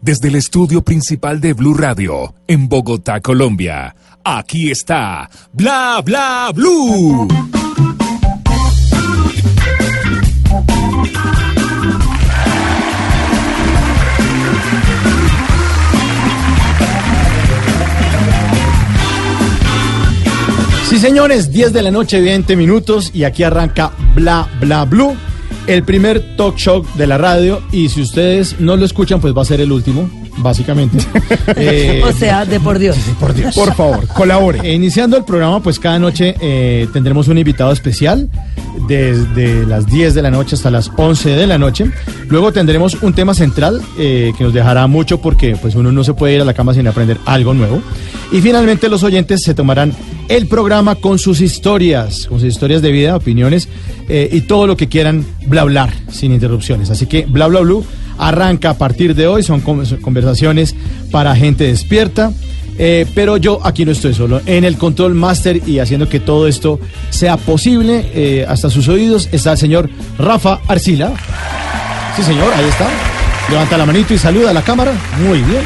desde el estudio principal de Blue Radio, en Bogotá, Colombia. Aquí está Bla Bla Blue. Sí, señores, 10 de la noche, 20 minutos y aquí arranca Bla Bla Blue, el primer talk show de la radio y si ustedes no lo escuchan, pues va a ser el último, básicamente. Eh, O sea, de por Dios. por Dios. Por favor, colabore. iniciando el programa, pues cada noche eh, tendremos un invitado especial desde las 10 de la noche hasta las 11 de la noche. Luego tendremos un tema central eh, que nos dejará mucho porque pues uno no se puede ir a la cama sin aprender algo nuevo. Y finalmente los oyentes se tomarán el programa con sus historias, con sus historias de vida, opiniones y todo lo que quieran bla hablar sin interrupciones. Así que bla bla blue arranca a partir de hoy, son con- son conversaciones para gente despierta. Eh, pero yo aquí no estoy solo. En el control master y haciendo que todo esto sea posible, eh, hasta sus oídos, está el señor Rafa Arcila. Sí, señor, ahí está. Levanta la manito y saluda a la cámara. Muy bien.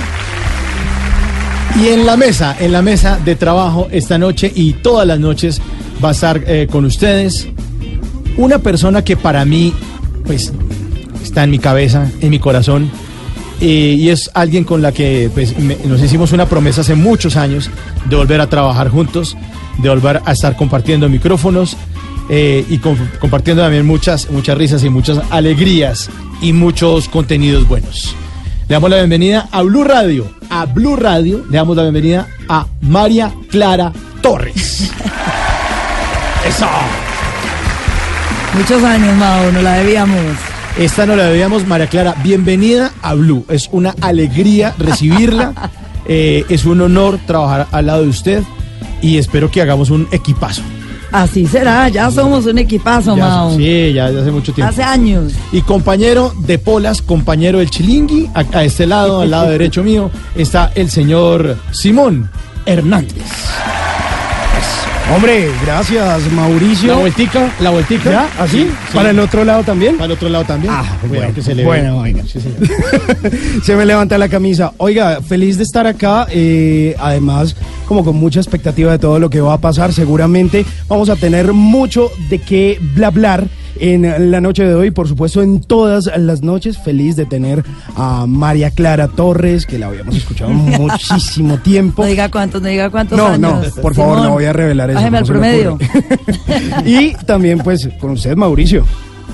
Y en la mesa, en la mesa de trabajo esta noche y todas las noches va a estar eh, con ustedes una persona que para mí, pues, está en mi cabeza, en mi corazón, eh, y es alguien con la que pues, nos hicimos una promesa hace muchos años de volver a trabajar juntos, de volver a estar compartiendo micrófonos eh, y com- compartiendo también muchas, muchas risas y muchas alegrías y muchos contenidos buenos. Le damos la bienvenida a Blue Radio. A Blue Radio le damos la bienvenida a María Clara Torres. Eso. Muchos años, Mao, no la debíamos. Esta no la debíamos, María Clara. Bienvenida a Blue. Es una alegría recibirla. Eh, es un honor trabajar al lado de usted y espero que hagamos un equipazo. Así será, ya somos un equipazo, Ya- Mao. sí, ya, ya hace mucho tiempo. Hace años. Y compañero de Polas, compañero del Chilingui, a, a este lado, al lado derecho mío, está el señor Simón Hernández. Hombre, gracias Mauricio. La vueltica, la vueltica. ¿Ya? ¿Así? Sí, sí. ¿Para el otro lado también? Para el otro lado también. Ah, bueno, que se le bueno, oiga. Sí, señor. Se me levanta la camisa. Oiga, feliz de estar acá. eh, además, como con mucha expectativa de todo lo que va a pasar. Seguramente vamos a tener mucho de qué hablar en la noche de hoy. Por supuesto, en todas las noches. Feliz de tener a María Clara Torres, que la habíamos escuchado muchísimo tiempo. No diga cuántos, no diga cuántos No, años. no, por favor, Simón. no voy a revelar eso. Bájeme al promedio. y también, pues, con usted, Mauricio.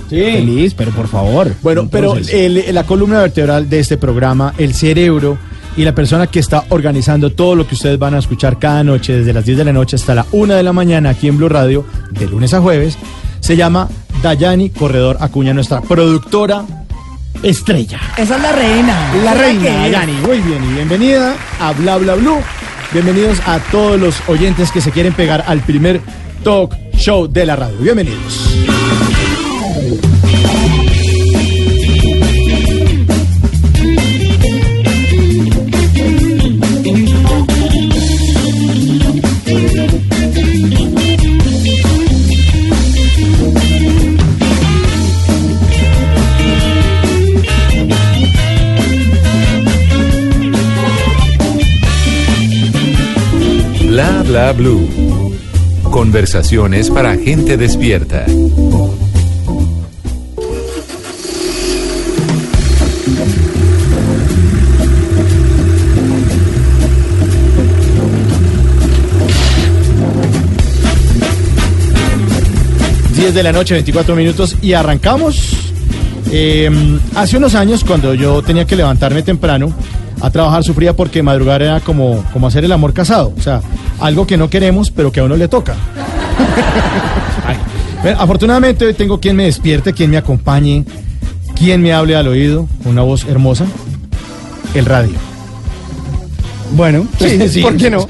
Feliz, pero por favor. Bueno, pero el- la columna vertebral de este programa, el cerebro y la persona que está organizando todo lo que ustedes van a escuchar cada noche, desde las 10 de la noche hasta la 1 de la mañana aquí en Blue Radio, de lunes a jueves, se llama Dayani Corredor Acuña, nuestra productora estrella. Esa es la reina. La reina. Dayani, muy bien, y bienvenida a Bla Bla Blue. Bienvenidos a todos los oyentes que se quieren pegar al primer talk show de la radio. Bienvenidos. Bla Blue. Conversaciones para gente despierta. de la noche, 24 minutos, y arrancamos. Em, hace unos años, cuando yo tenía que levantarme temprano a trabajar, sufría porque madrugar era como, como hacer el amor casado. O sea, algo que no queremos, pero que a uno le toca. Ay. Bueno, afortunadamente hoy tengo quien me despierte, quien me acompañe, quien me hable al oído, con una voz hermosa, el radio. Bueno, sí, ¿por qué no?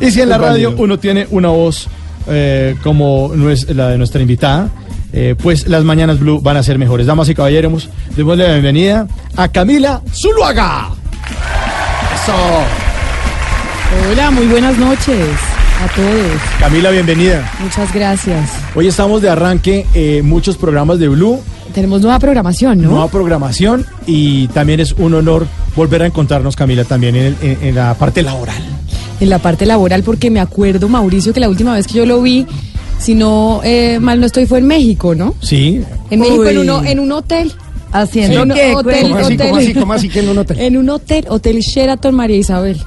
Y si en la radio uno tiene una voz eh, como la de nuestra invitada, eh, pues las mañanas blue van a ser mejores. Damas y caballeros, démosle la bienvenida a Camila Zuluaga. Eso. Hola, muy buenas noches a todos. Camila, bienvenida. Muchas gracias. Hoy estamos de arranque eh, muchos programas de Blue, Tenemos nueva programación, ¿no? nueva programación y también es un honor volver a encontrarnos, Camila, también en, el- en- en la parte laboral. En la parte laboral, porque me acuerdo, Mauricio, que la última vez que yo lo vi, si no eh, mal no estoy, fue en México, ¿no? Sí, En México, en, uno, en un hotel. ¿Haciendo En un qué? hotel, ¿Cómo así, hotel. cómo así, cómo así que en un hotel? En un hotel, Hotel Sheraton María Isabel,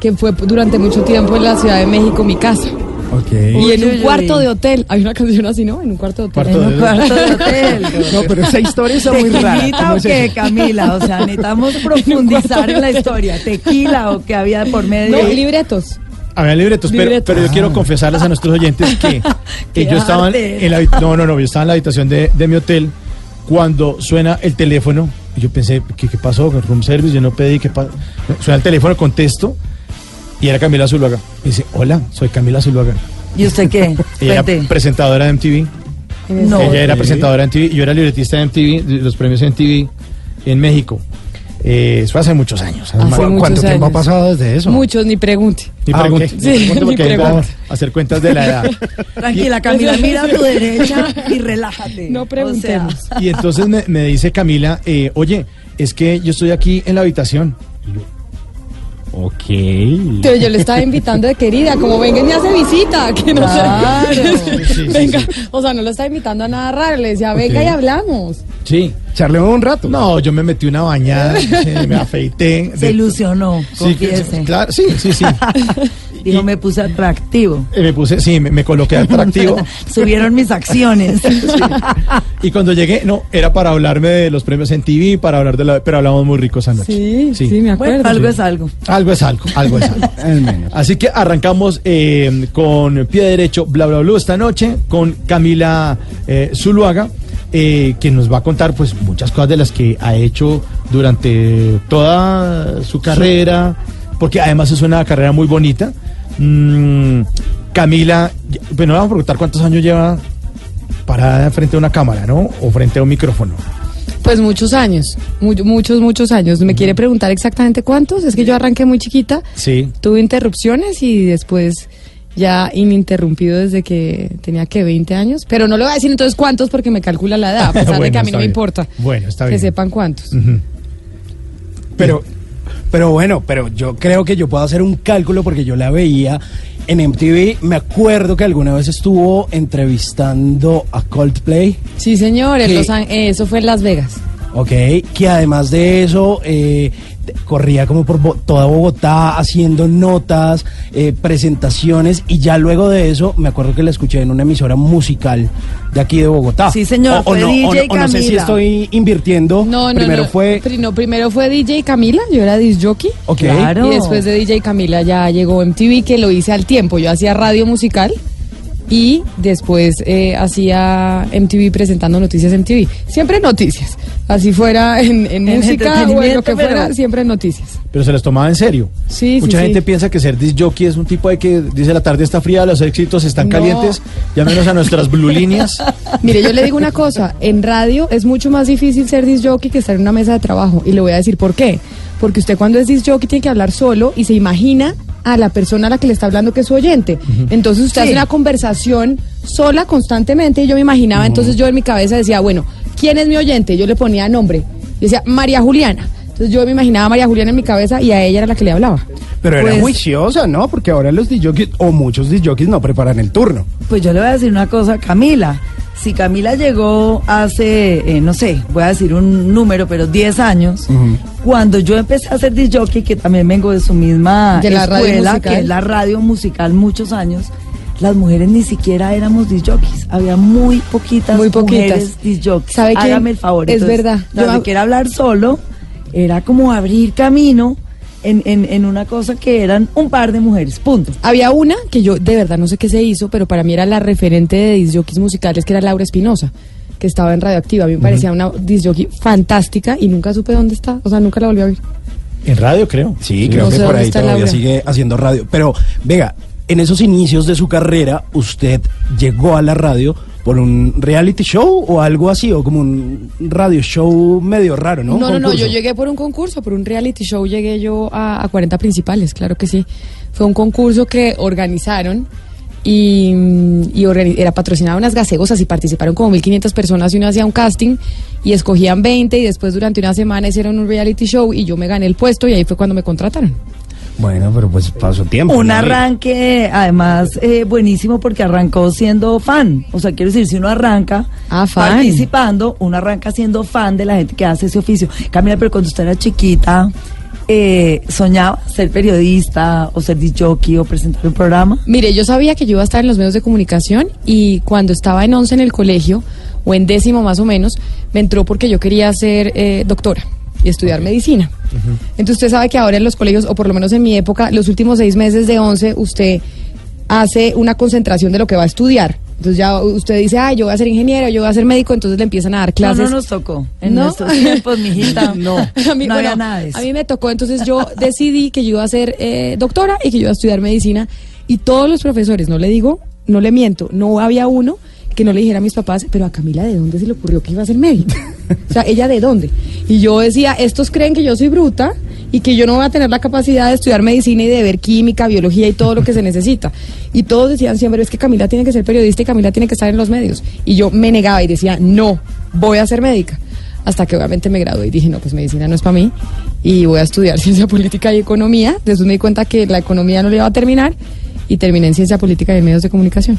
que fue durante mucho tiempo en la Ciudad de México mi casa. ok. y en un cuarto de hotel. Hay una canción así, ¿no? En un cuarto de hotel. Cuarto En un cuarto de hotel. No, pero esa historia está muy rara. ¿Tequila ¿Cómo o es qué? Camila? O sea, necesitamos profundizar en la historia. ¿Tequila o qué había por medio? No, libretos. Había libretos, pero, Libretos. pero yo quiero confesarles a nuestros oyentes que, que yo estaba en la no, no, no, yo estaba en la habitación de, de mi hotel cuando suena el teléfono y yo pensé, ¿qué, qué pasó? ¿Con room service? Yo no pedí, ¿qué pasó? Suena el teléfono, contesto y era Camila Zuluaga. Y dice, hola, soy Camila Zuluaga. ¿Y usted qué? Ella era presentadora de MTV. No. Ella era presentadora de MTV yo era libretista de MTV, de los premios MTV en México. Eh, eso fue hace muchos años. Hace además. ¿Cu- muchos ¿Cuánto tiempo ha pasado desde eso? Muchos, ni pregunte. Ni Ah, pregunte, ok. ni Sí, pregunte ni porque pregunte. hacer cuentas de la edad. Tranquila, Camila, mira a tu derecha y relájate. No preguntemos. O sea, Y entonces me, me dice Camila, eh, oye, es que yo estoy aquí en la habitación. Y yo, ok. Pero yo le estaba invitando de querida, como venga y me hace visita, que no Claro. sé. Sí, sí, venga, sí. o sea, no lo estaba invitando a nada raro, le decía, venga y hablamos. Sí. Charlemos un rato. No, yo me metí una bañada, me afeité. se de- ilusionó, confiese. claro, sí, sí, sí. Dijo, Y- me puse atractivo. Eh, Me puse, sí, me, me coloqué atractivo. Subieron mis acciones. Y cuando llegué, no, era para hablarme de los premios en TV, para hablar de la, pero hablamos muy rico esa noche. Sí, sí, me acuerdo. Bueno, algo es algo. Algo es algo, algo es algo. Así que arrancamos eh, con pie derecho, bla bla bla, esta noche con Camila eh, Zuluaga, eh, que nos va a contar pues muchas cosas de las que ha hecho durante toda su carrera, porque además es una carrera muy bonita. Mm, Camila, bueno, vamos a preguntar cuántos años lleva parada frente a una cámara, ¿no? O frente a un micrófono. Pues muchos años, mu- muchos, muchos años. ¿Me quiere preguntar exactamente cuántos? Es que yo arranqué muy chiquita, Sí. tuve interrupciones y después ya ininterrumpido desde que tenía que 20 años. Pero no le voy a decir entonces cuántos porque me calcula la edad, a pesar de que a mí no me importa. Bueno, está que bien. sepan cuántos. Pero, pero bueno, pero yo creo que yo puedo hacer un cálculo porque yo la veía en MTV. Me acuerdo que alguna vez estuvo entrevistando a Coldplay. Sí, señor, eh, eso fue en Las Vegas. Ok, que además de eso eh, corría como por Bo- toda Bogotá haciendo notas, eh, presentaciones y ya luego de eso me acuerdo que la escuché en una emisora musical de aquí de Bogotá. Sí, señor, O, o fue no, o no- DJ o no sé si Camila. estoy invirtiendo. No, no, Primero no. fue... No, primero fue DJ Camila, yo era disc jockey. Ok. Claro. Y después de DJ Camila ya llegó MTV, que lo hice al tiempo. Yo hacía radio musical y después eh, hacía MTV presentando noticias MTV. Siempre noticias. Así fuera en, en En música o en lo que fuera, pero- siempre noticias. Pero se las tomaba en serio. Sí, Mucha sí. gente piensa que ser disc jockey es un tipo de que dice la tarde está fría, los éxitos están No. calientes. Llámenos a nuestras blue líneas. Mire, yo le digo una cosa, en radio es mucho más difícil ser disc jockey que estar en una mesa de trabajo. Y le voy a decir por qué. Porque usted cuando es disc jockey tiene que hablar solo y se imagina a la persona a la que le está hablando que es su oyente. Entonces usted Sí. hace una conversación sola constantemente y yo me imaginaba, entonces yo en mi cabeza decía, bueno, ¿quién es mi oyente? Yo le ponía nombre. Yo decía, María Juliana. Entonces yo me imaginaba a María Juliana en mi cabeza y a ella era la que le hablaba. Pero era Pues- juiciosa, ¿no? Porque ahora los DJs o muchos DJs no preparan el turno. Pues yo le voy a decir una cosa, Camila. Si Camila llegó hace, eh, no sé, voy a decir un número, pero 10 años, cuando yo empecé a hacer disc jockey, que tambiradio vengo de su misma De la radio escuela, musical. que es la radio musical muchos años, las mujeres ni siquiera éramos disjockeys. Había muy poquitas, Muy poquitas. mujeres disjockeys. ¿Sabe qué? Hágame el favor. Es verdad. Yo Yo- de que era hablar solo, era como abrir camino en, en, en una cosa que eran un par de mujeres. Punto. Había una que yo de verdad no sé qué se hizo, pero para mí era la referente de disjockeys musicales, que era Laura Espinosa, que estaba en Radioactiva. A mí me parecía una disjockey fantástica y nunca supe dónde está. O sea, nunca la volví a ver. En radio, creo. Sí, creo No que por ahí todavía Laura. sigue haciendo radio. Pero, venga, en esos inicios de su carrera, ¿usted llegó a la radio por un reality show o algo así? O como un radio show medio raro, ¿no? No, no, no, yo llegué por un concurso, por un reality show, llegué yo a, a 40 principales, claro que sí. Fue un concurso que organizaron y, y organi- era patrocinado unas gaseosas y participaron como 1.500 personas y uno hacía un casting y escogían 20 y después durante una semana hicieron un reality show y yo me gané el puesto y ahí fue cuando me contrataron. Bueno, pero pues pasó tiempo. Un ¿no? arranque, además, eh, buenísimo porque arrancó siendo fan. O sea, quiero decir, si uno arranca Ah, fan. participando, uno arranca siendo fan de la gente que hace ese oficio. Camila, pero cuando usted era chiquita, eh, ¿soñaba ser periodista o ser disjockey o presentar un programa? Mire, yo sabía que yo iba a estar en los medios de comunicación y cuando estaba en 11 en el colegio, o en décimo más o menos, me entró porque yo quería ser eh, doctora y estudiar medicina. Entonces usted sabe que ahora en los colegios, o por lo menos en mi época, los últimos seis meses de 11, usted hace una concentración de lo que va a estudiar. Entonces ya usted dice, ah, yo voy a ser ingeniero, yo voy a ser médico, entonces le empiezan a dar clases. No, no nos tocó. En ¿No? nuestros tiempos, mijita, no, A mí, no había bueno, nada de eso. A mí me tocó, entonces yo decidí que yo iba a ser eh, doctora y que yo iba a estudiar medicina. Y todos los profesores, no le digo, no le miento, no había uno que no le dijera a mis papás, pero a Camila, ¿de dónde se le ocurrió que iba a ser médica? o sea, ¿ella de dónde? Y yo decía, estos creen que yo soy bruta y que yo no voy a tener la capacidad de estudiar medicina y de ver química, biología y todo lo que se necesita. Y todos decían siempre, es que Camila tiene que ser periodista y Camila tiene que estar en los medios. Y yo me negaba y decía, no, voy a ser médica hasta que obviamente me gradué y dije, no, pues medicina no es para mí y voy a estudiar ciencia política y economía. Después me di cuenta que la economía no le iba a terminar y terminé en ciencia política y medios de comunicación.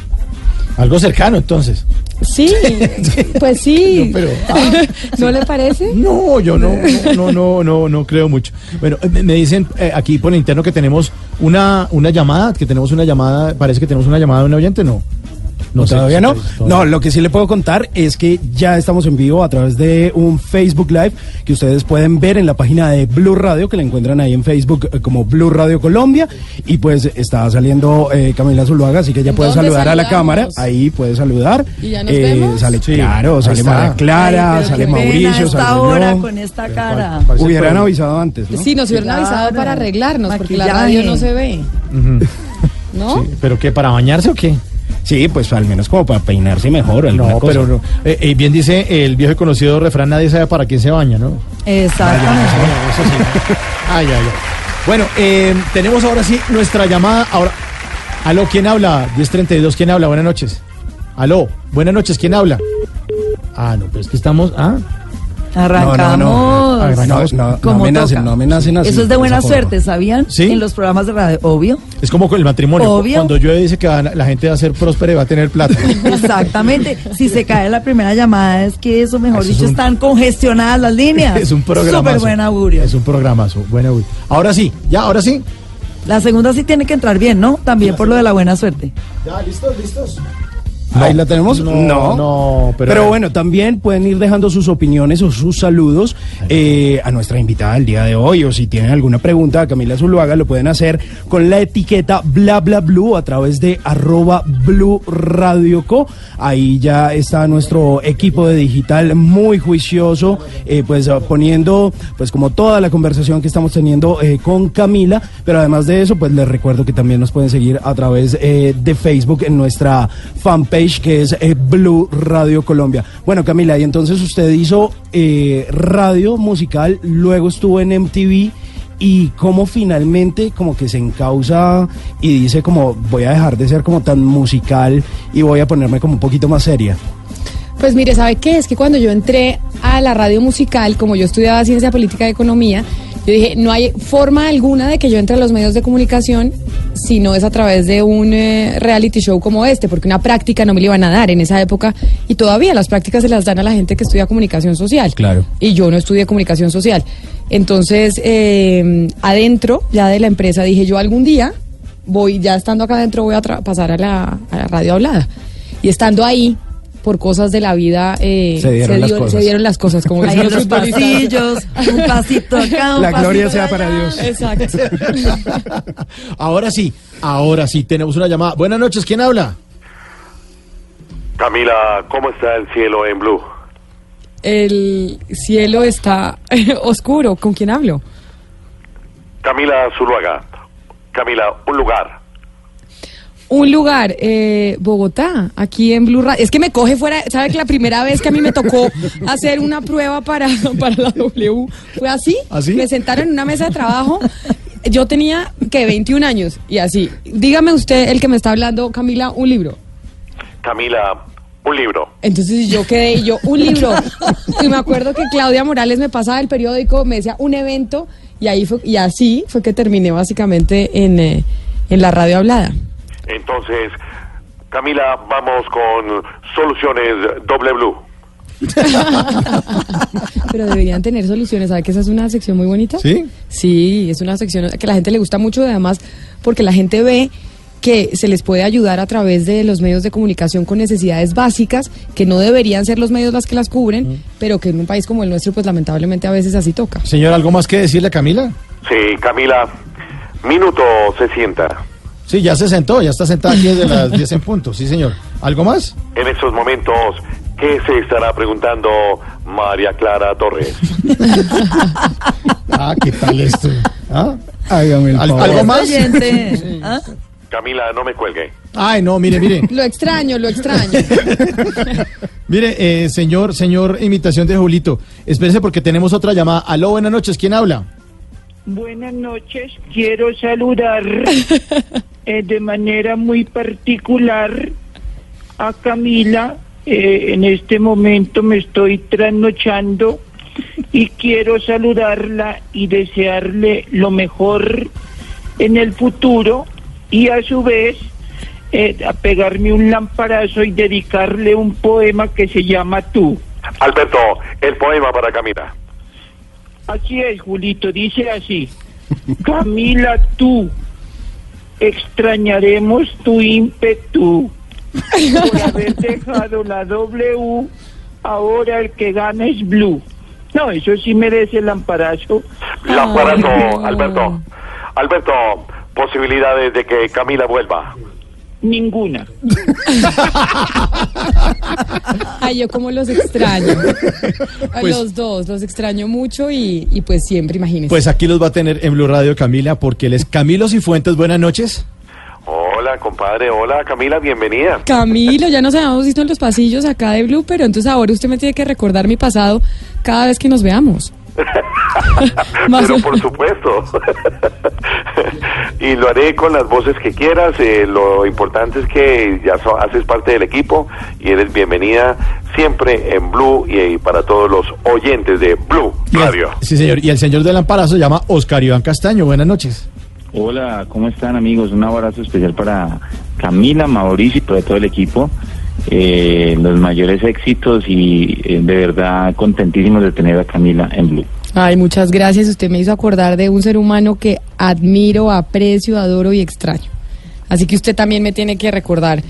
Algo cercano, entonces. Sí, pues sí. No, pero- ¿No le parece? No, yo no, no, no, no, no creo mucho. Bueno, eh, me- dicen eh, aquí por interno que tenemos una, una llamada, que tenemos una llamada, parece que tenemos una llamada de un oyente, no. No, sé, todavía no. todavía- No, lo que sí le puedo contar es que ya estamos en vivo a través de un Facebook Live que ustedes pueden ver en la página de Blue Radio, que la encuentran ahí en Facebook eh, como Blue Radio Colombia. Y pues está saliendo eh, Camila Zuluaga, así que ya puede ¿Dónde saludar a la cámara. Ahí puede saludar. Eh, ¿Y ya nos vemos? Sale, Sí, claro, sale. María Clara, Ay, sale Mauricio, esta sale hora yo. con esta cara. Hubieran avisado antes, ¿no? Sí, nos hubieran Claro. avisado para arreglarnos, porque la radio no se ve. ¿no? Sí, ¿Pero qué, para bañarse o qué? Sí, pues al menos como para peinarse mejor. No, cosa. pero no. Eh, eh, bien dice el viejo y conocido refrán, nadie sabe para quién se baña, ¿no? Exactamente. Eso sí. Ay, ay, ay. Bueno, eh, tenemos ahora sí nuestra llamada. Ahora, aló, ¿quién habla? 1032, ¿quién habla? Buenas noches. Aló, buenas noches, ¿quién habla? Ah, no, pero es que estamos. Ah, Arrancamos. No, no, no. No, amenacen, toca. no amenacen así, Eso es de buena suerte, ¿sabían? ¿Sí? En los programas de radio, obvio. es como con el matrimonio. Obvio. Cuando llueve dice que van- la gente va a ser próspera y va a tener plata. Exactamente. si se cae la primera llamada, es que eso, mejor Eso es dicho, un- están congestionadas las líneas. es un programa. Súper buen augurio. Es un programazo, buen augurio. Ahora sí, ya, ahora sí. La segunda sí tiene que entrar bien, ¿no? También por lo de la buena suerte. Ya, listos, listos. Ahí la tenemos. No, no, pero- pero, bueno, también pueden ir dejando sus opiniones o sus saludos eh, a nuestra invitada del día de hoy. O si tienen alguna pregunta a Camila Zuluaga, lo pueden hacer con la etiqueta bla bla blue a través de arroba blue radio co. Ahí ya está nuestro equipo de digital muy juicioso, eh, pues poniendo pues como toda la conversación que estamos teniendo eh, con Camila. Pero además de eso, pues les recuerdo que también nos pueden seguir a través eh, de Facebook en nuestra fanpage que es eh, Blue Radio Colombia. Bueno, Camila, y entonces usted hizo eh, radio musical, luego estuvo en MTV y cómo finalmente como que se encausa y dice como voy a dejar de ser como tan musical y voy a ponerme como un poquito más seria. Pues mire, ¿sabe qué? Es que cuando yo entré a la radio musical, como yo estudiaba ciencia política y economía, yo dije, no hay forma alguna de que yo entre a los medios de comunicación si no es a través de un eh, reality show como este, porque una práctica no me la iban a dar en esa época y todavía las prácticas se las dan a la gente que estudia comunicación social. Claro. Y yo no estudié comunicación social. Entonces, eh, adentro ya de la empresa dije, yo algún día voy, ya estando acá adentro, voy a pasar a la, a la radio hablada. Y estando ahí, por cosas de la vida, eh, Se dieron las dio- cosas. se dieron las cosas, como los futbolistas. pasillos, un pasito acá, un La gloria sea allá. para Dios. Exacto. Ahora sí, ahora sí, tenemos una llamada. Buenas noches, ¿quién habla? Camila, ¿cómo está el cielo en blue? El cielo está oscuro. ¿Con quién hablo? Camila Zuluaga. Camila, un lugar. Un lugar, eh, Bogotá, aquí en Blue Radio. Es que me coge fuera, ¿sabe que la primera vez que a mí me tocó hacer una prueba para, para la W fue así? ¿Así? Me sentaron en una mesa de trabajo. Yo tenía, que 21 años y así. Dígame usted, el que me está hablando, Camila, un libro. Camila, un libro. Entonces yo quedé y yo, un libro. Y me acuerdo que Claudia Morales me pasaba el periódico, me decía un evento y ahí fue, y así fue que terminé básicamente en, eh, en la radio hablada. Entonces, Camila, vamos con soluciones doble blue. Pero deberían tener soluciones. ¿Sabe que esa es una sección muy bonita? ¿Sí? Sí, es una sección que a la gente le gusta mucho, además, porque la gente ve que se les puede ayudar a través de los medios de comunicación con necesidades básicas, que no deberían ser los medios las que las cubren, pero que en un país como el nuestro, pues lamentablemente a veces así toca. Señor, ¿algo más que decirle a Camila? Sí, Camila, minuto se sienta. Sí, ya se sentó, ya está sentada aquí desde las 10 en punto. Sí, señor. ¿Algo más? En estos momentos, ¿qué se estará preguntando María Clara Torres? Ah, ¿qué tal esto? ¿Ah? Hágame el ¿Al- favor. ¿Algo más? Oyente. ¿Ah? Camila, no me cuelgue. Ay, no, mire, mire. Lo extraño, lo extraño. Mire, eh, señor, señor, imitación de Julito. Espérese porque tenemos otra llamada. Aló, buenas noches, ¿quién habla? Buenas noches, quiero saludar eh, de manera muy particular a Camila. Eh, en este momento me estoy trasnochando y quiero saludarla y desearle lo mejor en el futuro y a su vez eh, a pegarme un lamparazo y dedicarle un poema que se llama Tú. Alberto, el poema para Camila. Así es, Julito, dice así. Camila, tú, extrañaremos tu ímpetu por haber dejado la W, ahora el que gana es Blue. No, eso sí merece el amparazo. Lamparazo, Ay. Alberto. Alberto, posibilidades de que Camila vuelva. Ninguna. Ay, yo como los extraño. A Pues- los dos, los extraño mucho y, y pues siempre, imagínense. Pues aquí los va a tener en Blue Radio Camila porque él es Camilo Cifuentes. Buenas noches. Hola, compadre. Hola, Camila, bienvenida. Camilo, ya nos habíamos visto en los pasillos acá de Blue, pero entonces ahora usted me tiene que recordar mi pasado cada vez que nos veamos. Pero por supuesto. y lo haré con las voces que quieras. eh, lo importante es que ya so- haces parte del equipo y eres bienvenida siempre en Blue y, y para todos los oyentes de Blue el- Radio. sí, señor. Y el señor del amparazo se llama Oscar Iván Castaño. Buenas noches. Hola, ¿cómo están amigos? Un abrazo especial para Camila, Mauricio y para todo el equipo. Eh, los mayores éxitos y eh, de verdad contentísimos de tener a Camila en Blue. Ay, muchas gracias. Usted me hizo acordar de un ser humano que admiro, aprecio, adoro y extraño. Así que usted también me tiene que recordar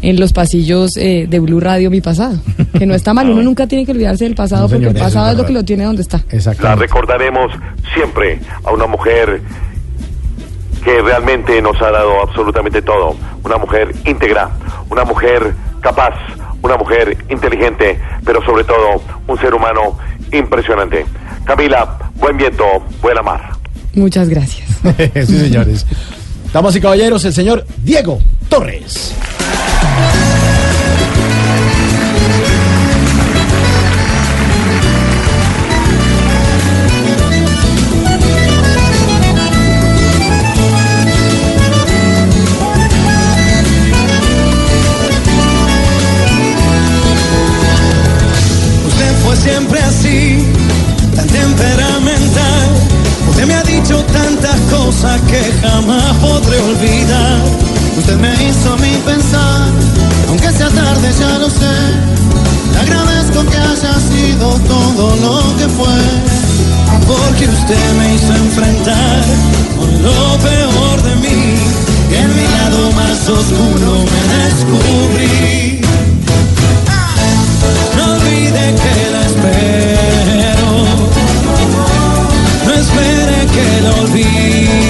en los pasillos eh, de Blue Radio mi pasado. Que no está mal, uno nunca tiene que olvidarse del pasado No, porque señor, el pasado es es lo que lo tiene donde está. La Exactamente. recordaremos siempre a una mujer que realmente nos ha dado absolutamente todo. Una mujer íntegra, una mujer capaz, una mujer inteligente, pero sobre todo un ser humano impresionante. Camila, buen viento, buena mar. Muchas gracias. sí, señores. Damas y caballeros, el señor Diego Torres. Usted me hizo enfrentar con lo peor de mí. Que más oscuro me descubrí. No olvide que la espero. No espere que la olvide.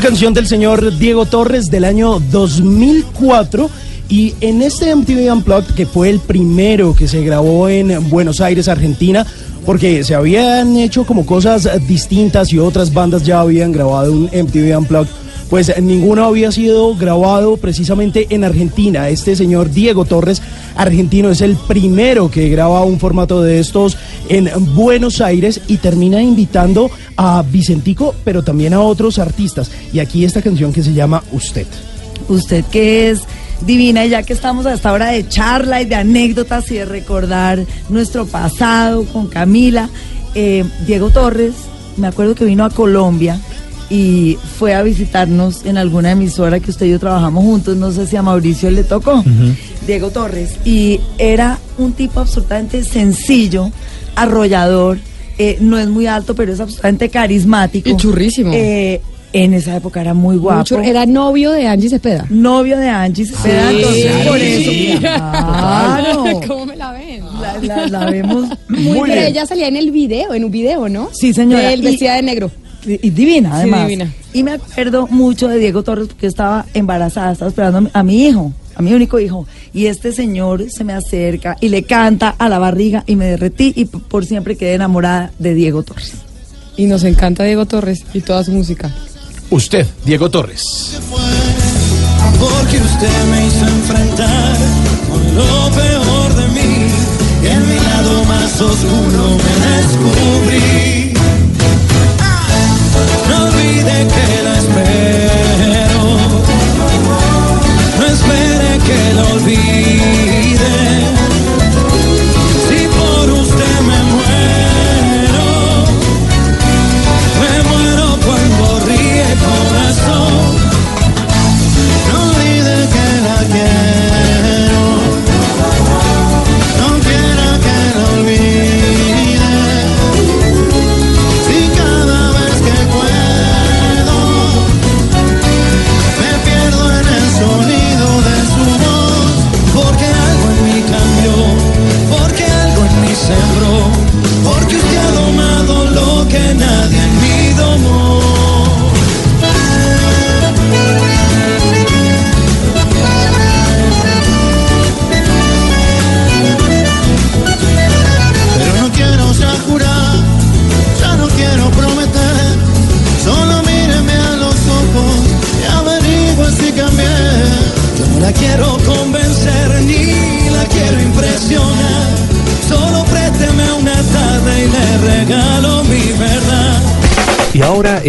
Canción del señor Diego Torres del año 2004 y en este MTV Unplugged que fue el primero que se grabó en Buenos Aires, Argentina, porque se habían hecho como cosas distintas y otras bandas ya habían grabado un MTV Unplugged, pues ninguno había sido grabado precisamente en Argentina. Este señor Diego Torres, argentino, es el primero que graba un formato de estos en Buenos Aires y termina invitando a Vicentico, pero también a otros artistas. Y aquí esta canción que se llama Usted. Usted que es divina, ya que estamos a esta hora de charla y de anécdotas y de recordar nuestro pasado con Camila, eh, Diego Torres, me acuerdo que vino a Colombia y fue a visitarnos en alguna emisora que usted y yo trabajamos juntos, no sé si a Mauricio le tocó, Diego Torres, y era un tipo absolutamente sencillo, arrollador, eh, no es muy alto, pero es absolutamente carismático. Y churrísimo. Eh, en esa época era muy guapo. Mucho- era novio de Angie Cepeda. Novio de Angie Cepeda, Sí, entonces por sí. eso. Claro. ¿Cómo me la ven? La, la- la vemos Muy muy pero bien. ella salía en el video, en un video, ¿no? Sí, señora. De él Y- vestida de negro. Y, divina, Sí, además. divina. Y me acuerdo mucho de Diego Torres porque estaba embarazada, estaba esperando a mi, hijo, a mi único hijo. Y este señor se me acerca y le canta a la barriga y me derretí y por siempre quedé enamorada de Diego Torres. Y nos encanta Diego Torres y toda su música. Usted, Diego Torres. Porque usted me hizo enfrentar con lo peor de mí y en mi lado más oscuro me descubrí. No olvide que la espero, no espere que la olvide.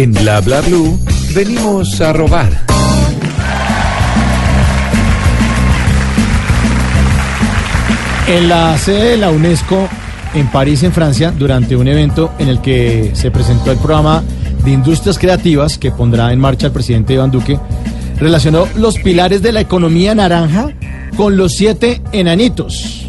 En Bla Bla Blue venimos a robar. En la sede de la UNESCO en París, en Francia, durante un evento en el que se presentó el programa de industrias creativas que pondrá en marcha el presidente Iván Duque, relacionó los pilares de la economía naranja con los siete enanitos.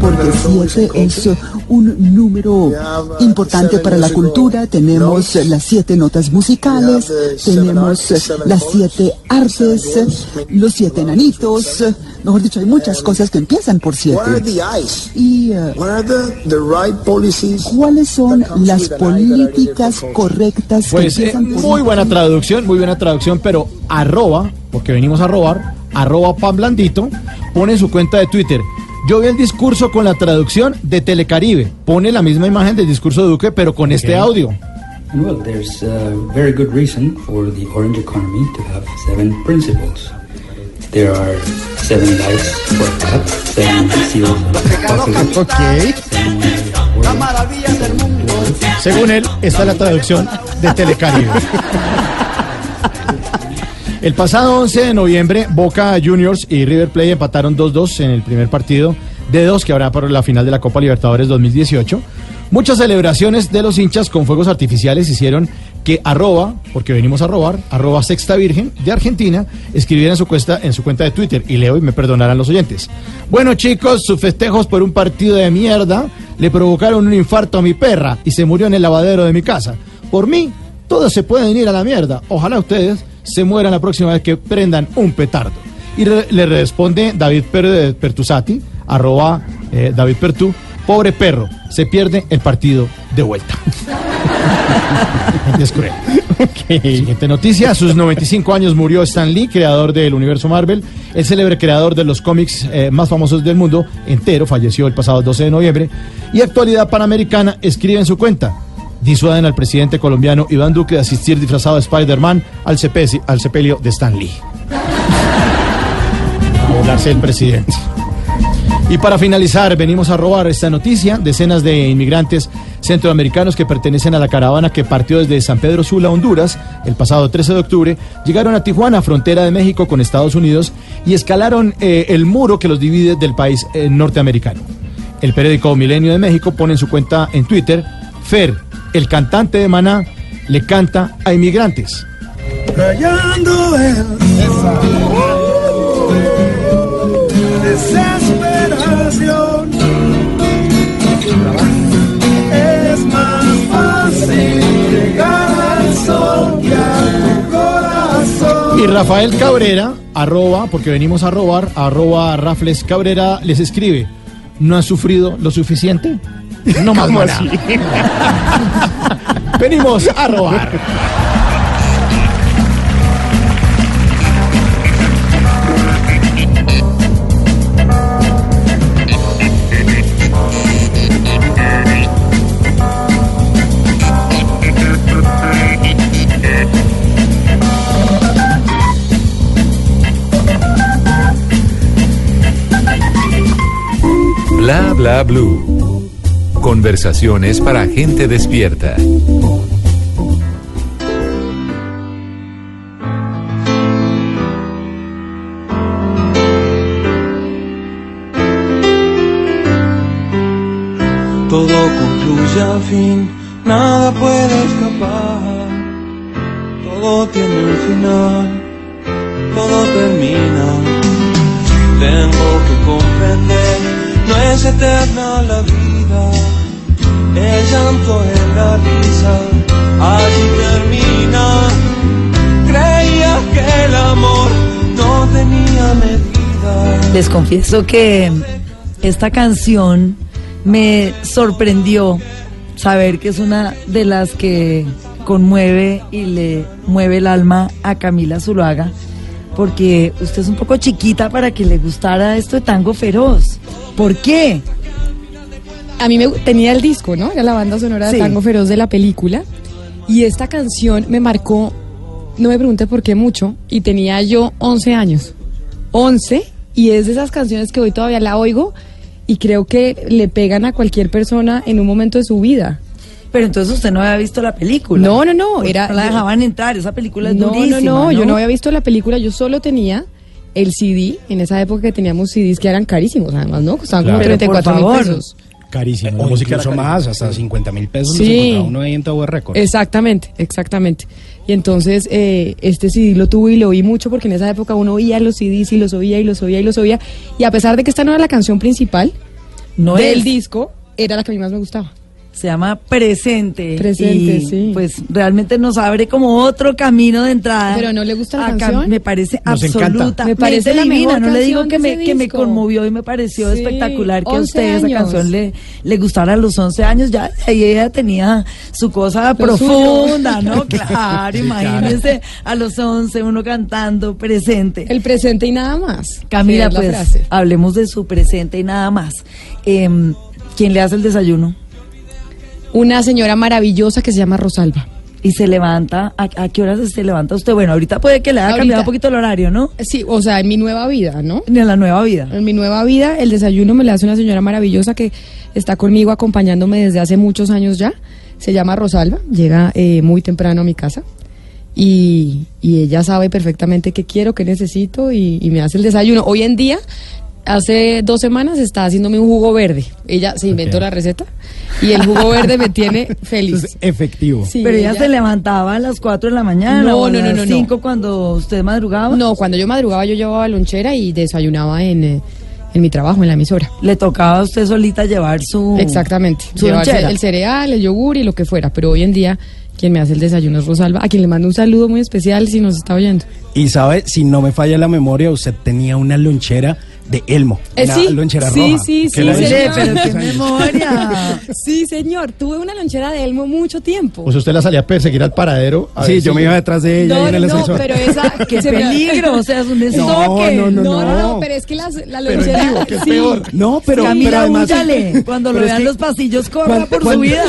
porque siete es un número importante para la cultura. Tenemos las siete notas musicales, tenemos las siete artes, los siete enanitos. Mejor dicho, hay muchas cosas que empiezan por siete. Y eh, ¿cuáles son las políticas correctas que Pues eh, empiezan por muy buena traducción, muy buena traducción, pero arroba, porque venimos a robar, arroba pan blandito, pone en su cuenta de Twitter. Yo vi el discurso con la traducción de Telecaribe. Pone la misma imagen del discurso de Duque, pero con este audio. And well, there's a very good reason for the orange economy to have seven principles. There are seven lives for a cat, seven seals of Ok. Según él, esta es la traducción de Telecaribe. El pasado 11 de noviembre, Boca Juniors y River Plate empataron 2-2 en el primer partido de dos que habrá por la final de la Copa Libertadores 2018. Muchas celebraciones de los hinchas con fuegos artificiales hicieron que arroba, porque venimos a robar, arroba sexta virgen de Argentina, escribiera en su, cuesta, en su cuenta de Twitter, y leo y me perdonarán los oyentes. Bueno chicos, sus festejos por un partido de mierda le provocaron un infarto a mi perra y se murió en el lavadero de mi casa. Por mí, todos se pueden ir a la mierda. Ojalá ustedes se mueran la próxima vez que prendan un petardo. Y re- le responde David Per- Pertusati, arroba eh, David Pertú, pobre perro, se pierde el partido de vuelta. es cruel. Siguiente noticia, a sus 95 años murió Stan Lee, creador del universo Marvel, el célebre creador de los cómics eh, más famosos del mundo entero, falleció el pasado 12 de noviembre, y Actualidad Panamericana escribe en su cuenta, disuaden al presidente colombiano Iván Duque de asistir disfrazado de Spider-Man al, al sepelio de Stan Lee. El presidente. Y para finalizar, venimos a robar esta noticia. Decenas de inmigrantes centroamericanos que pertenecen a la caravana que partió desde San Pedro Sula, Honduras, el pasado 13 de octubre, llegaron a Tijuana, frontera de México con Estados Unidos, y escalaron eh, el muro que los divide del país eh, norteamericano. El periódico Milenio de México pone en su cuenta en Twitter, Fer, el cantante de Maná, le canta a inmigrantes. Rayando el desesperación es más fácil llegar al sol que a tu corazón. Y Rafael Cabrera, arroba, porque venimos a robar, arroba Rafles Cabrera, les escribe, ¿no han sufrido lo suficiente? No más ¿Cómo maná. así? Venimos a robar. Bla bla blue. Conversaciones para gente despierta. Todo concluye al fin, nada puede escapar. Todo tiene un final, todo termina. Tengo que comprender, no es eterna la vida. Que. Les confieso que esta canción me sorprendió saber que es una de las que conmueve y le mueve el alma a Camila Zuluaga, porque usted es un poco chiquita para que le gustara esto de tango feroz. ¿Por qué? A mí me tenía el disco, ¿no? Era la banda sonora Sí. de Tango Feroz de la película. Y esta canción me marcó, no me pregunte por qué mucho, y tenía yo 11 años. 11, y es de esas canciones que hoy todavía la oigo y creo que le pegan a cualquier persona en un momento de su vida. Pero entonces usted no había visto la película. No, no, no, Porque era no la dejaban entrar, esa película es no, durísima, no, no, yo no había visto la película, yo solo tenía el CD, en esa época que teníamos CDs que eran carísimos, además, ¿no? Costaban como Claro. 34 mil pesos. Carísimo. O incluso más, hasta 50 mil pesos Sí. uno ahí en Tower Records. Exactamente, exactamente. Y entonces eh, este CD lo tuve y lo oí mucho porque en esa época uno oía los CDs y los oía y los oía y los oía. Y a pesar de que esta no era la canción principal No del es. disco, era la que a mí más me gustaba. Se llama Presente. Presente, y, sí. Pues realmente nos abre como otro camino de entrada. Pero ¿no le gusta la a Cam- canción? Me parece Nos encanta. absoluta. Me parece la divina. mejor No le digo que me, que me conmovió y me pareció Sí, espectacular que a 11 usted esa canción le, le gustara a los 11 años. Ya ahí ella tenía su cosa Lo profunda, suyo. ¿no? Claro, Sí, claro. imagínese a los 11 uno cantando Presente. El presente y nada más. Camila, pues frase. hablemos de su presente y nada más. Em, ¿Quién le hace el desayuno? Una señora maravillosa que se llama Rosalba. Y se levanta, ¿a, a qué horas se levanta usted? Bueno, ahorita puede que le haya Ahorita. cambiado un poquito el horario, ¿no? Sí, o sea, en mi nueva vida, ¿no? En la nueva vida. En mi nueva vida, el desayuno me le hace una señora maravillosa que está conmigo acompañándome desde hace muchos años ya. Se llama Rosalba, llega eh, muy temprano a mi casa y, y ella sabe perfectamente qué quiero, qué necesito y, y me hace el desayuno. Hoy en día, hace dos semanas, está haciéndome un jugo verde. Ella se inventó la receta y el jugo verde me tiene feliz. Es efectivo. Sí, Pero ella, se levantaba a las 4 de la mañana No, o a no, no, las no, no. 5 cuando usted madrugaba. No, cuando yo madrugaba yo llevaba lonchera y desayunaba en, eh, en mi trabajo, en la emisora. Le tocaba a usted solita llevar su... Exactamente. Su el cereal, el yogur y lo que fuera. Pero hoy en día, quien me hace el desayuno es Rosalba, a quien le mando un saludo muy especial si nos está oyendo. Y sabe, si no me falla la memoria, usted tenía una lonchera de Elmo. Eh, una sí, lonchera sí, roja. sí, sí, la señor. pero qué memoria. Sí, señor. Tuve una lonchera de Elmo mucho tiempo. Pues usted la salía a perseguir al paradero. a Sí, ver yo me iba detrás de ella no, en el no, ascensor. pero esa... Qué peligro, o sea, es un No, estoque. no, no, No, no, no, no. pero es que las- la Pero lonchera... digo, que es sí. peor. No, pero, pero Camila, además... húyale. Cuando lo pero es vean que- los pasillos, corra por su vida.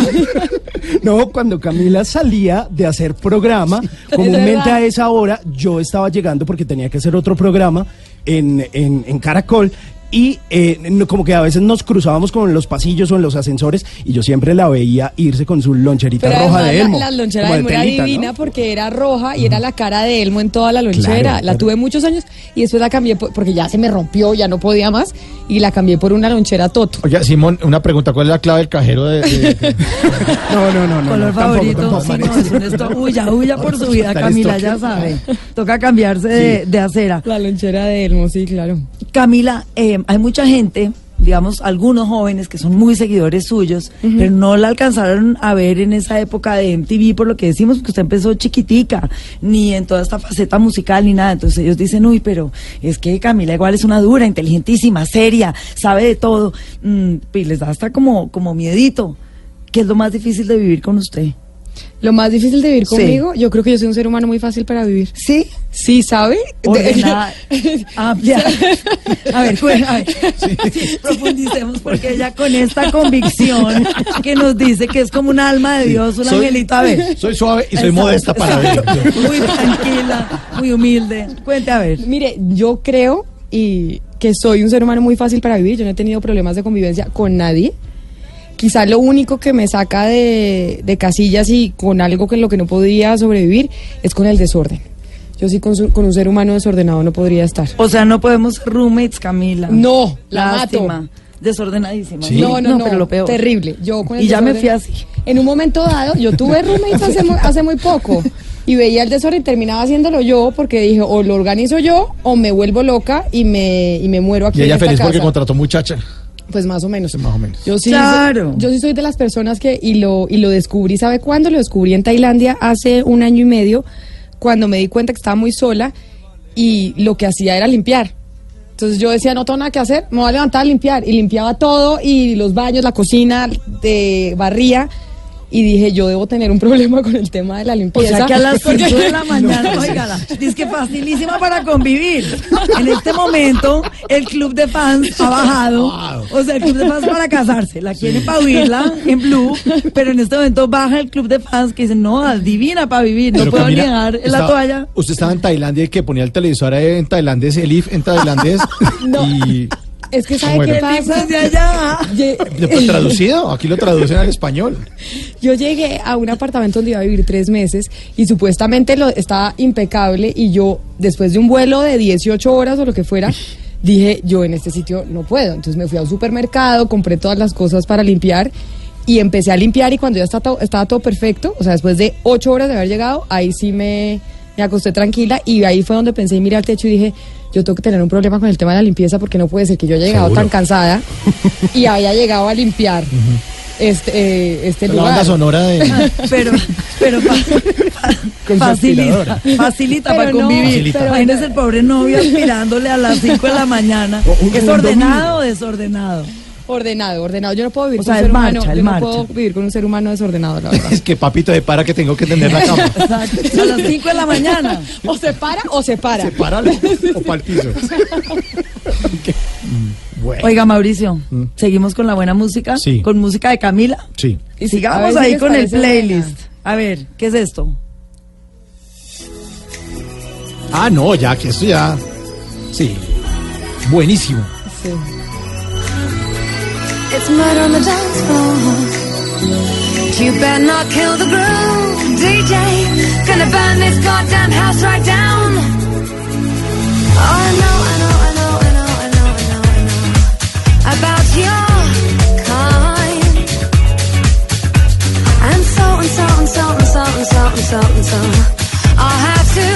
No, cuando Camila salía de hacer programa, comúnmente a esa hora yo estaba llegando porque tenía que hacer otro programa en, en, en Caracol. Y eh, como que a veces nos cruzábamos con los pasillos o en los ascensores y yo siempre la veía irse con su loncherita Pero roja de la- Elmo. La, lonchera como de Elmo era telita, ¿no? divina porque era roja y era la cara de Elmo en toda la lonchera. Claro, la claro. tuve muchos años y después la cambié por- porque ya se me rompió, ya no podía más y la cambié por una lonchera Toto. Oye, Simón, una pregunta. ¿Cuál es la clave del cajero de...? de- No, no, no, no. Color no, tampoco, favorito. tampoco, sí, María. no, es un esto- Huya, huya por su vida, Camila, ya sabe. Toca cambiarse de, de acera. La lonchera de Elmo, sí, claro. Camila, eh, hay mucha gente, digamos, algunos jóvenes que son muy seguidores suyos, pero no la alcanzaron a ver en esa época de MTV, por lo que decimos, porque usted empezó chiquitica, ni en toda esta faceta musical, ni nada. Entonces ellos dicen, uy, pero es que Camila igual es una dura, inteligentísima, seria, sabe de todo. Mm, y les da hasta como, como miedito. ¿Qué es lo más difícil de vivir con usted? Lo más difícil de vivir Sí. conmigo, yo creo que yo soy un ser humano muy fácil para vivir. ¿Sí? Sí, ¿sabe? Ordenada, amplia. A ver, bueno, a ver. Sí, profundicemos porque ella con esta convicción que nos dice que es como un alma de Dios, un Soy- angelito. A ver. Soy suave y soy Exacto, modesta para ver. Muy tranquila, muy humilde. Cuente a ver. Mire, yo creo y que soy un ser humano muy fácil para vivir. Yo no he tenido problemas de convivencia con nadie. Quizá lo único que me saca de, de casillas y con algo que en lo que no podría sobrevivir es con el desorden. Yo sí con, su- con un ser humano desordenado no podría estar. O sea, no podemos ser roommates, Camila. No, la Lástima. mato. Desordenadísima. No, no, no, pero lo peor. terrible. Yo con el Y ya me fui así. En un momento dado, yo tuve roommates hace, hace muy poco y veía el desorden y terminaba haciéndolo yo porque dije, o lo organizo yo o me vuelvo loca y me, y me muero aquí Y en ella esta feliz porque contrató muchacha. Pues más o menos. Más o menos. Yo sí, Claro. yo sí soy de las personas que, y lo, y lo descubrí, ¿sabe cuándo? Lo descubrí en Tailandia hace un año y medio, cuando me di cuenta que estaba muy sola y lo que hacía era limpiar. Entonces yo decía, no tengo nada que hacer, me voy a levantar a limpiar. Y limpiaba todo, y los baños, la cocina, de barría. Y dije, yo debo tener un problema con el tema de la O limpieza. sea que a las 5 Porque- de la mañana, oígala, dice que facilísima para convivir. En este momento, el club de fans ha bajado. O sea, el club de fans para casarse. La quieren para oírla en blue, pero en este momento baja el club de fans que dicen, no, adivina para vivir, no Pero puedo Camila, en la toalla. Usted estaba en Tailandia y que ponía el televisor ahí en tailandés, el IF en tailandés. No. Y. Es que ¿sabe ¿Cómo qué pasa? de allá. Después traducido, aquí lo traducen al español. Yo llegué a un apartamento donde iba a vivir tres meses y supuestamente lo, estaba impecable y yo, después de un vuelo de 18 horas o lo que fuera, dije, yo en este sitio no puedo. Entonces me fui a un supermercado, compré todas las cosas para limpiar y empecé a limpiar y cuando ya estaba, todo- estaba todo perfecto, o sea, después de ocho horas de haber llegado, ahí sí me, me acosté tranquila y ahí fue donde pensé y miré al techo y dije, yo tengo que tener un problema con el tema de la limpieza porque no puede ser que yo haya llegado Seguro. tan cansada y haya llegado a limpiar este, eh, este La lugar. banda sonora de. Pero, pero facilita, facilita para convivir. Imagínese el pobre novio aspirándole a las 5 de la mañana. ¿Es ordenado o desordenado? Ordenado, ordenado. Yo no puedo vivir O con un ser marcha, humano. Yo no puedo vivir con un ser humano desordenado, la verdad. Es que papito de para que tengo que tender la cama. Exacto. A las 5 de la mañana. o se para o se para. Sepáralo o para el piso. Bueno. Oiga, Mauricio, ¿seguimos con la buena música? Sí. ¿Con música de Camila? Sí. Y sigamos si ahí con el playlist. buena. A ver, ¿qué es esto? Ah, no, ya que esto ya. Sí. Buenísimo. It's murder on the dance floor. You better not kill the groove, DJ. Gonna burn this goddamn house right down. Oh, I know, I know, I know, I know, I know, I know, I know about your kind. And so and so and so and so and so and so and so. I'll have to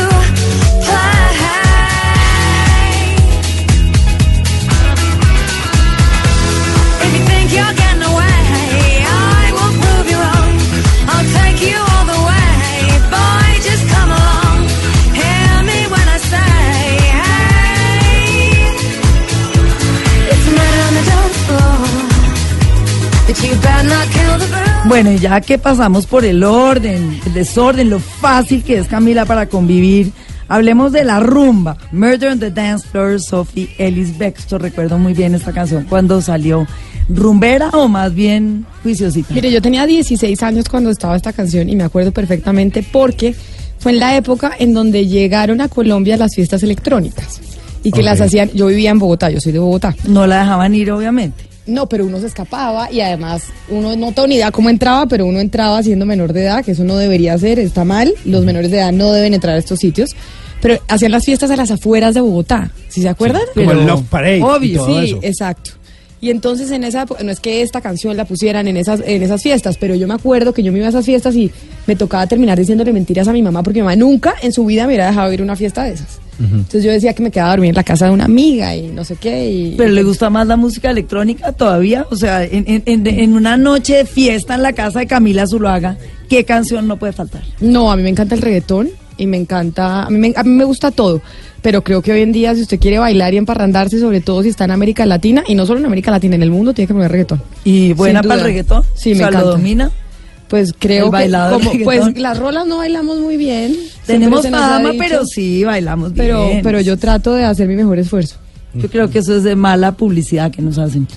Bueno, ya que pasamos por el orden, el desorden, lo fácil que es Camila para convivir, hablemos de la rumba. Murder on the Dance Floor, Sophie Ellis Bextor. Recuerdo muy bien esta canción cuando salió. ¿Rumbera o más bien juiciosita? Mire, yo tenía 16 años cuando estaba esta canción y me acuerdo perfectamente porque fue en la época en donde llegaron a Colombia las fiestas electrónicas y que las hacían, yo vivía en Bogotá, yo soy de Bogotá. No la dejaban ir, obviamente. No, pero uno se escapaba y además uno no tengo ni idea cómo entraba, pero uno entraba siendo menor de edad, que eso no debería ser, está mal. Los menores de edad no deben entrar a estos sitios. Pero hacían las fiestas a las afueras de Bogotá, ¿sí se acuerdan? como el Love Parade y Obvio, todo sí, eso. exacto. Y entonces en esa época, no es que esta canción la pusieran en esas, en esas fiestas, pero yo me acuerdo que yo me iba a esas fiestas y me tocaba terminar diciéndole mentiras a mi mamá porque mi mamá nunca en su vida me hubiera dejado ir a una fiesta de esas. Entonces yo decía que me quedaba a dormir en la casa de una amiga y no sé qué. Y, Pero le gusta más la música electrónica todavía. O sea, en, en- en- en una noche de fiesta en la casa de Camila Zuluaga, ¿qué canción no puede faltar? No, a mí me encanta el reggaetón y me encanta, a mí me, a mí me gusta todo, pero creo que hoy en día si usted quiere bailar y emparrandarse, sobre todo si está en América Latina, y no solo en América Latina, en el mundo, tiene que poner reggaetón. ¿Y buena para el reggaetón? Sí, O me sea, ¿lo encanta. domina? Pues creo que como, pues las rolas no bailamos muy bien. Tenemos fama, pero sí, bailamos pero, bien. pero yo trato de hacer mi mejor esfuerzo. Yo creo que eso es de mala publicidad que nos hacen.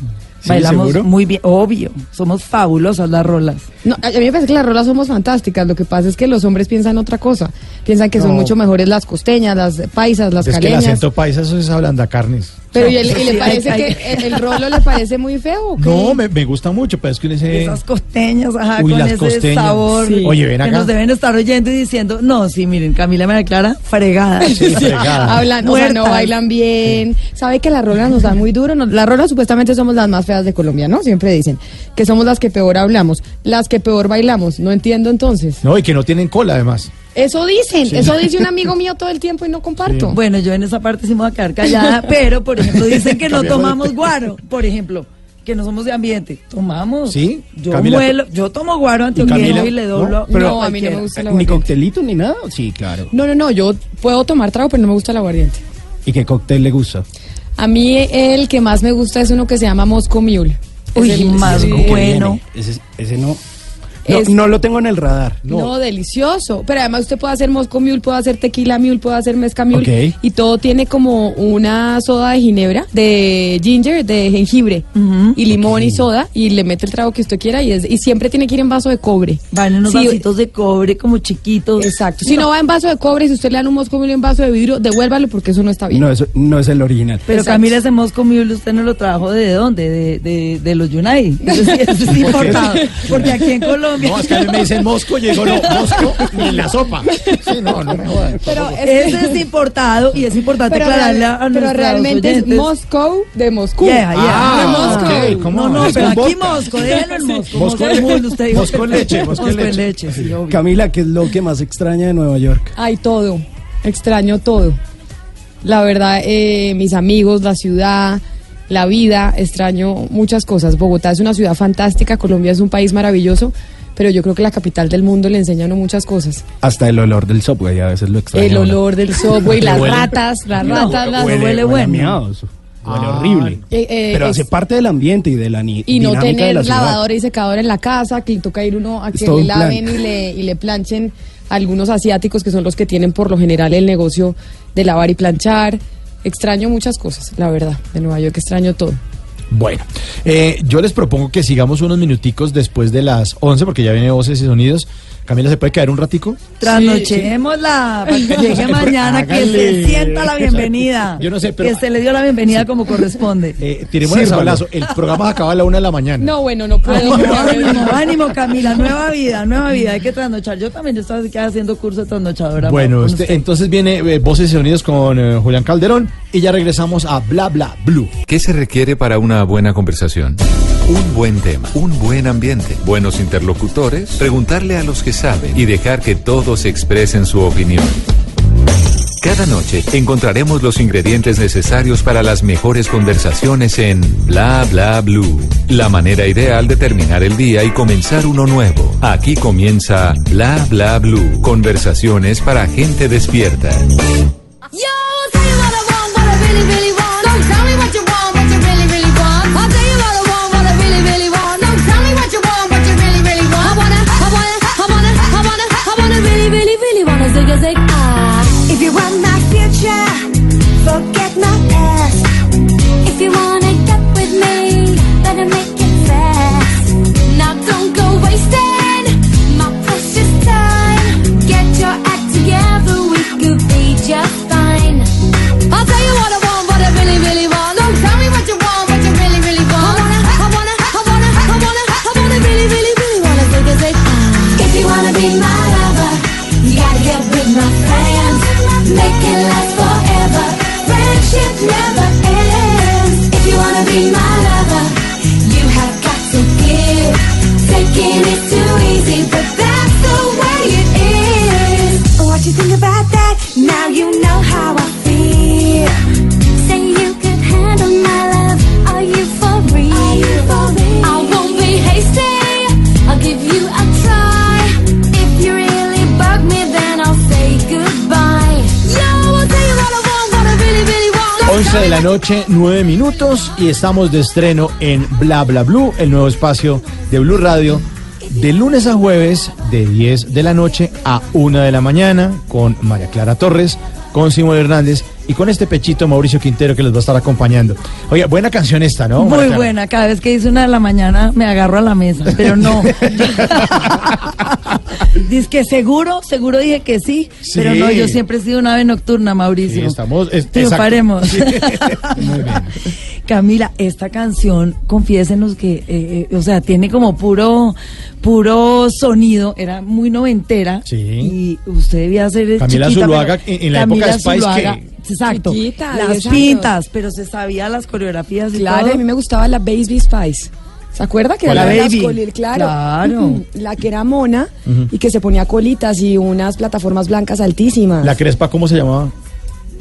Sí, Bailamos ¿seguro? muy bien, obvio. Somos fabulosas las rolas. No, a mí me parece que las rolas somos fantásticas. Lo que pasa es que los hombres piensan otra cosa. Piensan que son mucho mejores las costeñas, las paisas, las es que el caleñas. acento paisa eso es hablando carnes. Pero ¿y, el- y le parece hay- hay- que el, el rolo le parece muy feo? o qué? No, me, me gusta mucho, pero es que uno dice... Esas costeñas, ajá, Uy, con las ese costeñas. sabor Sí. Oye, ven que acá. nos deben estar oyendo y diciendo, no, sí, miren, Camila me declara fregada. Sí, fregada. Hablan, o sea, no bailan bien. ¿Sabe que las rolas nos dan muy duro? Nos- las rolas supuestamente somos las más feas de Colombia, ¿no? Siempre dicen que somos las que peor hablamos, las que peor bailamos. No entiendo entonces. No, y que no tienen cola además. Eso dicen, Sí. eso dice un amigo mío todo el tiempo y no comparto. Bueno, yo en esa parte sí me voy a quedar callada, pero por ejemplo dicen que no tomamos guaro, por ejemplo, que no somos de ambiente. Tomamos. ¿Sí? Yo Camila, muelo, yo tomo guaro antioqueño y le doblo. No, a mí no me gusta la ¿Ni aguardiente. coctelito ni nada? Sí, claro. No, no, no, yo puedo tomar trago, pero no me gusta el aguardiente. ¿Y qué cóctel le gusta? A mí el que más me gusta es uno que se llama Moscow Mule. Uy, Es el- más sí. bueno. Ese, ese no. No, Es- no lo tengo en el radar. No. delicioso. Pero además usted puede hacer Moscow Mule, puede hacer Tequila Mule, puede hacer Mezca Mule. Ok. Y todo tiene como una soda de ginebra, de ginger, de jengibre. Y limón y soda. Y le mete el trago que usted quiera. Y, es, y siempre tiene que ir en vaso de cobre. Van en unos Sí, vasitos de cobre como chiquitos. Exacto. Si no va en vaso de cobre, si usted le dan un Moscow Mule en vaso de vidrio, devuélvalo porque eso no está bien. No, eso no es el original. Pero Exacto. Camila ese Moscow Mule, ¿usted no lo trajo de dónde? De, de, de los United. Eso sí, eso sí importado. Porque aquí en Colombia. No, es que a mí me dicen Mosco, llegó no, Mosco y en la sopa. Sí, no, no me jodan. Pero Ese es importado y es importante Pero, aclararle real- a pero realmente es. Moscow de Moscú. Yeah, yeah. Ah, ok, ¿cómo? No, no, pero aquí. Mosco, déjalo en Mosco. Mosco usted Mosco en leche, Mosco en leche. sí. Camila, ¿qué es lo que más extraña de Nueva York? Ay, todo. Extraño todo. La verdad, eh, mis amigos, la ciudad, la vida, extraño muchas cosas. Bogotá es una ciudad fantástica, Colombia es un país maravilloso, pero yo creo que la capital del mundo le enseña a uno muchas cosas. Hasta el olor del subway, a veces lo extraña. El olor del subway, las Huele- ratas, las No, ratas, las... huele, huele huele a bueno. miados, Huele Ah. horrible. Eh, eh, Pero es- hace parte del ambiente y de la ni- y no tener la lavadora y secadora en la casa, que le toca ir uno a que le plan. laven y le, y le planchen algunos asiáticos que son los que tienen por lo general el negocio de lavar y planchar. Extraño muchas cosas, la verdad, de Nueva York, extraño todo. Bueno, eh, yo les propongo que sigamos unos minuticos después de las 11, porque ya viene Voces y Sonidos, Camila, ¿se puede caer un ratico? Trasnochémosla para que llegue mañana, que se sienta la bienvenida. Yo no sé, pero- Que se le dio la bienvenida como corresponde. Eh, tiremos el Sírvalo. sablazo. El programa se acaba a la una de la mañana. No, bueno, no puedo. Ánimo, ánimo, ánimo, Camila, nueva vida, nueva vida, hay que trasnochar. Yo también estoy así que haciendo curso de trasnochadora. Bueno, este- usted. entonces viene eh, Voces y Sonidos con eh, Julián Calderón y ya regresamos a Bla Bla Blue. ¿Qué se requiere para una buena conversación? Un buen tema, un buen ambiente, buenos interlocutores, preguntarle a los que saben y dejar que todos expresen su opinión. Cada noche encontraremos los ingredientes necesarios para las mejores conversaciones en Bla Bla Blue. La manera ideal de terminar el día y comenzar uno nuevo. Aquí comienza Bla Bla Blue. Conversaciones para gente despierta. You want my future, forget 11 de la noche, 9 minutos y estamos de estreno en Bla Bla Blue, el nuevo espacio de Blue Radio, de lunes a jueves, de 10 de la noche a 1 de la mañana, con María Clara Torres, con Simón Hernández y con este pechito Mauricio Quintero que les va a estar acompañando. Oye, buena canción esta, ¿no? Muy buena, cada vez que dice una de la mañana me agarro a la mesa, pero no. Dice que seguro, seguro dije que sí, Sí. pero no, yo siempre he sido una ave nocturna, Mauricio. Sí, estamos. es- Triunfaremos. Sí. Muy bien. Camila, esta canción, confiésenos que, eh, eh, o sea, tiene como puro, puro sonido, era muy noventera. Sí. Y usted debía ser Camila chiquita, Zuluaga, en- en la época de Spice, Zuluaga, ¿qué? Exacto. Chiquita, las 10 años. pintas, pero se sabía las coreografías y Claro, todo. a mí me gustaba la Baby Spice. ¿Se acuerda que ¿Cuál era las Baby. coli- Claro. Claro. Ujú. La que era mona y que se ponía colitas y unas plataformas blancas altísimas. La Crespa, ¿cómo se llamaba?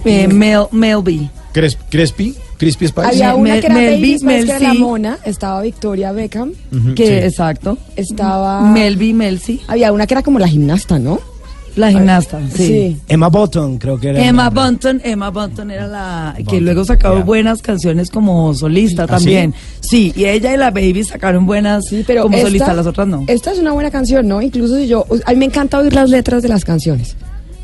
Eh, Mel, Melby. Cres- Crespi, Crispy Spice. Había una Mel- que era Mel Baby B, Spice, Mel que era la mona. Estaba Victoria Beckham. Que, sí. exacto. Estaba... Melby, Melcy. Había una que era como la gimnasta, ¿no? La gimnasta, sí. Sí. Emma Button, creo que era. Emma. Bunton, Emma Bunton era la que luego sacó buenas canciones como solista ¿Ah, también. Sí? y ella y la Baby sacaron buenas Sí, pero como esta- solista, las otras no. Esta es una buena canción, ¿no? Incluso si yo... A mí me encanta oír las letras de las canciones.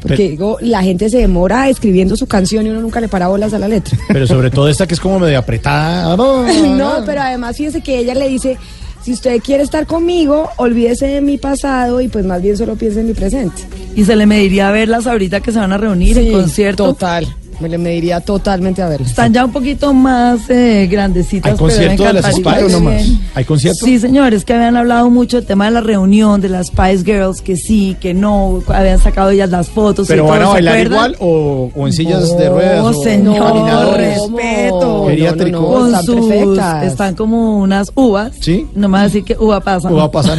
Porque Pero- digo, la gente se demora escribiendo su canción y uno nunca le para bolas a la letra. Pero sobre todo esta que es como medio apretada. No, pero además fíjese que ella le dice, si usted quiere estar conmigo, olvídese de mi pasado y pues más bien solo piense en mi presente. Y se le mediría verlas ahorita que se van a reunir en concierto. Total, me le mediría totalmente a verla. Están ya un poquito más eh, grandecitas. ¿Hay concierto de las Spice? también. ¿Hay concierto? Sí, señores, que habían hablado mucho del tema de la reunión de las Spice Girls, que sí, que no, habían sacado ellas las fotos. ¿Pero y van a todo, ¿se bailar igual o, o en sillas de ruedas? No, o señor, respeto. No, no, Con están sus- perfectas. están como unas uvas. ¿Sí? No me va a decir que uva pasa. ¿O va a pasar?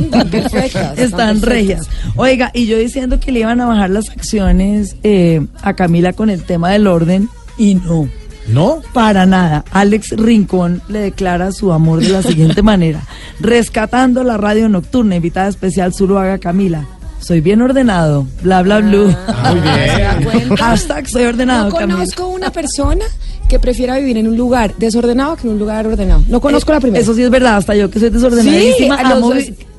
Están perfectas. Están perfectas. regias. Oiga, y yo diciendo que le iban a bajar las acciones eh, a Camila con el tema del orden, y no. ¿No? Para nada. Alex Rincón le declara su amor de la siguiente manera. Rescatando la radio nocturna, invitada especial Zuluaga Camila. Soy bien ordenado, bla bla blue. Ah, muy bien. Hashtag soy ordenado, No Camila. conozco una persona que prefiera vivir en un lugar desordenado que en un lugar ordenado. No conozco la primera. Eso sí es verdad, hasta yo que soy desordenadísima, Sí, amo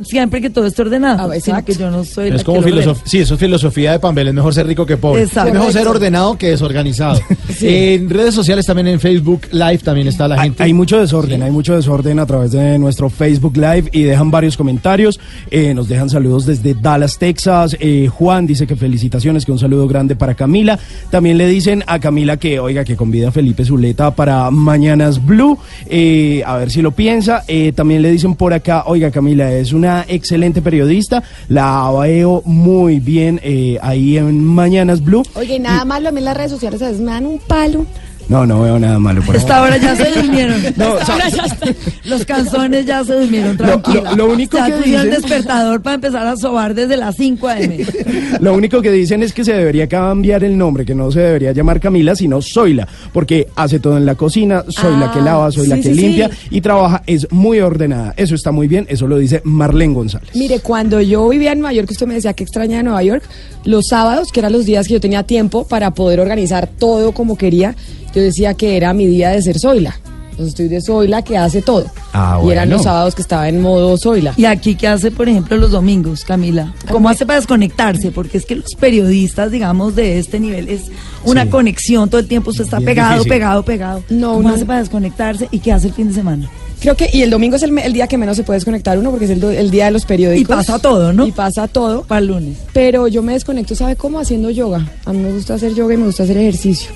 siempre que todo esté ordenado. Ah, sino que yo no soy la Es como filosofía, sí, eso es filosofía de Pambel, es mejor ser rico que pobre. Exacto. Es mejor ser ordenado que desorganizado. En redes sociales también en Facebook Live también está la gente. hay mucho desorden, hay mucho desorden a través de nuestro Facebook Live y dejan varios comentarios. Eh, nos dejan saludos desde Dallas, Texas. Eh, Juan dice que felicitaciones, que un saludo grande para Camila. También le dicen a Camila que, oiga, que convida a Felipe Zuleta para Mañanas Blue. Eh, a ver si lo piensa. Eh, también le dicen por acá, oiga, Camila es una excelente periodista. La veo muy bien eh, ahí en Mañanas Blue. Oye, nada más lo a mí las redes sociales a veces me dan un palo. No, no veo nada malo por ahí. Esta hora ya se durmieron. No, Esta hora ya se- los canzones ya se durmieron, Lo- tranquila. lo- lo único que dicen- despertador para empezar a sobar desde las 5 a.m. Lo único que dicen es que se debería cambiar el nombre, que no se debería llamar Camila, sino Zoila, porque hace todo en la cocina, soy la que Ah, lava, soy la que sí, limpia sí. y trabaja, es muy ordenada. Eso está muy bien, eso lo dice Marlene González. Mire, cuando yo vivía en Nueva York, usted me decía que extraña de Nueva York, los sábados, que eran los días que yo tenía tiempo para poder organizar todo como quería, yo decía que era mi día de ser Zoila. Entonces estoy de Zoila que hace todo. Ah, Y eran bueno. los sábados que estaba en modo Zoila. ¿Y aquí qué hace, por ejemplo, los domingos, Camila? ¿Cómo hace para desconectarse? Porque es que los periodistas, digamos, de este nivel es una conexión todo el tiempo. Usted está Bien pegado, difícil. pegado, pegado. No, ¿Cómo no. hace para desconectarse? ¿Y qué hace el fin de semana? Creo que, y el domingo es el, el día que menos se puede desconectar uno porque es el, do- el día de los periódicos. Y pasa todo, ¿no? Y pasa todo. Para el lunes. Pero yo me desconecto, ¿sabe cómo? Haciendo yoga. A mí me gusta hacer yoga y me gusta hacer ejercicio.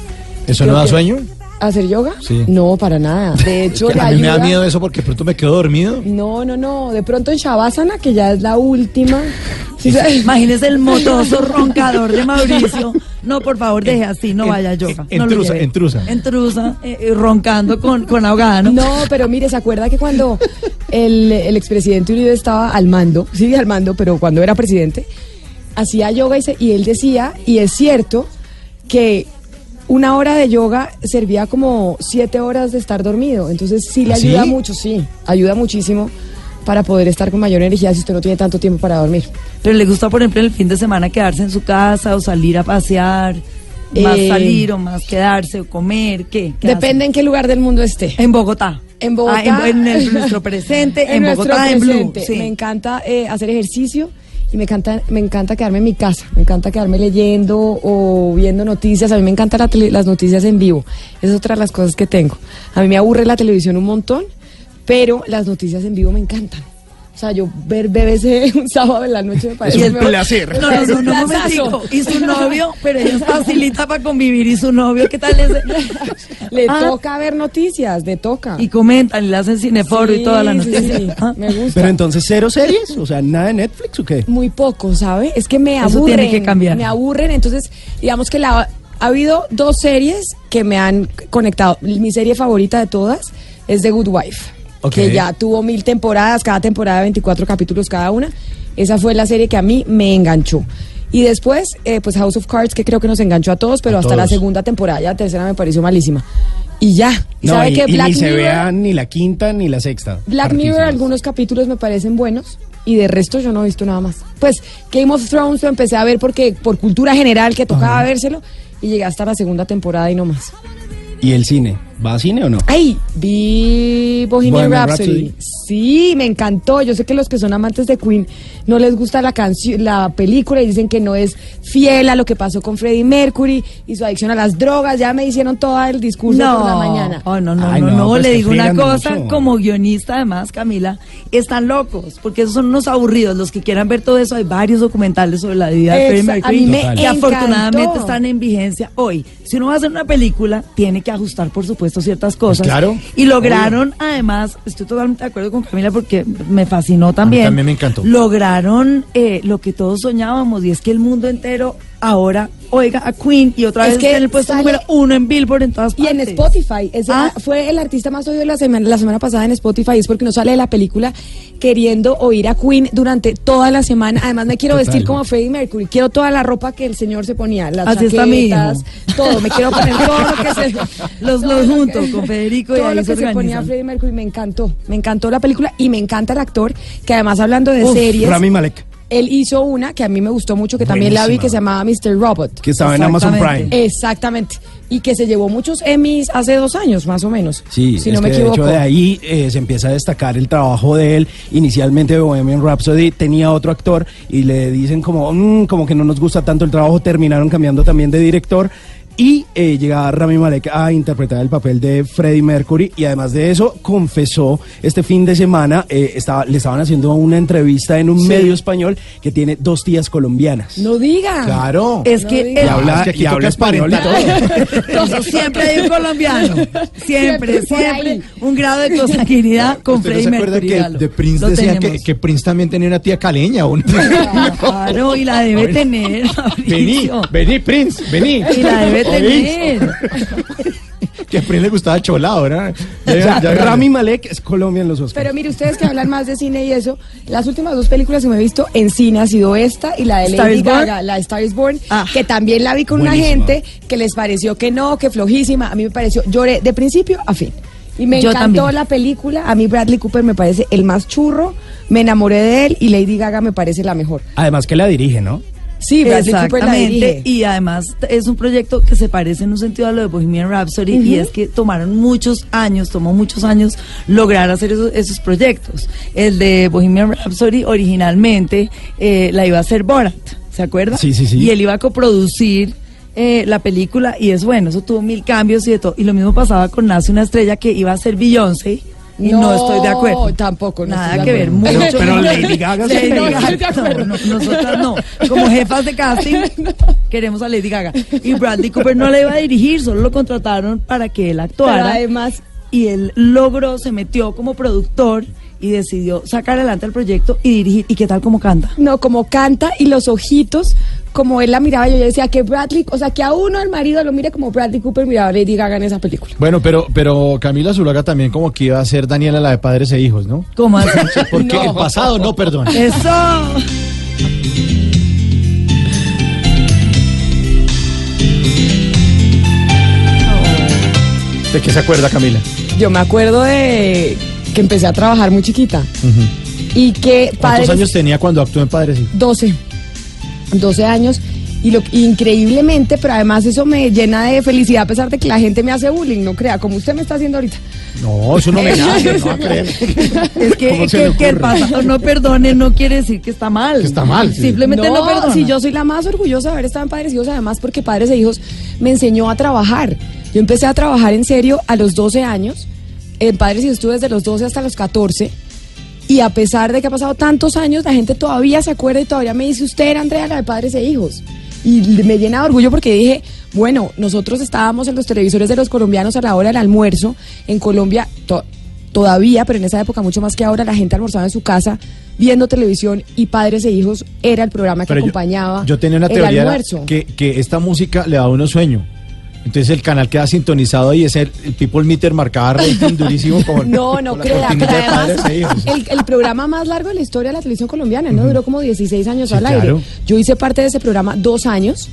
¿Eso no da que- sueño? ¿Hacer yoga? Sí. No, para nada. De hecho, Es que le a mí me da miedo eso porque pronto me quedo dormido. No, no, no. De pronto en Shavasana, que ya es la última. Sí, se- Imagínese el motoso roncador de Mauricio. No, por favor, deje así, no vaya yoga. en no lo trusa, lleve. en trusa. En trusa, eh, eh, roncando con, con ahogada, ¿no? No, pero mire, ¿se acuerda que cuando el, el expresidente Uribe estaba al mando, sigue al mando, pero cuando era presidente, hacía yoga y, se- y él decía, y es cierto, que una hora de yoga servía como siete horas de estar dormido. Entonces sí le ¿Ah, sí? ayuda mucho, sí, ayuda muchísimo para poder estar con mayor energía si usted no tiene tanto tiempo para dormir. Pero le gusta, por ejemplo, el fin de semana quedarse en su casa o salir a pasear, más Eh, salir o más quedarse o comer, ¿qué? ¿Qué Depende en qué lugar del mundo esté. En Bogotá. En Bogotá. Ah, en, en el- nuestro presente, en, nuestro Bogotá, en Blue. sí. Me encanta eh, hacer ejercicio y me encanta, me encanta quedarme en mi casa. Me encanta quedarme leyendo o viendo noticias. A mí me encantan las noticias en vivo. Esa es otra de las cosas que tengo. A mí me aburre la televisión un montón, pero las noticias en vivo me encantan. O sea, yo ver BBC un sábado en la noche me parece Y el mejor. placer. No, no, Es no, un no, un momentico. Y su novio, pero ella es facilita para convivir. ¿Y su novio qué tal es? Le Ah. toca ver noticias, le toca. Y comentan, y le hacen cineforo y Sí, toda la sí, noticia. sí. Ah. Me gusta. Pero entonces, ¿cero series? O sea, ¿nada de Netflix o qué? Muy poco, ¿sabe? Es que me Eso aburren. tiene que cambiar. Me aburren, entonces, digamos que la, ha habido dos series que me han conectado. Mi serie favorita de todas es The Good Wife, Que ya tuvo mil temporadas, cada temporada 24 capítulos cada una. Esa fue la serie que a mí me enganchó. Y después, eh, pues House of Cards, que creo que nos enganchó a todos, pero A hasta todos. la segunda temporada, ya la tercera me pareció malísima. Y ya. ¿Y No, ¿Sabe y, qué? y Black ni se Mirror- vea ni la quinta ni la sexta. Black Mirror, algunos capítulos me parecen buenos y de resto yo no he visto nada más. Pues Game of Thrones lo empecé a ver porque por cultura general que tocaba vérselo y llegué hasta la segunda temporada y no más. ¿Y el cine? ¿Va a cine o no? ¡Ay! Vi Bohemian, Bohemian Rhapsody. Rhapsody. Sí, me encantó. Yo sé que los que son amantes de Queen no les gusta la canción, la película y dicen que no es fiel a lo que pasó con Freddie Mercury y su adicción a las drogas. Ya me hicieron todo el discurso No, por la mañana. oh, no, no, Ay, no, no, no, pues le digo una cosa, mucho. como guionista además, Camila, están locos, porque esos son unos aburridos, los que quieran ver todo eso, hay varios documentales sobre la vida de Freddie Exa- a Mercury, mí me encantó. afortunadamente están en vigencia hoy. Si uno va a hacer una película, tiene que ajustar, por supuesto, ciertas cosas. claro, Y lograron, además, estoy totalmente de acuerdo con Camila porque me fascinó también. también me encantó. Lograron eh, lo que todos soñábamos, y es que el mundo entero ahora oiga a Queen y otra Es vez que en el puesto sale- número uno en Billboard en todas Y partes. en Spotify, ese Ah. fue el artista más oído la semana, la semana pasada en Spotify, es porque no sale de la película queriendo oír a Queen durante toda la semana. Además me quiero Total. vestir como Freddie Mercury, quiero toda la ropa que el señor se ponía, las Así está mi chaquetas, todo, me quiero poner todo lo que se... Los, los lo junto que- con Federico y todo ahí lo que se ponía. Freddie Mercury me encantó, me encantó la película y me encanta el actor, que además hablando de Uf, series... Rami Malek. Él hizo una que a mí me gustó mucho, que también la vi, que se llamaba Mr. Robot. Que estaba en Amazon Prime. Exactamente. Y que se llevó muchos Emmys hace dos años, más o menos. Sí, si es no me que equivoco. de hecho de ahí eh, se empieza a destacar el trabajo de él. Inicialmente Bohemian Rhapsody tenía otro actor y le dicen como, "Mm, como que no nos gusta tanto el trabajo, terminaron cambiando también de director. Y eh, llega Rami Malek a interpretar el papel de Freddie Mercury y además de eso confesó este fin de semana, eh, estaba, le estaban haciendo una entrevista en un Sí. medio español que tiene dos tías colombianas. No diga. Claro. Es No que diga. Y habla, es que aquí y habla español y todo. Siempre hay un colombiano. Siempre, Siempre. Un grado de consanguinidad con ¿Usted no Freddie se acuerda Mercury. que de Prince Lo decían que, Prince también tenía una tía caleña? ¿o no? Claro, y la debe tener. vení, Mauricio. vení, Prince, vení. Y la debe. Tener. Que a le gustaba cholado, ¿verdad? O sea, Rami Malek es Colombia en los Oscars. Pero mire, ustedes que hablan más de cine y eso, las últimas dos películas que me he visto en cine ha sido esta y la de ¿Star Lady? Gaga, la de Star is Born, Ah. que también la vi con una gente que les pareció que no, que flojísima. A mí me pareció, lloré de principio a fin. Y me Yo encantó también. la película. A mí Bradley Cooper me parece el más churro. Me enamoré de él y Lady Gaga me parece la mejor. Además que la dirige, ¿no? Sí, Bradley Cooper la dirige. Exactamente. Y además es un proyecto que se parece en un sentido a lo de Bohemian Rhapsody y es que tomaron muchos años, tomó muchos años lograr hacer esos, esos proyectos. El de Bohemian Rhapsody originalmente eh, la iba a hacer Borat, ¿se acuerda? Sí, sí, sí. Y él iba a coproducir eh, la película y es bueno, eso tuvo mil cambios y de todo. Y lo mismo pasaba con Nace una estrella que iba a ser Beyoncé. Y no, estoy de acuerdo. tampoco. no Nada estoy que ver, mucho. Pero Lady Gaga sí. Lady No, Gaga, estoy de acuerdo. no, no, nosotras no. Como jefas de casting, queremos a Lady Gaga. Y Bradley Cooper no le iba a dirigir, solo lo contrataron para que él Pero actuara. además, y él logró, se metió como productor y decidió sacar adelante el proyecto y dirigir. ¿Y qué tal como canta? No, como canta y los ojitos, como él la miraba, yo decía que Bradley, o sea, que a uno el marido lo mire como Bradley Cooper miraba a Lady Gaga en esa película. Bueno, pero, pero Camila Zuluaga también como que iba a ser Daniela la de padres e hijos, ¿no? ¿Cómo así? Porque No. el pasado no perdona. Eso. ¿De qué se acuerda, Camila? Yo me acuerdo de que empecé a trabajar muy chiquita y que ¿Cuántos años tenía cuando actuó en Padres e Hijos? 12, 12 años y lo increíblemente, pero además eso me llena de felicidad a pesar de que la gente me hace bullying, no crea, como usted me está haciendo ahorita. No, es un homenaje, no va a creer. Es que, ¿Cómo se que, que el pasado no perdone no quiere decir que está mal. Que está mal, sí. Simplemente no, perdona. si yo soy la más orgullosa de haber estado en Padres e Hijos, además porque Padres e Hijos me enseñó a trabajar. Yo empecé a trabajar en serio a los 12 años. En Padres e Hijos estuve desde los 12 hasta los 14. Y a pesar de que ha pasado tantos años, la gente todavía se acuerda y todavía me dice, usted era Andrea, la de Padres e Hijos. Y me llena de orgullo porque dije, bueno, nosotros estábamos en los televisores de los colombianos a la hora del almuerzo. En Colombia to- todavía, pero en esa época mucho más que ahora, la gente almorzaba en su casa viendo televisión y Padres e Hijos era el programa que Pero yo- acompañaba Yo, tenía una teoría almuerzo. que, que esta música le da uno sueño. Entonces el canal queda sintonizado y ese el People Meter marcaba rating durísimo No, no con crea, pero además e el, el programa más largo de la historia de la televisión colombiana, ¿no? Duró como 16 años Sí, al aire. claro. Yo hice parte de ese programa dos años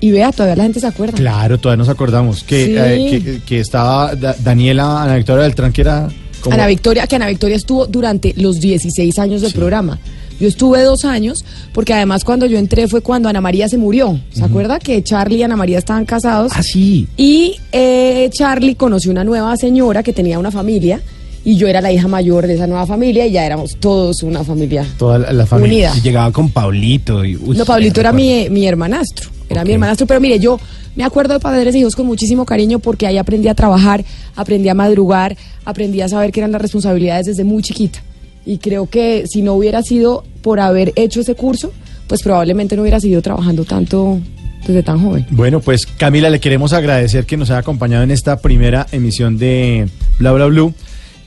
y vea, todavía la gente se acuerda. Claro, todavía nos acordamos que, Sí. eh, que, que estaba Da- Daniela, Ana Victoria Beltrán, que era como... Ana Victoria, que Ana Victoria estuvo durante los 16 años del programa. Yo estuve dos años, porque además cuando yo entré fue cuando Ana María se murió. ¿Se acuerda que Charlie y Ana María estaban casados? Ah, sí. Y eh, Charlie conoció una nueva señora que tenía una familia y yo era la hija mayor de esa nueva familia y ya éramos todos una familia. Toda la, la familia. Unida. Y llegaba con Paulito. Y, uy, no, Pablito era mi, mi hermanastro, era mi hermanastro, pero mire, yo me acuerdo de Padres e Hijos con muchísimo cariño porque ahí aprendí a trabajar, aprendí a madrugar, aprendí a saber qué eran las responsabilidades desde muy chiquita. Y creo que si no hubiera sido por haber hecho ese curso, pues probablemente no hubiera seguido trabajando tanto desde tan joven. Bueno, pues Camila, le queremos agradecer que nos haya acompañado en esta primera emisión de Bla Bla Blue.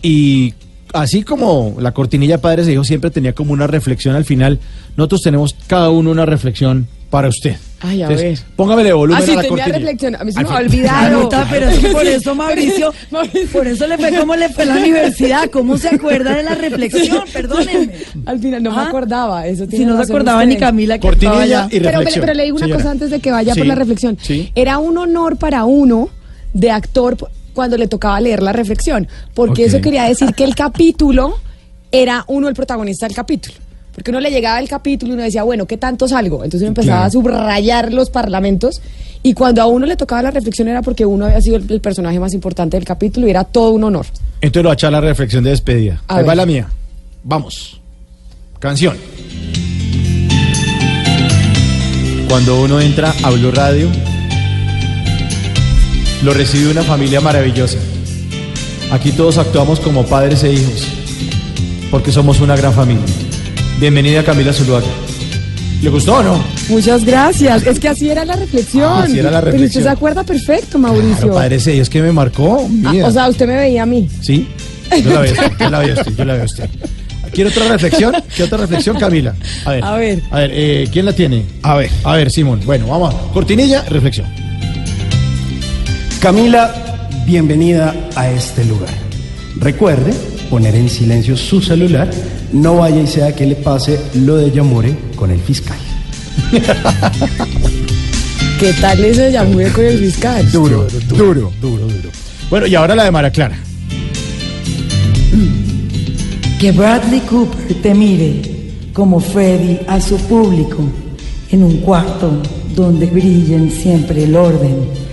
Y así como la cortinilla Padres e Hijos siempre tenía como una reflexión al final, nosotros tenemos cada uno una reflexión para usted. Ay, a Entonces, ver. Póngamele volumen Ah, sí, a la tenía cortinilla. reflexión. A mí se me ha olvidado. Pero es que por eso Mauricio, por eso le fue como le fue a la universidad. ¿Cómo se acuerda de la reflexión? Perdónenme. Al final no me Ah. acordaba. Eso Si tiene no se acordaba usted. ni Camila que Cortinilla y Pero, pero, reflexión. pero le digo una señora. cosa antes de que vaya por Sí, la reflexión. sí. Era un honor para uno de actor cuando le tocaba leer la reflexión, porque eso quería decir que el capítulo era uno el protagonista del capítulo. Porque uno le llegaba el capítulo y uno decía, bueno, ¿qué tanto salgo? Entonces uno empezaba Claro. a subrayar los parlamentos y cuando a uno le tocaba la reflexión era porque uno había sido el, el personaje más importante del capítulo y era todo un honor. Entonces lo va a echar la reflexión de despedida. A Ahí va la mía. Vamos. Canción. Cuando uno entra a Blue Radio, lo recibe una familia maravillosa. Aquí todos actuamos como padres e hijos, porque somos una gran familia. Bienvenida Camila Zuluaga. ¿Le gustó o no? Muchas gracias. Es que así era la reflexión. Ah, así era la Pero usted reflexión. se acuerda perfecto, Mauricio. Pero padres e hijos que me marcó. Ah, o sea, usted me veía a mí. Sí, yo la veo, a usted, yo la veo a usted, yo la veo a usted. ¿Quiere otra reflexión? ¿Qué otra reflexión, Camila? A ver. A ver. A ver, eh, ¿quién la tiene? A ver. A ver, Simón. Bueno, vamos. Cortinilla, reflexión. Camila, bienvenida a este lugar. Recuerde poner en silencio su celular, no vaya y sea que le pase lo de Yamore con el fiscal. ¿Qué tal ese llamé con el fiscal? Duro, duro, duro, duro. Bueno, y ahora la de Mara Clara. Que Bradley Cooper te mire como Freddy a su público en un cuarto donde brillen siempre el orden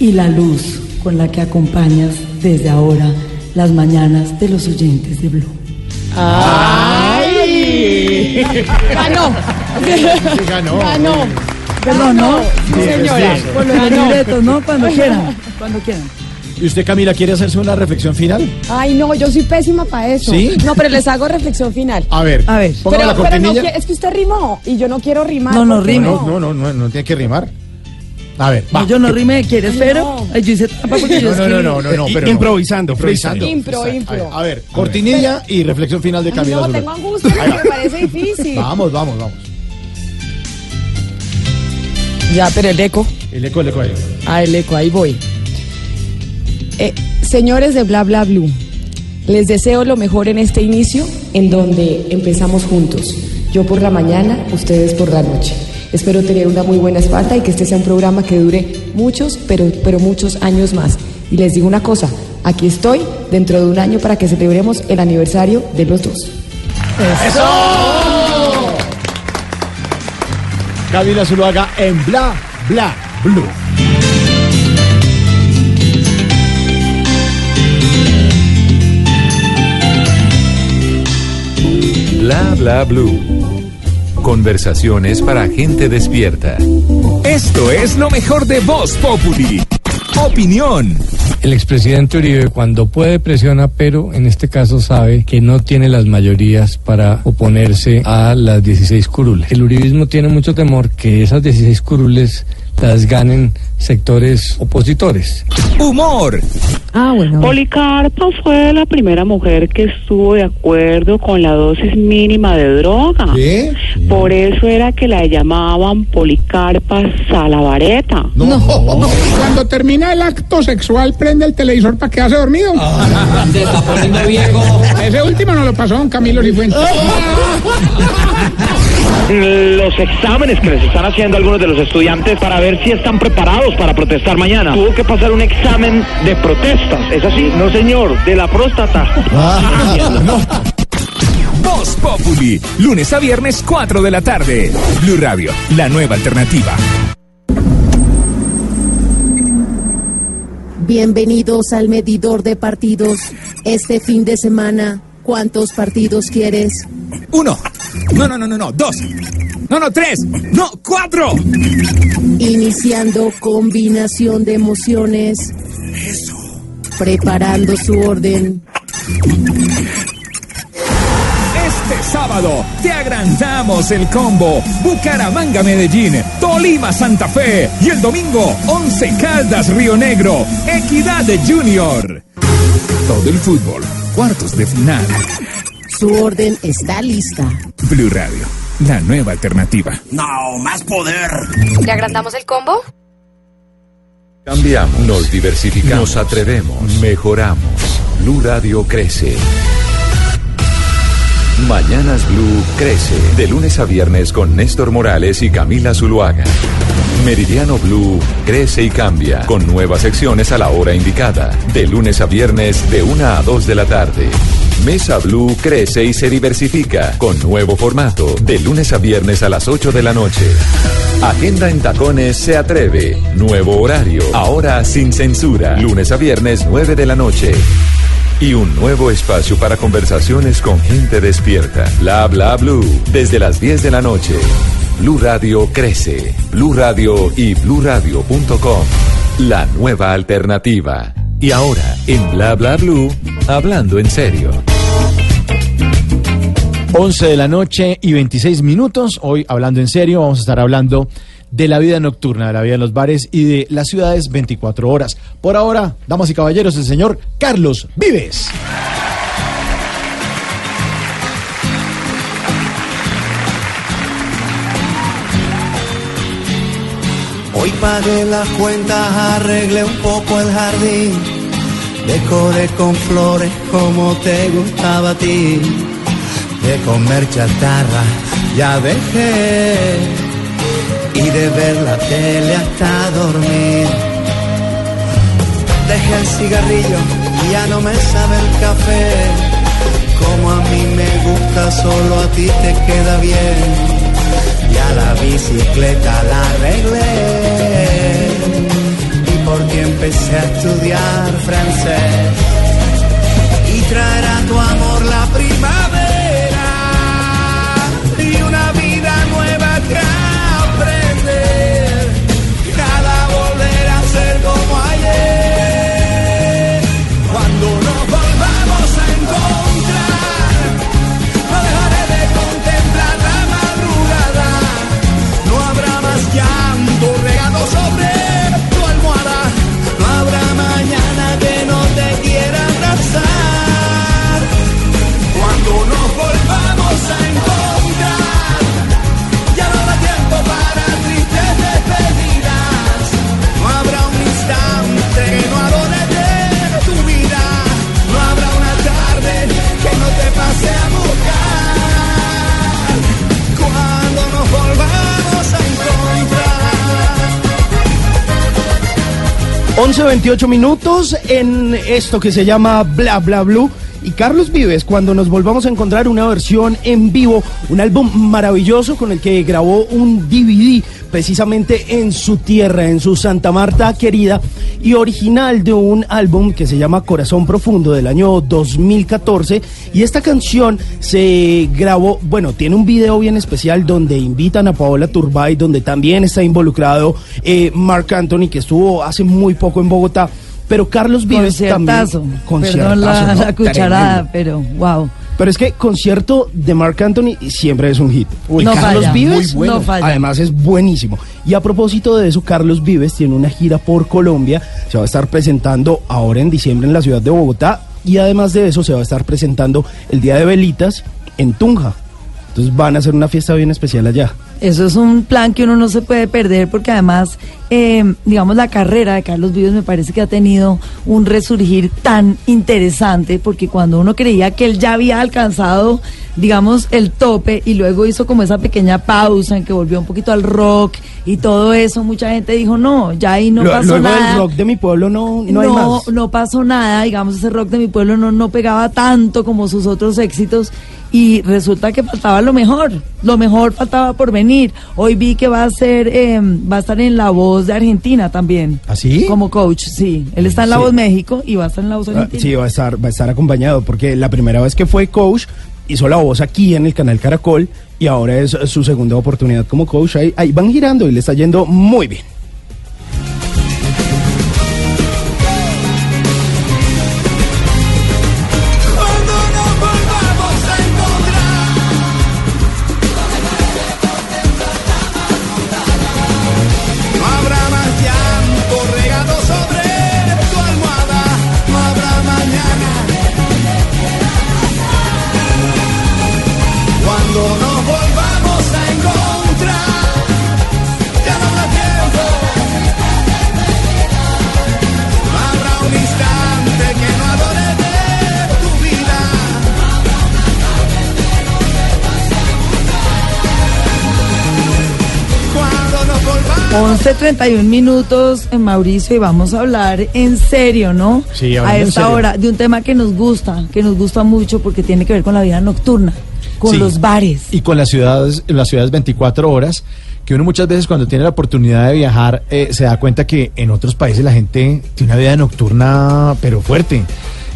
y la luz con la que acompañas desde ahora las mañanas de los oyentes de Blue. ¡Ay! ¡Ganó! ganó. ¡Ganó! Perdón, ¿no? Sí, señora. Por los libretos, ¿no? Cuando quieran. Cuando quieran. ¿Y usted, Camila, quiere hacerse una reflexión final? Ay, no, yo soy pésima para eso. ¿Sí? No, pero les hago reflexión final. A ver. A ver. Pero, la pero no, es que usted rimó y yo no quiero rimar. No, no rime. No, no, no, no, no tiene que rimar. A ver, va. No, yo no rime, ¿quieres, pero? Ay, yo hice trampa porque yo No, no, no, no, no, no, pero no. Improvisando, Improvisando. Impro, impro. A ver, cortinilla y reflexión final de Ay, Camila no, tengo angustia porque me parece difícil. Vamos, vamos, vamos. Ya, pero el eco. El eco, el eco ahí. Ah, el eco, ahí voy. Eh, señores de Bla Bla Blue, les deseo lo mejor en este inicio, en donde empezamos juntos. Yo por la mañana, ustedes por la noche. Espero tener una muy buena espalda y que este sea un programa que dure muchos, pero, pero muchos años más. Y les digo una cosa, aquí estoy dentro de un año para que celebremos el aniversario de los dos. Camila Zuluaga en Bla, Bla, Blue. Bla bla blue. Conversaciones para gente despierta. Esto es lo mejor de Voz Populi. Opinión. El expresidente Uribe cuando puede presiona, pero en este caso sabe que no tiene las mayorías para oponerse a las 16 curules. El uribismo tiene mucho temor que esas 16 curules las ganen sectores opositores. Humor. Ah, bueno. Policarpa fue la primera mujer que estuvo de acuerdo con la dosis mínima de droga. ¿Qué? Por eso era que la llamaban Policarpa Salavareta. Cuando termina el acto sexual, prende el televisor para quedarse dormido. Se está poniendo viejo. Ese último no lo pasó don Camilo Cifuentes. Los exámenes que les están haciendo algunos de los estudiantes para ver si están preparados para protestar mañana. Tuvo que pasar un examen de protestas. ¿Es así? No, señor, de la próstata. Voz Populi. Lunes a viernes, 4 de la tarde. Blue Radio, la nueva alternativa. Bienvenidos al medidor de partidos. Este fin de semana, ¿cuántos partidos quieres? Uno. No, no, no, no, no. Dos. No, no, tres. No, cuatro. Iniciando combinación de emociones. Preparando su orden. Este sábado te agrandamos el combo. Bucaramanga Medellín, Tolima Santa Fe y el domingo Once Caldas Río Negro, Equidad de Junior. Todo el fútbol, cuartos de final. Su orden está lista. Blue Radio, la nueva alternativa. No, más poder. ¿Le agrandamos el combo? Cambiamos, nos diversificamos, nos atrevemos, mejoramos. Blue Radio crece. Mañanas Blue crece. De lunes a viernes con Néstor Morales y Camila Zuluaga. Meridiano Blue crece y cambia. Con nuevas secciones a la hora indicada. De lunes a viernes de 1 a 2 de la tarde. Mesa Blue crece y se diversifica con nuevo formato de lunes a viernes a las 8 de la noche. Agenda en Tacones se atreve. Nuevo horario. Ahora sin censura. Lunes a viernes 9 de la noche. Y un nuevo espacio para conversaciones con gente despierta. Bla bla blue. Desde las 10 de la noche. Blue Radio crece. Blue Radio y bluradio.com. La nueva alternativa. Y ahora, en Bla Bla Blue, hablando en serio. 11 de la noche y 26 minutos. Hoy, hablando en serio, vamos a estar hablando de la vida nocturna, de la vida en los bares y de las ciudades 24 horas. Por ahora, damas y caballeros, el señor Carlos Vives. Hoy pagué las cuentas, arreglé un poco el jardín, decoré con flores como te gustaba a ti. De comer chatarra ya dejé y de ver la tele hasta dormir. Dejé el cigarrillo y ya no me sabe el café. Como a mí me gusta, solo a ti te queda bien. Ya la bicicleta la arreglé empecé a estudiar francés y traerá tu amor la primavera 11.28 minutos en esto que se llama Bla Bla Blue. Y Carlos Vives, cuando nos volvamos a encontrar una versión en vivo, un álbum maravilloso con el que grabó un DVD precisamente en su tierra, en su Santa Marta querida, y original de un álbum que se llama Corazón Profundo del año 2014. Y esta canción se grabó, bueno, tiene un video bien especial donde invitan a Paola Turbay, donde también está involucrado eh, Mark Anthony, que estuvo hace muy poco en Bogotá. Pero Carlos Vives Conciertazo. también. Perdón la, Conciertazo, ¿no? la cucharada, Tremendo. pero wow. Pero es que concierto de Mark Anthony siempre es un hit. No Carlos falla, Vives, muy bueno. no falla. además es buenísimo. Y a propósito de eso, Carlos Vives tiene una gira por Colombia. Se va a estar presentando ahora en diciembre en la ciudad de Bogotá. Y además de eso, se va a estar presentando el Día de Velitas en Tunja. Entonces van a hacer una fiesta bien especial allá. Eso es un plan que uno no se puede perder porque además, eh, digamos, la carrera de Carlos Vives me parece que ha tenido un resurgir tan interesante porque cuando uno creía que él ya había alcanzado, digamos, el tope y luego hizo como esa pequeña pausa en que volvió un poquito al rock y todo eso, mucha gente dijo, no, ya ahí no Lo- pasó luego nada. del rock de mi pueblo no, no, hay más. no pasó nada, digamos, ese rock de mi pueblo no, no pegaba tanto como sus otros éxitos y resulta que faltaba lo mejor, lo mejor faltaba por venir. Hoy vi que va a ser, eh, va a estar en La Voz de Argentina también. ¿Así? Como coach, sí. Él está en La Sí. Voz México y va a estar en La Voz Ah, Argentina. Sí, va a estar, va a estar acompañado, porque la primera vez que fue coach hizo la voz aquí en el canal Caracol y ahora es su segunda oportunidad como coach. Ahí, ahí van girando y le está yendo muy bien. 11.31 minutos, eh, Mauricio, y vamos a hablar en serio, ¿no? Sí, a esta hora, de un tema que nos gusta, que nos gusta mucho porque tiene que ver con la vida nocturna, con Sí. los bares. Y con las ciudades, las ciudades 24 horas, que uno muchas veces cuando tiene la oportunidad de viajar eh, se da cuenta que en otros países la gente tiene una vida nocturna pero fuerte.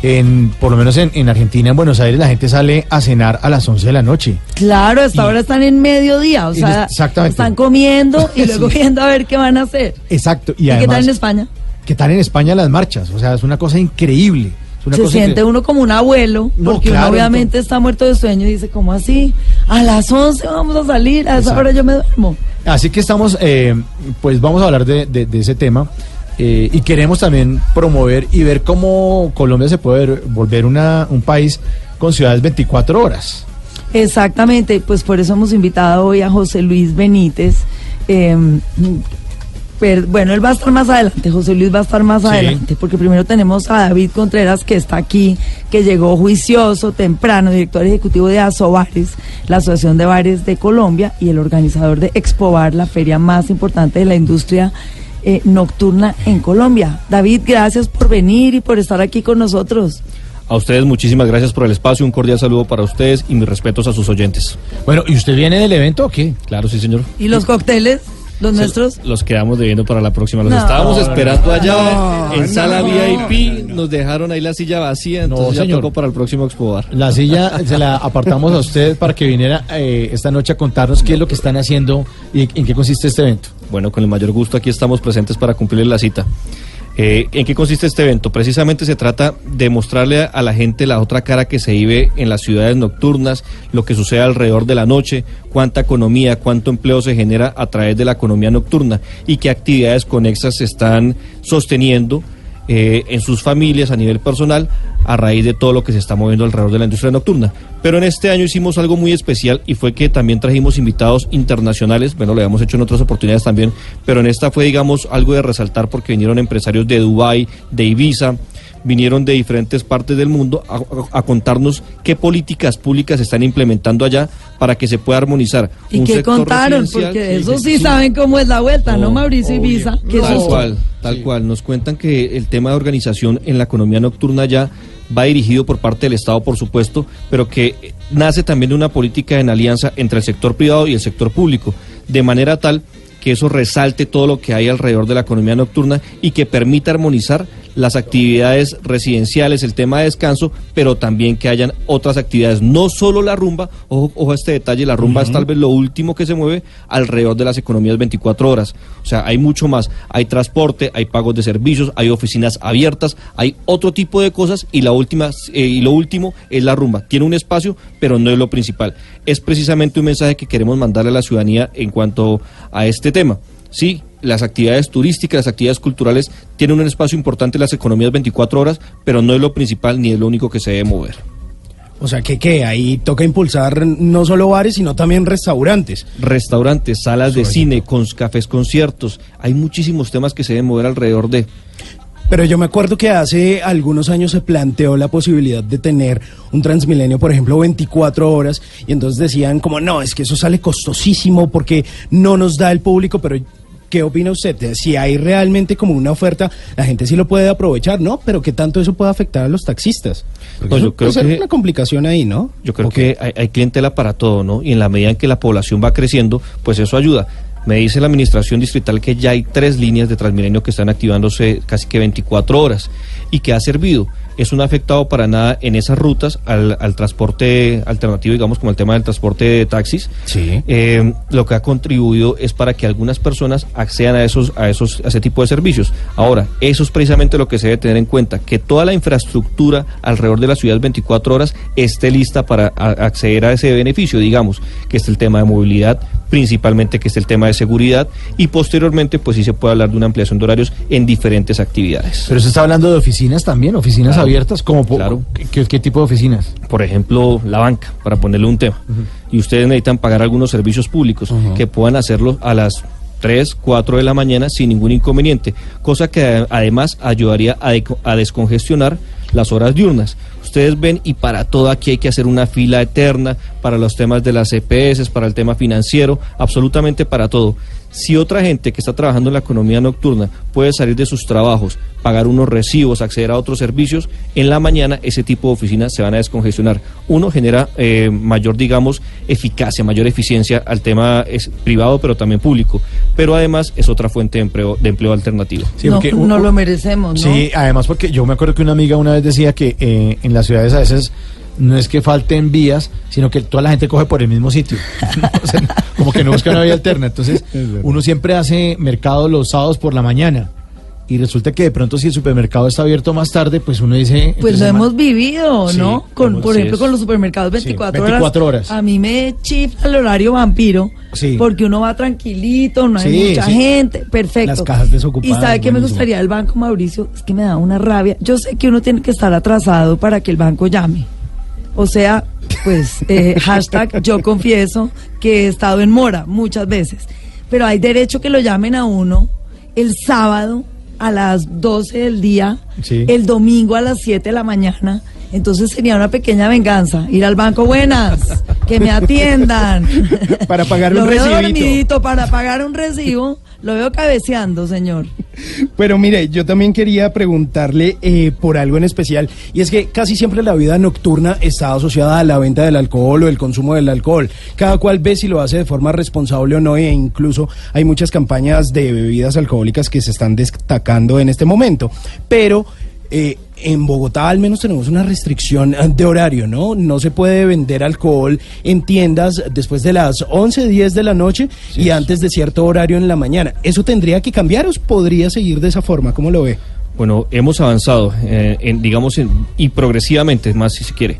En, por lo menos en, en Argentina, en Buenos Aires, la gente sale a cenar a las 11 de la noche. Claro, hasta ahora están en mediodía, o sea, exactamente. están comiendo y luego Sí. viendo a ver qué van a hacer. Exacto. Y, ¿Y, qué tal además, en España? ¿qué tal en España las marchas? O sea, es una cosa increíble. Una Se siente uno como un abuelo, No, porque claro, uno obviamente está muerto de sueño y dice, ¿cómo así? A las 11 vamos a salir, a esa Exacto. hora yo me duermo. Así que estamos, eh, pues vamos a hablar de, de- de ese tema eh, y queremos también promover y ver cómo Colombia se puede ver- volver una, un país con ciudades 24 horas. Exactamente, pues por eso hemos invitado hoy a José Luis Benítez. eh, per- bueno, él va a estar más adelante, José Luis va a estar más Sí. adelante, porque primero tenemos a David Contreras que está aquí, que llegó juicioso, temprano, director ejecutivo de Asobares, la Asociación de Bares de Colombia y el organizador de Expobar, la feria más importante de la industria eh, nocturna en Colombia. David, gracias por venir y por estar aquí con nosotros. A ustedes muchísimas gracias por el espacio, un cordial saludo para ustedes y mis respetos a sus oyentes. Bueno, ¿y usted viene del evento o qué? Claro, sí, señor. ¿Y los cócteles, los nuestros? Los quedamos debiendo para la próxima. Los No. estábamos No, esperando no, allá no, en sala no. VIP. Nos dejaron ahí la silla vacía, entonces ya señor. tocó para el próximo Expobar. La silla se la apartamos a usted para que viniera eh, esta noche a contarnos qué es lo que están haciendo y en qué consiste este evento. Bueno, con el mayor gusto aquí estamos presentes para cumplirle la cita. Eh, ¿En qué consiste este evento? Precisamente se trata de mostrarle a la gente la otra cara que se vive en las ciudades nocturnas, lo que sucede alrededor de la noche, cuánta economía, cuánto empleo se genera a través de la economía nocturna y qué actividades conexas se están sosteniendo eh, en sus familias a nivel personal a raíz de todo lo que se está moviendo alrededor de la industria nocturna. Pero en este año hicimos algo muy especial y fue que también trajimos invitados internacionales, bueno, lo habíamos hecho en otras oportunidades también, pero en esta fue, digamos, algo de resaltar porque vinieron empresarios de Dubái, de Ibiza, vinieron de diferentes partes del mundo a, a- a contarnos qué políticas públicas se están implementando allá para que se pueda armonizar. ¿Y un qué sector contaron? Porque eso sí saben cómo es la vuelta, ¿no, Mauricio Ibiza? ¿Qué Tal susto? cual, tal cual. Nos cuentan que el tema de organización en la economía nocturna ya va dirigido por parte del Estado, por supuesto, pero que nace también de una política en alianza entre el sector privado y el sector público, de manera tal que eso resalte todo lo que hay alrededor de la economía nocturna y que permita armonizar las actividades residenciales, el tema de descanso, pero también que hayan otras actividades, no solo la rumba, ojo, ojo a este detalle, la rumba es tal vez lo último que se mueve alrededor de las economías 24 horas, o sea, hay mucho más, hay transporte, hay pagos de servicios, hay oficinas abiertas, hay otro tipo de cosas y la última eh, y lo último es la rumba, tiene un espacio, pero no es lo principal. Es precisamente un mensaje que queremos mandarle a la ciudadanía en cuanto a este tema. Sí, las actividades turísticas, las actividades culturales tienen un espacio importante en las economías 24 horas, pero no es lo principal ni es lo único que se debe mover. O sea, que qué, ahí toca impulsar no solo bares, sino también restaurantes. Restaurantes, salas de cine, con cafés, conciertos, hay muchísimos temas que se deben mover alrededor de. Pero yo me acuerdo que hace algunos años se planteó la posibilidad de tener un Transmilenio, por ejemplo, 24 horas, y entonces decían como, no, es que eso sale costosísimo porque no nos da el público, pero ¿qué opina usted? Si hay realmente como una oferta, la gente sí lo puede aprovechar, ¿no? Pero ¿qué tanto eso puede afectar a los taxistas? Eso yo creo que- una complicación ahí, ¿no? Yo creo que hay, hay clientela para todo, ¿no? Y en la medida en que la población va creciendo, pues eso ayuda. Me dice la administración distrital que ya hay tres líneas de Transmilenio que están activándose casi que 24 horas y que ha servido. Eso no ha afectado para nada en esas rutas al, al transporte alternativo, digamos, como el tema del transporte de taxis. Sí. Eh, lo que ha contribuido es para que algunas personas accedan a esos, a esos, a ese tipo de servicios. Ahora, eso es precisamente lo que se debe tener en cuenta, que toda la infraestructura alrededor de las ciudades 24 horas esté lista para a- acceder a ese beneficio, digamos, que esté el tema de movilidad, principalmente que esté el tema de seguridad y posteriormente, pues sí se puede hablar de una ampliación de horarios en diferentes actividades. Pero se está hablando de oficinas también, oficinas Claro. abiertas, como Claro. ¿qué, qué tipo de oficinas? por ejemplo, la banca, para ponerle un tema, y ustedes necesitan pagar algunos servicios públicos que puedan hacerlo a las 3, 4 de la mañana sin ningún inconveniente, cosa que además ayudaría a descongestionar las horas diurnas. Ustedes ven y para todo aquí hay que hacer una fila eterna para los temas de las EPS, para el tema financiero, absolutamente para todo. Si otra gente que está trabajando en la economía nocturna puede salir de sus trabajos, pagar unos recibos, acceder a otros servicios, en la mañana ese tipo de oficinas se van a descongestionar. Uno genera eh, mayor, digamos, eficacia, mayor eficiencia al tema es privado, pero también público. Pero además es otra fuente de empleo, de empleo alternativo. Sí, no, porque no lo merecemos, ¿no? Sí, además porque yo me acuerdo que una amiga una vez decía que eh, en las ciudades a veces no es que falten vías, sino que toda la gente coge por el mismo sitio. O sea, como que no busca una vía alterna. Entonces, uno siempre hace mercado los sábados por la mañana. Y resulta que de pronto si el supermercado está abierto más tarde, pues uno dice... Pues lo hemos vivido, Sí, ¿no? Con, por sí ejemplo, es. con los supermercados 24, 24 horas. A mí me chifla el horario vampiro Sí. porque uno va tranquilito, no hay Sí, mucha sí. gente, perfecto. Las cajas desocupadas, Y sabe que me gustaría el banco, Mauricio, es que me da una rabia. Yo sé que uno tiene que estar atrasado para que el banco llame. O sea, pues, eh, hashtag yo confieso que he estado en mora muchas veces. Pero hay derecho que lo llamen a uno el sábado a las 12 del día, Sí. el domingo a las 7 de la mañana. Entonces sería una pequeña venganza. Ir al banco, buenas, que me atiendan. Para pagar un recibito. dormidito para pagar un recibo. Lo veo cabeceando, señor. Pero mire, yo también quería preguntarle eh, por algo en especial, y es que casi siempre la vida nocturna está asociada a la venta del alcohol o el consumo del alcohol. Cada cual ve si lo hace de forma responsable o no, e incluso hay muchas campañas de bebidas alcohólicas que se están destacando en este momento. Pero eh, en Bogotá al menos tenemos una restricción eh, de horario, ¿no? No se puede vender alcohol en tiendas después de las 11, 10 de la noche y antes de cierto horario en la mañana. ¿Eso tendría que cambiar o podría seguir de esa forma? ¿Cómo lo ve? Bueno, hemos avanzado, eh, en, digamos, en- y progresivamente, más si se quiere.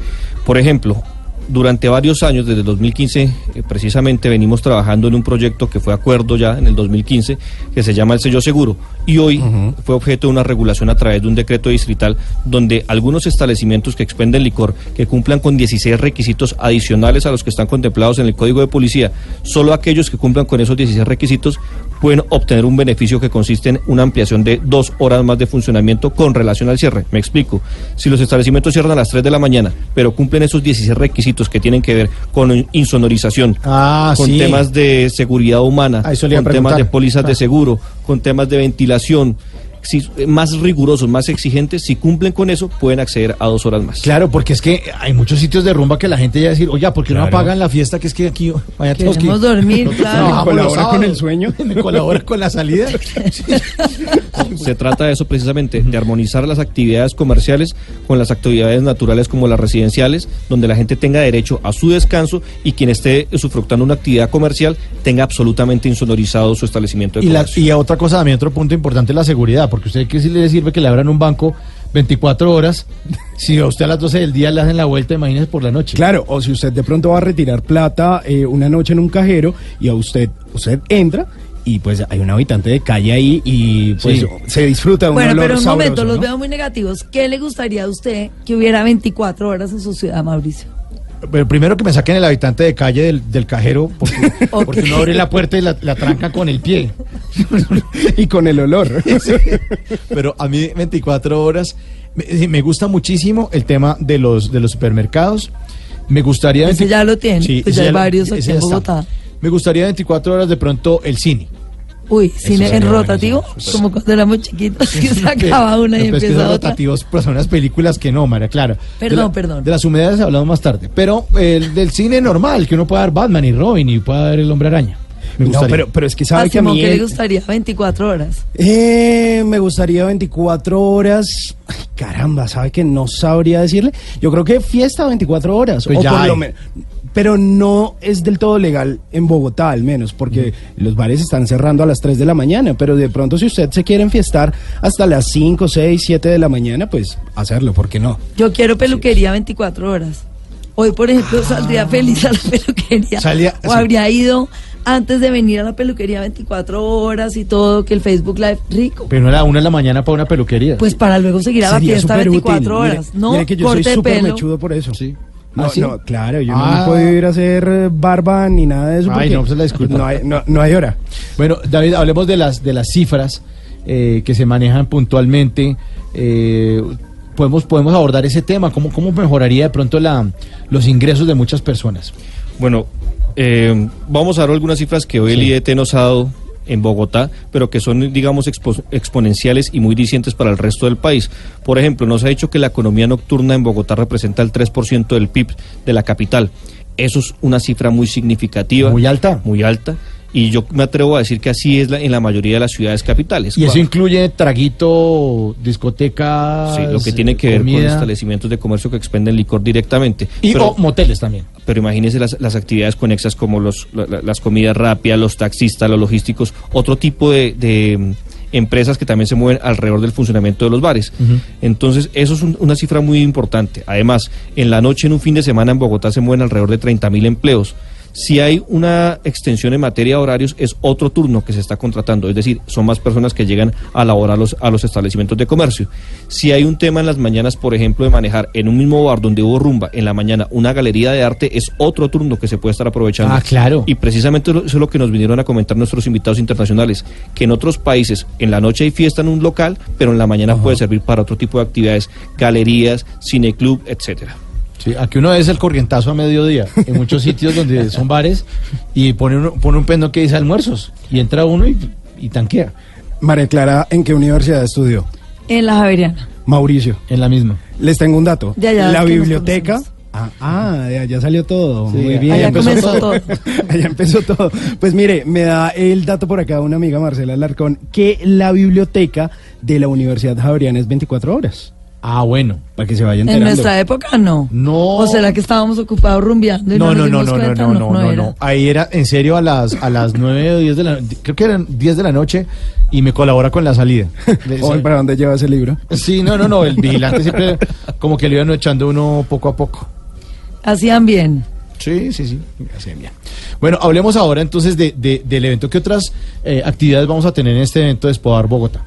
Por ejemplo, durante varios años, desde el 2015, eh, precisamente venimos trabajando en un proyecto que fue acuerdo ya en el 2015, que se llama el sello seguro. Y hoy fue objeto de una regulación a través de un decreto distrital donde algunos establecimientos que expenden licor, que cumplan con 16 requisitos adicionales a los que están contemplados en el Código de Policía, solo aquellos que cumplan con esos 16 requisitos pueden obtener un beneficio que consiste en una ampliación de dos horas más de funcionamiento con relación al cierre. Me explico. Si los establecimientos cierran a las 3 de la mañana, pero cumplen esos 16 requisitos que tienen que ver con insonorización, Ah, con sí. temas de seguridad humana, con temas de pólizas de Ah. seguro, con temas de ventilación, si, más rigurosos, más exigentes, si cumplen con eso, pueden acceder a dos horas más. Claro, porque es que hay muchos sitios de rumba que la gente ya decir, oye, ¿por qué no apagan la fiesta? Que es que aquí vaya todos que- dormir, claro. los ¿Colabora con el sueño? Me colabora con la salida. Se trata de eso precisamente, de armonizar las actividades comerciales con las actividades naturales como las residenciales, donde la gente tenga derecho a su descanso y quien esté usufructando una actividad comercial tenga absolutamente insonorizado su establecimiento de Y, la, y otra cosa también, otro punto importante es la seguridad, porque usted que si le sirve que le abran un banco 24 horas, si a usted a las 12 del día le hacen la vuelta, imagínese por la noche. Claro, o si usted de pronto va a retirar plata eh, una noche en un cajero y a usted, usted entra y pues hay un habitante de calle ahí y pues Sí. se disfruta de un Bueno, olor pero un sabroso, momento, los veo muy negativos. ¿Qué le gustaría a usted que hubiera 24 horas en su ciudad, Mauricio? Pero primero que me saquen el habitante de calle del, del cajero, porque, porque uno abre la puerta y la, la tranca con el pie. y con el olor. Pero a mí 24 horas, me, me gusta muchísimo el tema de los, de los supermercados. Me gustaría... Ese ya lo tiene, pues ese ya hay varios aquí en. Bogotá. Me gustaría 24 horas de pronto el cine. Uy, cine en rotativo, como cuando éramos chiquitos, que se acaba una y Pero es que empieza esos otra. rotativos pues, son unas películas que no, María Clara. Perdón, De la- perdón. De las humedades hablamos más tarde. Pero el del cine normal, que uno pueda dar Batman y Robin y pueda dar el hombre araña. Me No, gustaría. pero, pero es que sabe que a mí... ¿qué le gustaría? 24 horas. Eh, me gustaría 24 horas. Ay, caramba, ¿sabe que no sabría decirle? Yo creo que fiesta 24 horas. Pues o ya por lo hay. Pero no es del todo legal en Bogotá, al menos, porque los bares están cerrando a las 3 de la mañana. Pero de pronto, si usted se quiere enfiestar hasta las 5, 6, 7 de la mañana, pues hacerlo, ¿por qué no? Yo quiero peluquería 24 horas. Hoy, por ejemplo, saldría feliz a la peluquería. Salía- o sí. habría ido antes de venir a la peluquería 24 horas y todo, que el Facebook Live rico. Pero no a la una de la mañana para una peluquería. Pues para luego seguir a la Sería fiesta súper 24 útil. horas. Mire- no, mire que yo corte soy súper mechudo por eso. Sí. No, ¿Ah, sí? no, claro, yo Ah. no he podido ir a hacer barba ni nada de eso. Ay, porque no, pues la disculpa. No hay, no, no hay hora. Bueno, David, hablemos de las de las cifras eh, que se manejan puntualmente. Eh, podemos podemos abordar ese tema. ¿Cómo, cómo mejoraría de pronto la, los ingresos de muchas personas? Bueno, eh, vamos a dar algunas cifras que hoy el Sí. IDT nos ha dado en Bogotá, pero que son, digamos, expo- exponenciales y muy discientes para el resto del país. Por ejemplo, nos ha dicho que la economía nocturna en Bogotá representa el 3% del PIB de la capital. Eso es una cifra muy significativa. Muy alta. Muy alta. Y yo me atrevo a decir que así es la- en la mayoría de las ciudades capitales. Y eso incluye traguito, discotecas. Sí, lo que tiene que ver con establecimientos de comercio que expenden licor directamente. Y Pero- o moteles también. pero imagínense las, las actividades conexas como los, la- la- las comidas rápidas, los taxistas, los logísticos, otro tipo de, de, mm, empresas que también se mueven alrededor del funcionamiento de los bares. Entonces, eso es un- una cifra muy importante. Además, en la noche, en un fin de semana, en Bogotá se mueven alrededor de 30 mil empleos. Si hay una extensión en materia de horarios, es otro turno que se está contratando, es decir, son más personas que llegan a laborar los, a los establecimientos de comercio. Si hay un tema en las mañanas, por ejemplo, de manejar en un mismo bar donde hubo rumba, en la mañana una galería de arte, es otro turno que se puede estar aprovechando. Ah, claro. Y precisamente eso es lo que nos vinieron a comentar nuestros invitados internacionales, que en otros países en la noche hay fiesta en un local, pero en la mañana puede servir para otro tipo de actividades, galerías, cineclub, etcétera. Sí, aquí uno es el corrientazo a mediodía, en muchos sitios donde son bares, y pone, uno, pone un pendo que dice almuerzos, y entra uno y, y tanquea. María Clara, ¿en qué universidad estudió? En la Javeriana. Mauricio. En la misma. Les tengo un dato. Ya, ya, la biblioteca. Ah, ah, ya, salió todo. Sí, Muy bien. allá comenzó todo. allá empezó todo. Pues mire, me da el dato por acá una amiga, Marcela Larcón, que la biblioteca de la Universidad Javeriana es 24 horas. Ah, bueno. Para que se vayan En enterando. nuestra época no. No. ¿O será que estábamos ocupados rumbeando? y No, no, no, no, no, no, no, no, no. Ahí era en serio a las a las 9 o 10 de la creo que eran 10 de la noche y me colabora con la salida. ¿Para dónde lleva ese libro? Sí, no, no, no, el vigilante siempre como que le iban echando uno poco a poco. Hacían bien. Sí, sí, sí. hacían bien. Bueno, hablemos ahora entonces de, de- del evento. ¿Qué otras eh, actividades vamos a tener en este evento de Espodar Bogotá?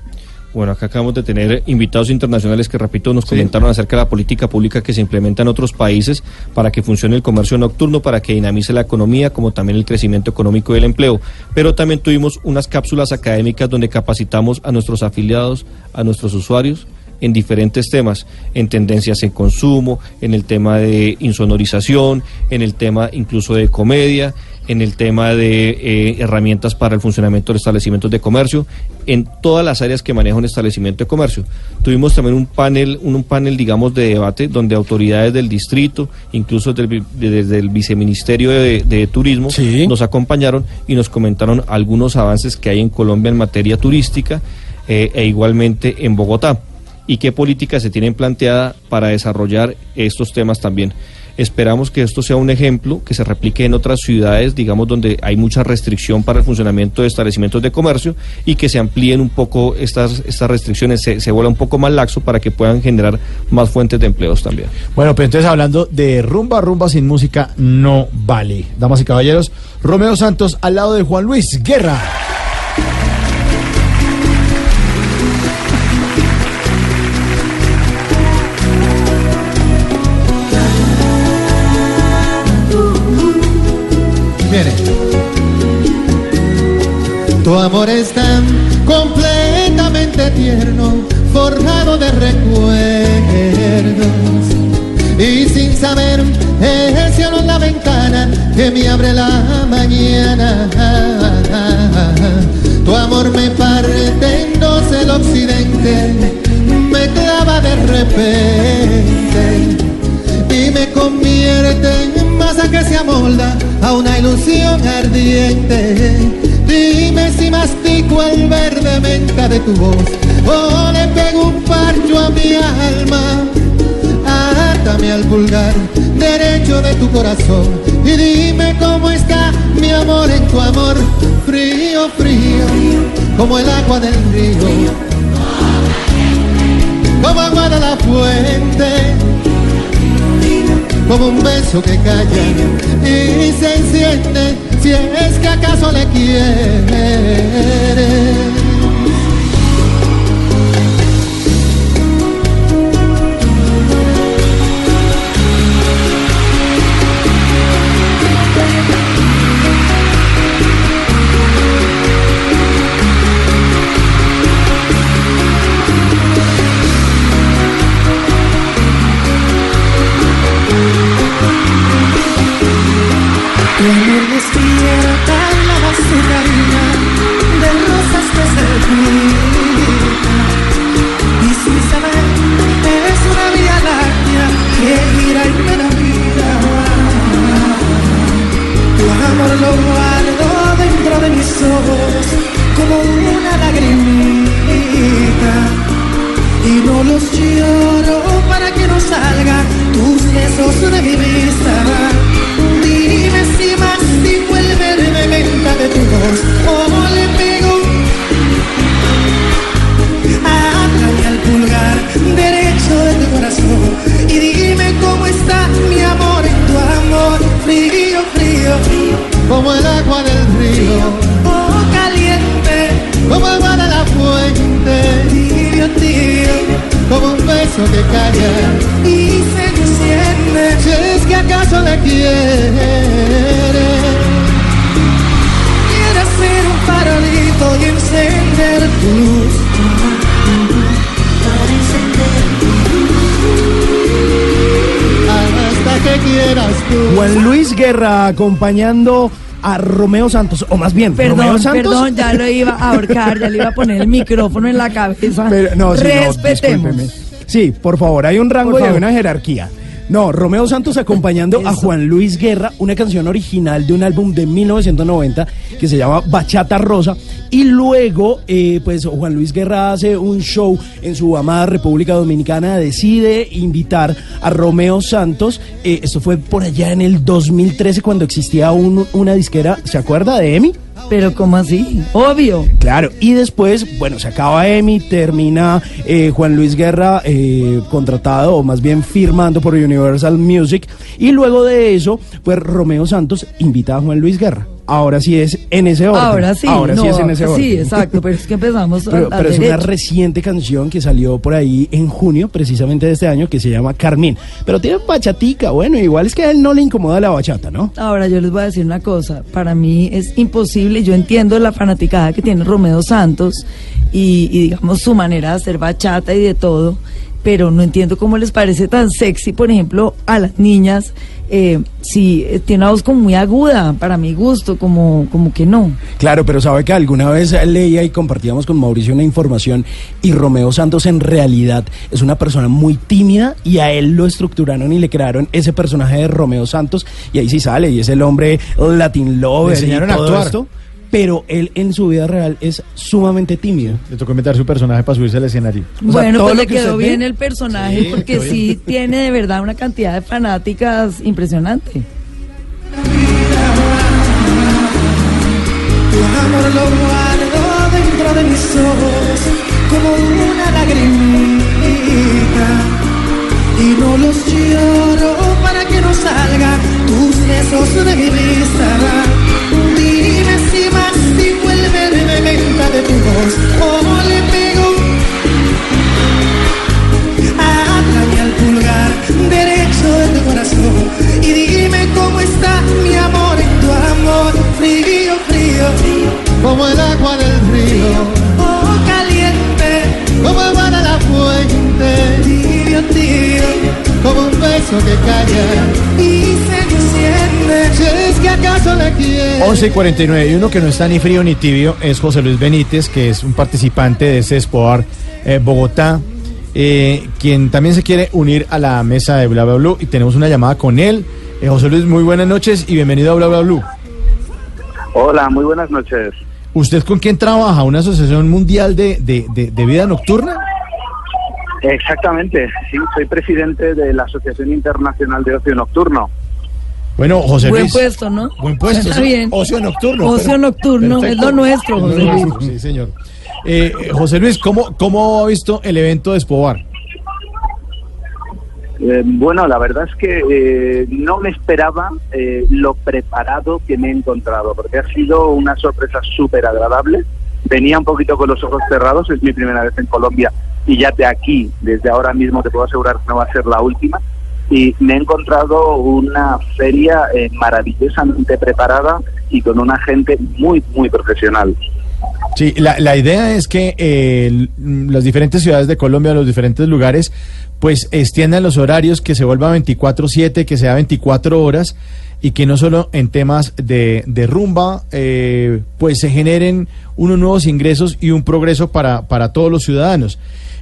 Bueno, acá acabamos de tener invitados internacionales que, repito, nos comentaron acerca de la política pública que se implementa en otros países para que funcione el comercio nocturno, para que dinamice la economía, como también el crecimiento económico y el empleo. Pero también tuvimos unas cápsulas académicas donde capacitamos a nuestros afiliados, a nuestros usuarios en diferentes temas, en tendencias en consumo, en el tema de insonorización, en el tema incluso de comedia, en el tema de eh, herramientas para el funcionamiento de establecimientos de comercio, en todas las áreas que maneja un establecimiento de comercio. Tuvimos también un panel, un, un panel, digamos, de debate donde autoridades del distrito, incluso del vi- de- desde el viceministerio de, de turismo, nos acompañaron y nos comentaron algunos avances que hay en Colombia en materia turística eh, e igualmente en Bogotá y qué políticas se tienen planteada para desarrollar estos temas también. Esperamos que esto sea un ejemplo que se replique en otras ciudades, digamos, donde hay mucha restricción para el funcionamiento de establecimientos de comercio y que se amplíen un poco estas, estas restricciones, se, se vuelva un poco más laxo para que puedan generar más fuentes de empleos también. Bueno, pero entonces hablando de rumba, rumba sin música no vale. Damas y caballeros, Romeo Santos al lado de Juan Luis Guerra. Tu amor es tan completamente tierno, forjado de recuerdos. Y sin saber, el cielo en la ventana que me abre la mañana. Tu amor me parte en dos el occidente, me clava de repente y me convierte en masa que se amolda a una ilusión ardiente. Dime si mastico el verde menta de tu voz o le pego un parcho a mi alma. Átame al pulgar derecho de tu corazón y dime cómo está mi amor en tu amor. Frío, frío, como el agua del río, como agua de la fuente como un beso que calla y se enciende si es que acaso le quieres. Tener despierta la serranía de rosas que se Guerra acompañando a Romeo Santos, o más bien, Romeo Perdón, Santos. perdón, ya lo iba a ahorcar, ya le iba a poner el micrófono en la cabeza. Pero, no, sí, no, Respetemos. discúlpeme. Sí, por favor, hay un rango y hay una jerarquía. No, Romeo Santos acompañando a Juan Luis Guerra, una canción original de un álbum de 1990 que se llama Bachata Rosa. Y luego, eh, pues Juan Luis Guerra hace un show en su amada República Dominicana, decide invitar a Romeo Santos. Eh, esto fue por allá en el 2013 cuando existía un- una disquera, ¿se acuerda de Emi? Pero ¿cómo así? Obvio. Claro, y después, bueno, se acaba Emi, termina eh, Juan Luis Guerra eh, contratado, o más bien firmando por Universal Music, y luego de eso, pues Romeo Santos invita a Juan Luis Guerra. Ahora sí es en ese orden. Ahora sí. Ahora sí es en ese orden. Sí, exacto, pero es que empezamos Pero, a pero es una reciente canción que salió por ahí en junio, precisamente de este año, que se llama Carmín. Pero tiene bachatica, bueno, igual es que a él no le incomoda la bachata, ¿no? Ahora yo les voy a decir una cosa, para mí es imposible, yo entiendo la fanaticada que tiene Romeo Santos y, y digamos su manera de hacer bachata y de todo, pero no entiendo cómo les parece tan sexy, por ejemplo, a las niñas, eh, si eh, tiene una voz como muy aguda, para mi gusto, como, como que no. Claro, pero sabe que alguna vez leía y compartíamos con Mauricio una información y Romeo Santos en realidad es una persona muy tímida y a él lo estructuraron y le crearon ese personaje de Romeo Santos y ahí sí sale y es el hombre Latin lover Le enseñaron y a todo actuar. esto, pero él en su vida real es sumamente tímido. Le tocó inventar su personaje para subirse al escenario. bueno, todo pues lo le que quedó usted ve- bien el personaje Sí, porque bien. sí tiene de verdad una cantidad de fanáticas impresionante. Tu amor lo guardo dentro de mis ojos como una lagrimita y no los lloro para que no salgan tus besos de mi vista. Menta de tu voz o le. Háblame al pulgar derecho de tu corazón y dime cómo está mi amor en tu amor. Frío, frío, como el agua del río. Oh, caliente, como el mar a la fuente. Tibio, como un beso que calla y se enciende. Si es que acaso le quiero. 11 y 49. Y uno que no está ni frío ni tibio es José Luis Benítez, que es un participante de ese Espoar eh, Bogotá, eh, quien también se quiere unir a la mesa de Bla Bla Blue. Y tenemos una llamada con él. Eh, José Luis, muy buenas noches y bienvenido a Bla Bla Blue. Hola, muy buenas noches. ¿Usted con quién trabaja? ¿Una asociación mundial de, de- de- de vida nocturna? Exactamente, sí, soy presidente de la Asociación Internacional de Ocio Nocturno. Bueno, José Buen Luis. puesto, ¿no? Buen puesto. Está bien. Ocio nocturno. Ocio pero- nocturno, es lo nuestro, José Luis. Sí, señor. Eh, eh, José Luis, ¿cómo, ¿cómo ha visto el evento de Espobar? Eh, bueno, la verdad es que eh, no me esperaba eh, lo preparado que me he encontrado, porque ha sido una sorpresa súper agradable. Venía un poquito con los ojos cerrados, es mi primera vez en Colombia y ya de aquí, desde ahora mismo te puedo asegurar que no va a ser la última. Y me he encontrado una feria eh, maravillosamente preparada y con una gente muy, muy profesional. Sí, la, la idea es que eh, las diferentes ciudades de Colombia, los diferentes lugares, pues extiendan los horarios, que se vuelva 24/7, que sea 24 horas y que no solo en temas de, de rumba, eh, pues se generen unos nuevos ingresos y un progreso para, para todos los ciudadanos.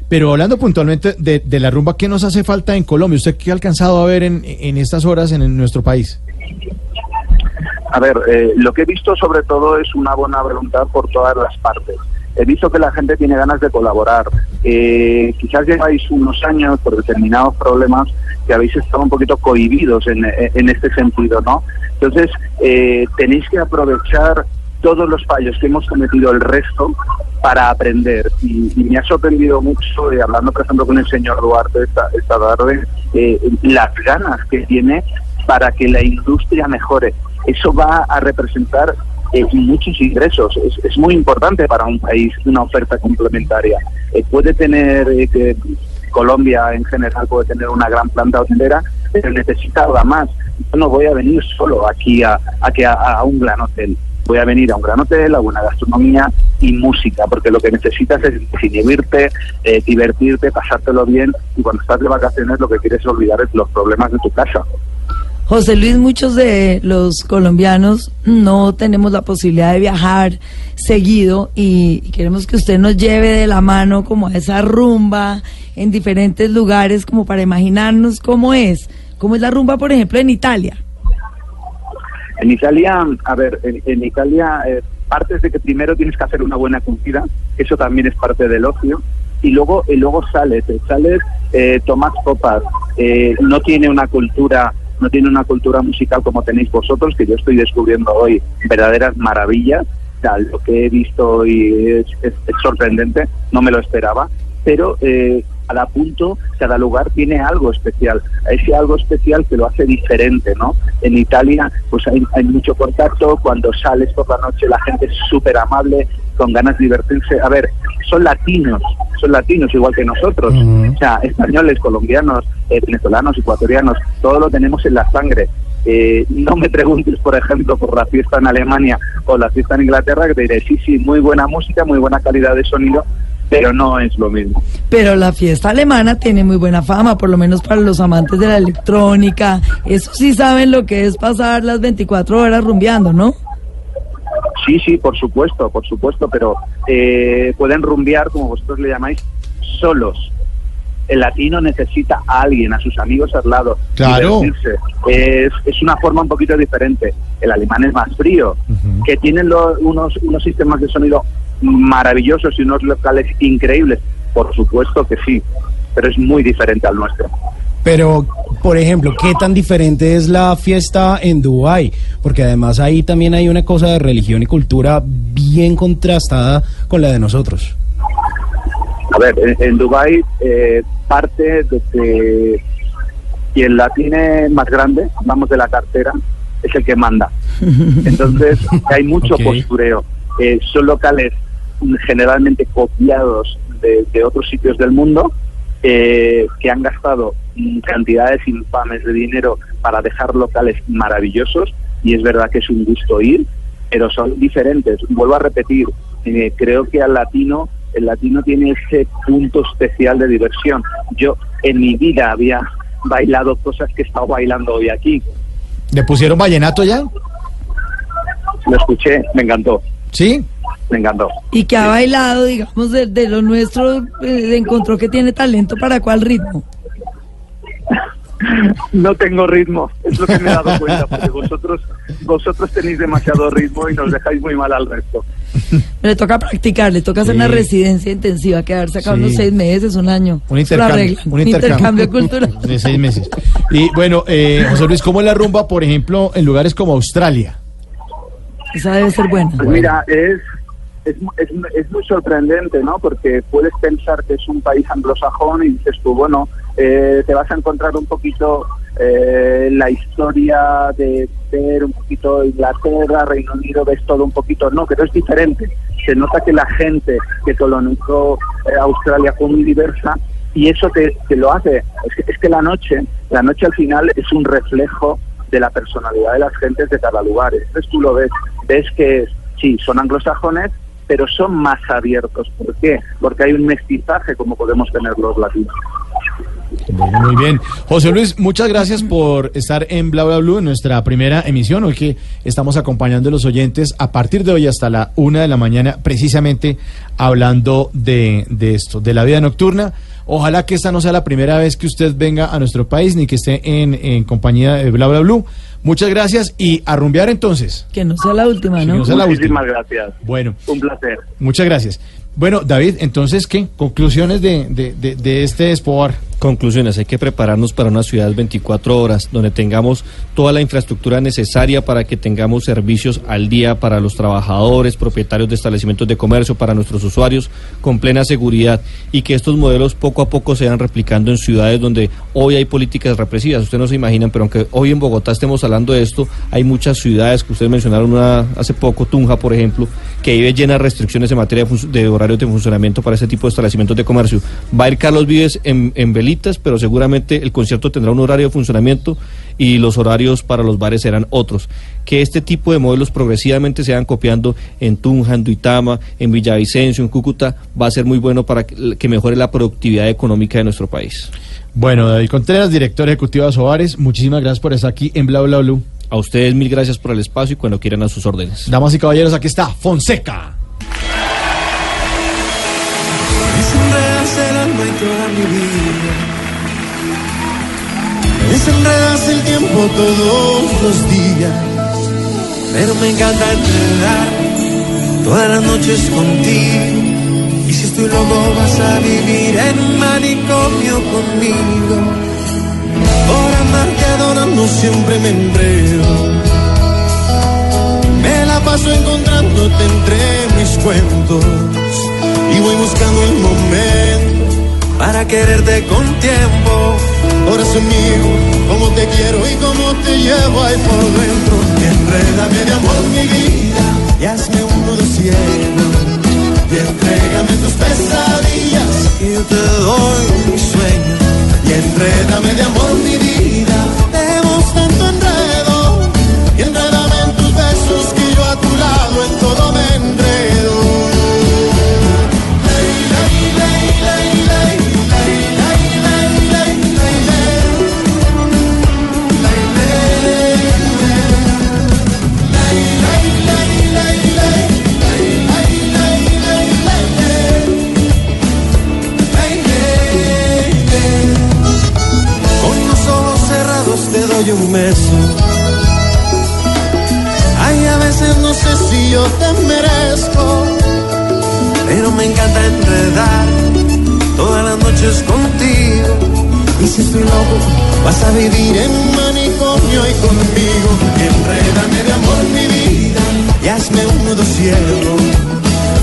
Pero hablando puntualmente de, de la rumba, ¿qué nos hace falta en Colombia? ¿Usted qué ha alcanzado a ver en, en estas horas en, en nuestro país? A ver, eh, lo que he visto sobre todo es una buena voluntad por todas las partes. he visto que la gente tiene ganas de colaborar. Eh, quizás lleváis unos años por determinados problemas que habéis estado un poquito cohibidos en, en este sentido, ¿no? Entonces, eh, tenéis que aprovechar todos los fallos que hemos cometido el resto para aprender. Y, me ha sorprendido mucho, eh, hablando por ejemplo con el señor Duarte esta, esta tarde, eh, las ganas que tiene para que la industria mejore. Eso va a representar eh, muchos ingresos. Es, muy importante para un país una oferta complementaria. Eh, puede tener Colombia en general puede tener una gran planta hotelera, pero necesita algo más. Yo no voy a venir solo aquí a, a, que a, a un gran hotel. Voy a venir a un gran hotel, a buena gastronomía y música, porque lo que necesitas es inhibirte, eh, divertirte, pasártelo bien y cuando estás de vacaciones lo que quieres es olvidar es los problemas de tu casa. José Luis, muchos de los colombianos no tenemos la posibilidad de viajar seguido y queremos que usted nos lleve de la mano como a esa rumba en diferentes lugares como para imaginarnos cómo es. ¿Cómo es la rumba, por ejemplo, en Italia? En Italia, a ver, en, Italia eh, partes de que primero tienes que hacer una buena comida, eso también es parte del ocio, y luego y luego sales, eh, sales, eh, tomas copas, eh, no tiene una cultura no tiene una cultura musical como tenéis vosotros, que yo estoy descubriendo hoy verdaderas maravillas, o lo que he visto hoy es, es- es sorprendente, no me lo esperaba, pero eh, cada punto, cada lugar tiene algo especial, ese algo especial que lo hace diferente, ¿no? En Italia, pues hay, hay mucho contacto, cuando sales por la noche la gente es súper amable, con ganas de divertirse. A ver, son latinos, son latinos igual que nosotros, o sea, españoles, colombianos, eh, venezolanos, ecuatorianos, todo lo tenemos en la sangre. Eh, no me preguntes, por ejemplo, por la fiesta en Alemania o la fiesta en Inglaterra, que te diré, sí, sí, muy buena música, muy buena calidad de sonido, pero no es lo mismo. Pero la fiesta alemana tiene muy buena fama, por lo menos para los amantes de la electrónica. Eso sí saben lo que es pasar las 24 horas rumbeando, ¿no? Sí, sí, por supuesto, por supuesto, pero eh, pueden rumbear, como vosotros le llamáis, solos. El latino necesita a alguien, a sus amigos al lado. Claro. Es, es una forma un poquito diferente. El alemán es más frío, que tienen lo- unos, unos sistemas de sonido maravillosos y unos locales increíbles. Por supuesto que sí, pero es muy diferente al nuestro. Pero, por ejemplo, ¿qué tan diferente es la fiesta en Dubái? Porque además ahí también hay una cosa de religión y cultura bien contrastada con la de nosotros. A ver, en, en Dubái eh, parte de que quien la tiene más grande, vamos de la cartera, es el que manda. Entonces hay mucho Ok. postureo. Eh, son locales generalmente copiados de, de otros sitios del mundo eh, que han gastado mm, cantidades infames de dinero para dejar locales maravillosos y es verdad que es un gusto ir, pero son diferentes. Vuelvo a repetir, eh, creo que al latino, el latino tiene ese punto especial de diversión. Yo en mi vida había bailado cosas que he estado bailando hoy aquí. ¿Le pusieron vallenato ya? Lo escuché, me encantó. ¿Sí? Me encantó. Y que ha bailado, digamos, de, de lo nuestro, eh, encontró que tiene talento para cuál ritmo. No tengo ritmo, es lo que me he dado cuenta, porque vosotros, vosotros tenéis demasiado ritmo y nos dejáis muy mal al resto. Le toca practicar, le toca hacer una residencia intensiva, quedarse acá Sí. unos seis meses, un año. Un intercambio, arreglan. un intercambio, cultural. de seis meses. Y bueno, eh, José Luis, ¿cómo es la rumba, por ejemplo, en lugares como Australia? Esa debe ser buena. Pues mira, es, es, es, es muy sorprendente, ¿no? Porque puedes pensar que es un país anglosajón y dices tú, bueno, eh, te vas a encontrar un poquito eh, la historia de ver un poquito Inglaterra, Reino Unido, ves todo un poquito, no, pero es diferente. Se nota que la gente que colonizó eh, Australia fue muy diversa y eso te, te lo hace. Es que, es que la noche, la noche al final es un reflejo de la personalidad de las gentes de cada lugar. Entonces tú lo ves, ves que sí, son anglosajones, pero son más abiertos. ¿Por qué? Porque hay un mestizaje como podemos tener los latinos. Muy bien. José Luis, muchas gracias por estar en Bla Bla en nuestra primera emisión. Hoy que estamos acompañando a los oyentes a partir de hoy hasta la una de la mañana, precisamente hablando de, de esto, de la vida nocturna. Ojalá que esta no sea la primera vez que usted venga a nuestro país ni que esté en, en compañía de Bla Bla Blue. Muchas gracias y a rumbear entonces. Que no sea la última, ¿no? no sea la última. Muchísimas gracias. Bueno, Un placer. muchas gracias. Bueno, David, entonces, ¿qué? Conclusiones de, de, de, de este Espoar. Conclusiones, hay que prepararnos para una ciudad 24 horas, donde tengamos toda la infraestructura necesaria para que tengamos servicios al día para los trabajadores, propietarios de establecimientos de comercio, para nuestros usuarios, con plena seguridad, y que estos modelos poco a poco se vayan replicando en ciudades donde hoy hay políticas represivas. Ustedes no se imaginan, pero aunque hoy en Bogotá estemos hablando de esto, hay muchas ciudades que ustedes mencionaron una hace poco, Tunja, por ejemplo, que vive llena de restricciones en materia de, de horarios de funcionamiento para este tipo de establecimientos de comercio. Va a ir Carlos Vives en, en velitas, pero seguramente el concierto tendrá un horario de funcionamiento y los horarios para los bares serán otros. Que este tipo de modelos progresivamente se vayan copiando en Tunja, en Duitama, en Villavicencio, en Cúcuta, va a ser muy bueno para que, mejore la productividad económica de nuestro país. Bueno, David Contreras, director ejecutivo de Soares, muchísimas gracias por estar aquí en Bla Bla Blue. A ustedes mil gracias por el espacio y cuando quieran a sus órdenes. Damas y caballeros, aquí está Fonseca. Alma y toda mi vida. Desenredas el tiempo todos los días. Pero me encanta enredar todas las noches contigo. Y si estoy loco vas a vivir en un manicomio conmigo. Por amarte adorando siempre me enredo. Me la paso encontrándote entre mis cuentos y voy buscando el momento para quererte con tiempo. Corazón mío, como te quiero y como te llevo ahí por dentro. Y enrédame de amor mi vida y hazme un nudo ciego. Y entrégame tus pesadillas y yo te doy mi sueño. Y enrédame de amor mi vida. Tenemos tanto enredo. Y enrédame en tus besos que yo a tu lado en todo me. Doy un beso. Ay, a veces no sé si yo te merezco, pero me encanta enredar todas las noches contigo. Y si estoy loco, vas a vivir en manicomio y conmigo. Enrédame de amor mi vida y hazme un nudo ciego.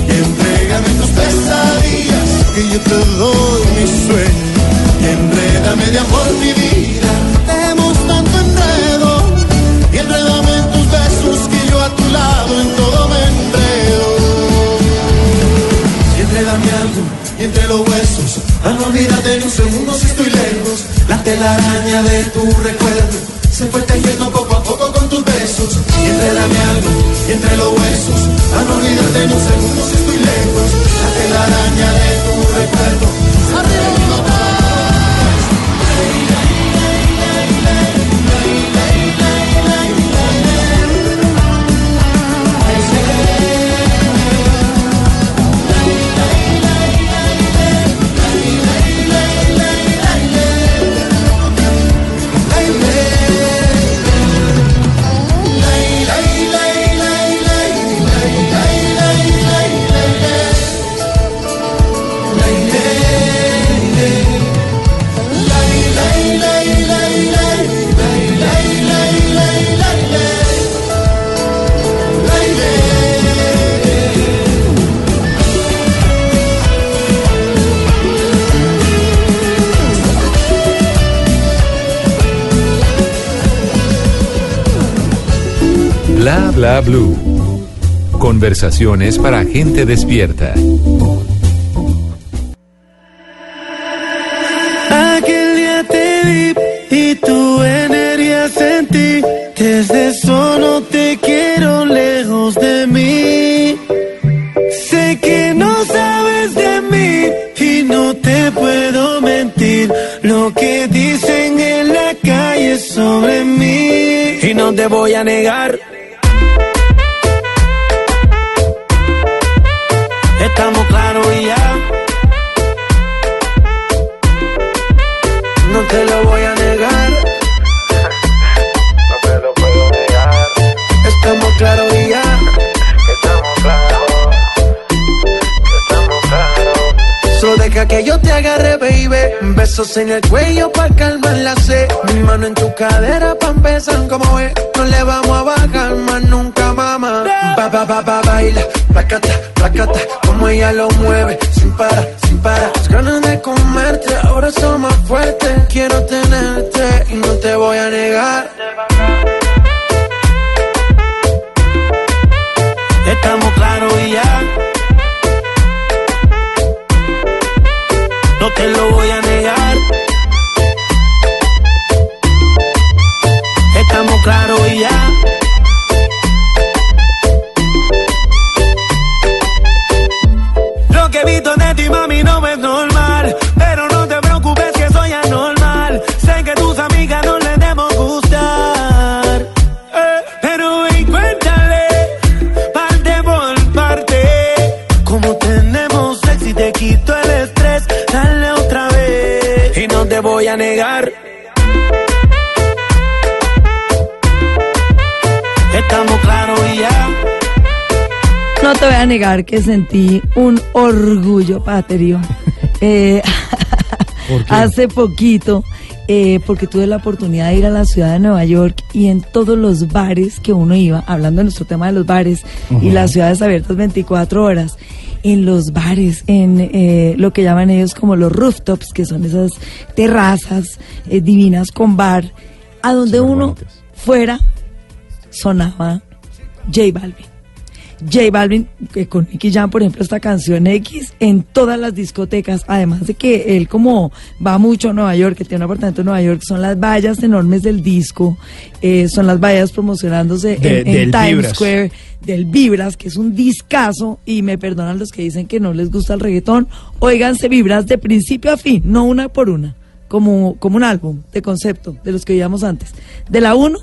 Y entrégame tus pesadillas que yo te doy mi sueño. Y enrédame de amor mi vida. Entre los huesos. Ah, no olvídate ni un segundo si estoy lejos. La telaraña de tu recuerdo se fue tejiendo poco a poco con tus besos. Y enrédame algo y entre los huesos. Ah, no olvídate ni un segundo si estoy lejos. La telaraña de tu recuerdo. Bla bla blue. Conversaciones para gente despierta. Aquel día te vi y tu energía sentí. Desde eso no te quiero lejos de mí. Sé que no sabes de mí y no te puedo mentir. lo que dicen en la calle sobre mí. Y no te voy a negar. En el cuello pa' calmar la sed. Mi mano en tu cadera pa' empezar como es. No le vamos a bajar más nunca, mamá. Ba, ba, ba, ba, baila. Placata, placata. Como ella lo mueve. Sin parar, sin parar. Las ganas de comerte. Ahora son más fuertes. Quiero tenerte y no te voy a negar. Negar que sentí un orgullo patrio. Eh, hace poquito, eh, porque tuve la oportunidad de ir a la ciudad de Nueva York y en todos los bares que uno iba, hablando de nuestro tema de los bares y las ciudades abiertas 24 horas, en los bares, en eh, lo que llaman ellos como los rooftops, que son esas terrazas eh, divinas con bar, a donde uno fuera sonaba J Balvin. J Balvin, que con Nicky Jam, por ejemplo, esta canción X en todas las discotecas, además de que él como va mucho a Nueva York, que tiene un apartamento en Nueva York, son las vallas enormes del disco, eh, son las vallas promocionándose De- en, Times Vibras. Square, del Vibras, que es un discazo, y me perdonan los que dicen que no les gusta el reggaetón, óiganse Vibras de principio a fin, no una por una, como, como un álbum de concepto, de los que veíamos antes, de la 1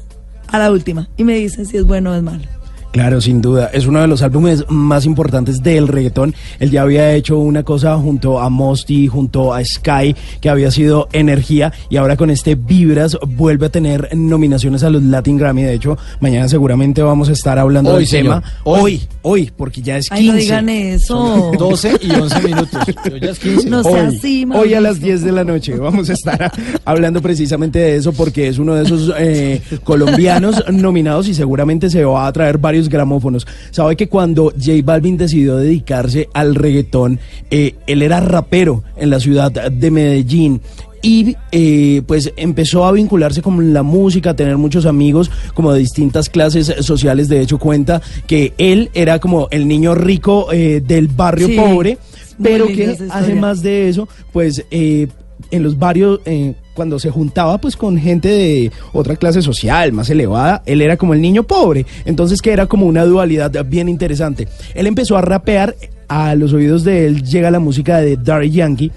a la última, y me dicen si es bueno o es malo. Claro, sin duda. Es uno de los álbumes más importantes del reggaetón. Él ya había hecho una cosa junto a Mosty, junto a Sky, que había sido Energía, y ahora con este Vibras vuelve a tener nominaciones a los Latin Grammy. De hecho, mañana seguramente vamos a estar hablando Hoy, del señor. tema. Hoy, hoy, porque ya es 15. Ay, no digan eso. Son 12 y 11 minutos. Pero ya es 15. No sea hoy, así, hoy a las 10 de la noche vamos a estar hablando precisamente de eso porque es uno de esos eh, colombianos nominados y seguramente se va a traer varios gramófonos. Sabe que cuando J Balvin decidió dedicarse al reggaetón, eh, él era rapero en la ciudad de Medellín. Y eh, pues empezó a vincularse con la música, a tener muchos amigos como de distintas clases sociales. De hecho, cuenta que él era como el niño rico eh, del barrio Sí, pobre, pero que además de eso, pues eh, en los barrios, eh, cuando se juntaba pues con gente de otra clase social más elevada, él era como el niño pobre. Entonces que era como una dualidad bien interesante. Él empezó a rapear, a los oídos de él llega la música de Daddy Yankee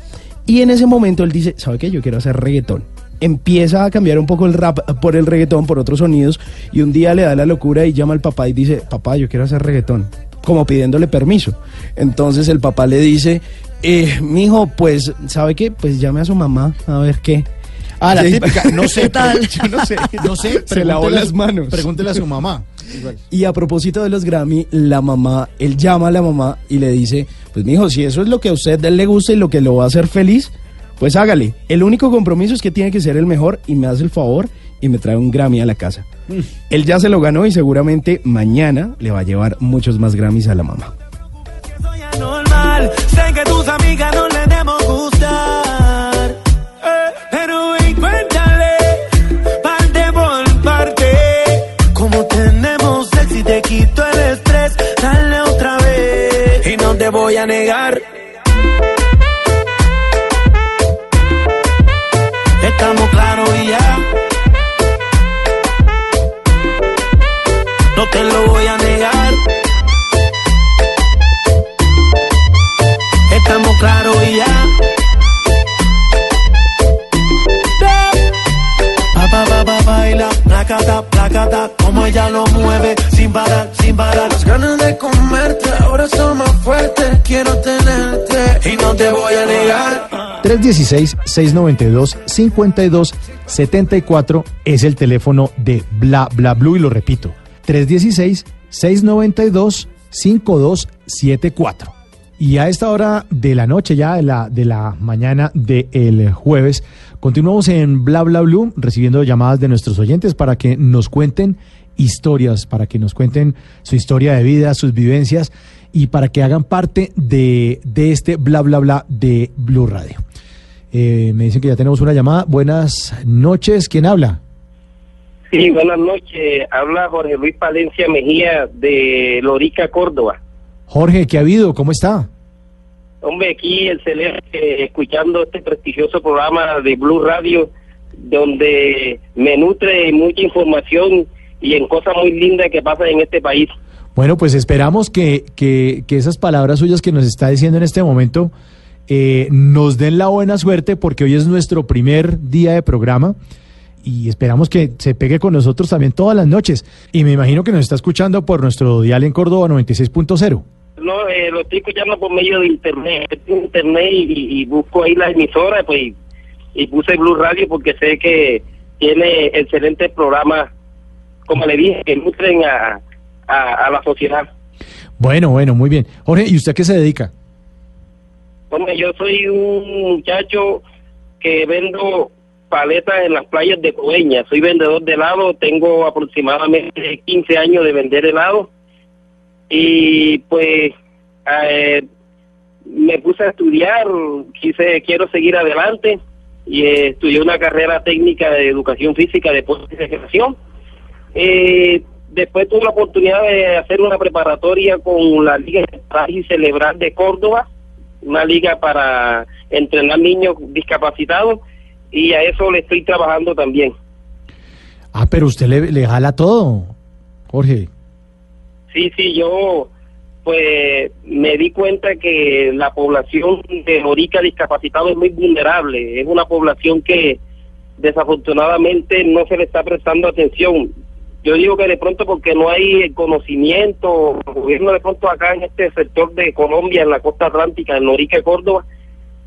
y en ese momento él dice, ¿sabe qué? Yo quiero hacer reggaetón. Empieza a cambiar un poco el rap por el reggaetón, por otros sonidos, y un día le da la locura y llama al papá y dice, papá, yo quiero hacer reggaetón, como pidiéndole permiso. Entonces el papá le dice, eh, mijo, pues, ¿sabe qué? Pues llame a su mamá a ver qué. Ah, la Sí. típica. No sé. ¿Qué tal? Yo no sé. No sé. Se lavó las manos. Pregúntele a su mamá. Y a propósito de los Grammy, la mamá, él llama a la mamá y le dice, pues mijo, si eso es lo que a usted le gusta y lo que lo va a hacer feliz, pues hágale. El único compromiso es que tiene que ser el mejor y me hace el favor y me trae un Grammy a la casa. Él ya se lo ganó y seguramente mañana le va a llevar muchos más Grammys a la mamá. Sé que tus amigas no le demos gustar. Eh, pero y cuéntale, parte por parte. Como tenemos sexy, te quito el estrés. Dale otra vez. Y no te voy a negar. claro y ya. Pa, pa, baila, placata, placata, como ella lo mueve, sin parar, sin parar. Las ganas de comerte ahora son más fuertes, quiero tenerte y no te voy a negar. 316-692-5274 es el teléfono de Bla Bla Blue y lo repito, 316-692-5274. Y a esta hora de la noche, ya de la, de la mañana del jueves, continuamos en Bla Bla Blue recibiendo llamadas de nuestros oyentes para que nos cuenten historias, para que nos cuenten su historia de vida, sus vivencias y para que hagan parte de, de este Bla Bla Bla de Blue Radio. Eh, me dicen que ya tenemos una llamada. Buenas noches, ¿quién habla? Sí, buenas noches. Habla Jorge Luis Palencia Mejía de Lorica, Córdoba. Jorge, ¿qué ha habido? ¿Cómo está? Hombre, aquí excelente, escuchando este prestigioso programa de Blue Radio, donde me nutre mucha información y en cosas muy lindas que pasan en este país. Bueno, pues esperamos que, que, que esas palabras suyas que nos está diciendo en este momento eh, nos den la buena suerte porque hoy es nuestro primer día de programa y esperamos que se pegue con nosotros también todas las noches. Y me imagino que nos está escuchando por nuestro dial en Córdoba 96.0. No, eh, lo estoy escuchando por medio de internet, internet y, y busco ahí la emisora, pues, y, y puse Blue Radio porque sé que tiene excelentes programas, como le dije, que nutren a, a, a la sociedad. Bueno, bueno, muy bien. Jorge, ¿y usted a qué se dedica? Hombre, yo soy un muchacho que vendo paletas en las playas de Coveña. Soy vendedor de helado, tengo aproximadamente 15 años de vender helado. Y pues eh, me puse a estudiar, quise, quiero seguir adelante y eh, estudié una carrera técnica de educación física, deporte y recreación. Eh, después tuve la oportunidad de hacer una preparatoria con la Liga y Celebrar de Córdoba, una liga para entrenar niños discapacitados y a eso le estoy trabajando también. Ah, pero usted le, le jala todo, Jorge. Sí, sí, yo pues me di cuenta que la población de Lorica discapacitado es muy vulnerable, es una población que desafortunadamente no se le está prestando atención. Yo digo que de pronto porque no hay conocimiento, el gobierno de pronto acá en este sector de Colombia, en la costa atlántica, en Lorica y Córdoba,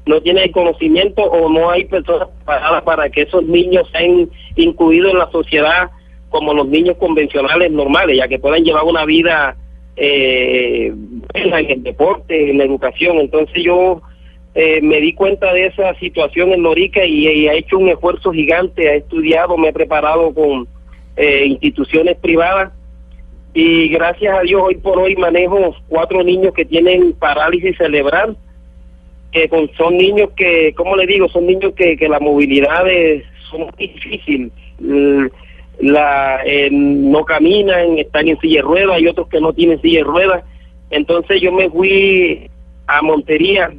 no tiene el conocimiento o no hay personas preparadas para que esos niños sean incluidos en la sociedad como los niños convencionales normales, ya que puedan llevar una vida eh, en el deporte, en la educación. Entonces yo eh, me di cuenta de esa situación en Lorica y, y he hecho un esfuerzo gigante, he estudiado, me he preparado con eh, instituciones privadas y gracias a Dios hoy por hoy manejo cuatro niños que tienen parálisis cerebral, que con- son niños que, ¿cómo le digo? Son niños que, que la movilidad es son difícil. La, eh, no caminan, están en silla de ruedas, hay otros que no tienen silla de ruedas. Entonces yo me fui a Montería,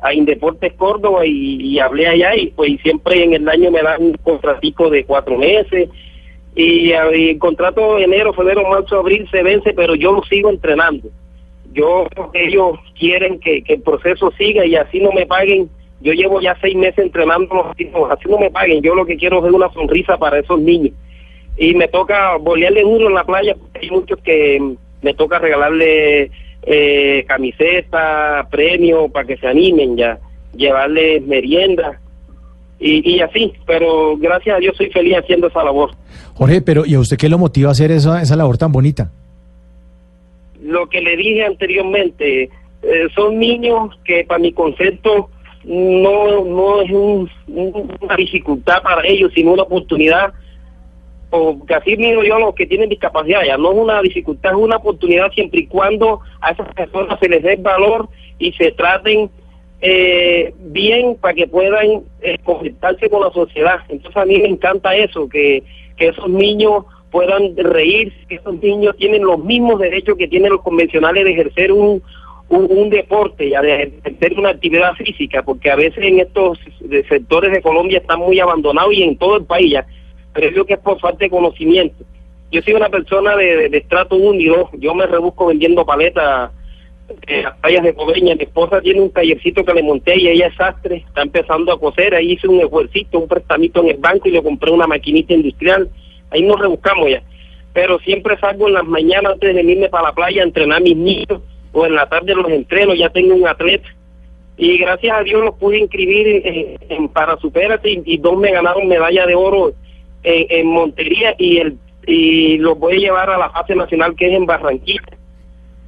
a Indeportes Córdoba y, y hablé allá y pues siempre en el año me dan un contratico de cuatro meses y, el contrato de enero, febrero, marzo, abril se vence, pero yo lo sigo entrenando. Yo ellos quieren que, el proceso siga y así no me paguen. Yo llevo ya seis meses entrenando, no, así no me paguen. Yo lo que quiero es una sonrisa para esos niños. Y me toca bolearle uno en la playa, porque hay muchos que me toca regalarle eh, camiseta, premio para que se animen ya, llevarles merienda y, y así. Pero gracias a Dios soy feliz haciendo esa labor. Jorge, pero ¿y a usted qué lo motiva a hacer esa, esa labor tan bonita? lo que le dije anteriormente, eh, son niños que para mi concepto no, no es un- un- una dificultad para ellos, sino una oportunidad, porque así miro yo a los que tienen discapacidad, ya no es una dificultad, es una oportunidad siempre y cuando a esas personas se les dé valor y se traten eh, bien para que puedan eh, conectarse con la sociedad. Entonces a mí me encanta eso, que, que esos niños puedan reír, que esos niños tienen los mismos derechos que tienen los convencionales de ejercer un, un, un deporte, ya de ejercer una actividad física, porque a veces en estos sectores de Colombia están muy abandonados y en todo el país ya, pero yo creo que es por falta de conocimiento. Yo soy una persona de, de, estrato 1 y 2, yo me rebusco vendiendo paletas en las playas de Coveña. Mi esposa tiene un tallercito que le monté y ella es sastre, está empezando a coser. Ahí hice un esfuercito, un prestamito en el banco y le compré una maquinita industrial. ahí nos rebuscamos ya. Pero siempre salgo en las mañanas antes de irme para la playa a entrenar a mis niños, o en la tarde los entreno, ya tengo un atleta. Y gracias a Dios los pude inscribir en, en para Supérate y, y dos me ganaron medalla de oro en, Montería y el y los voy a llevar a la fase nacional que es en Barranquilla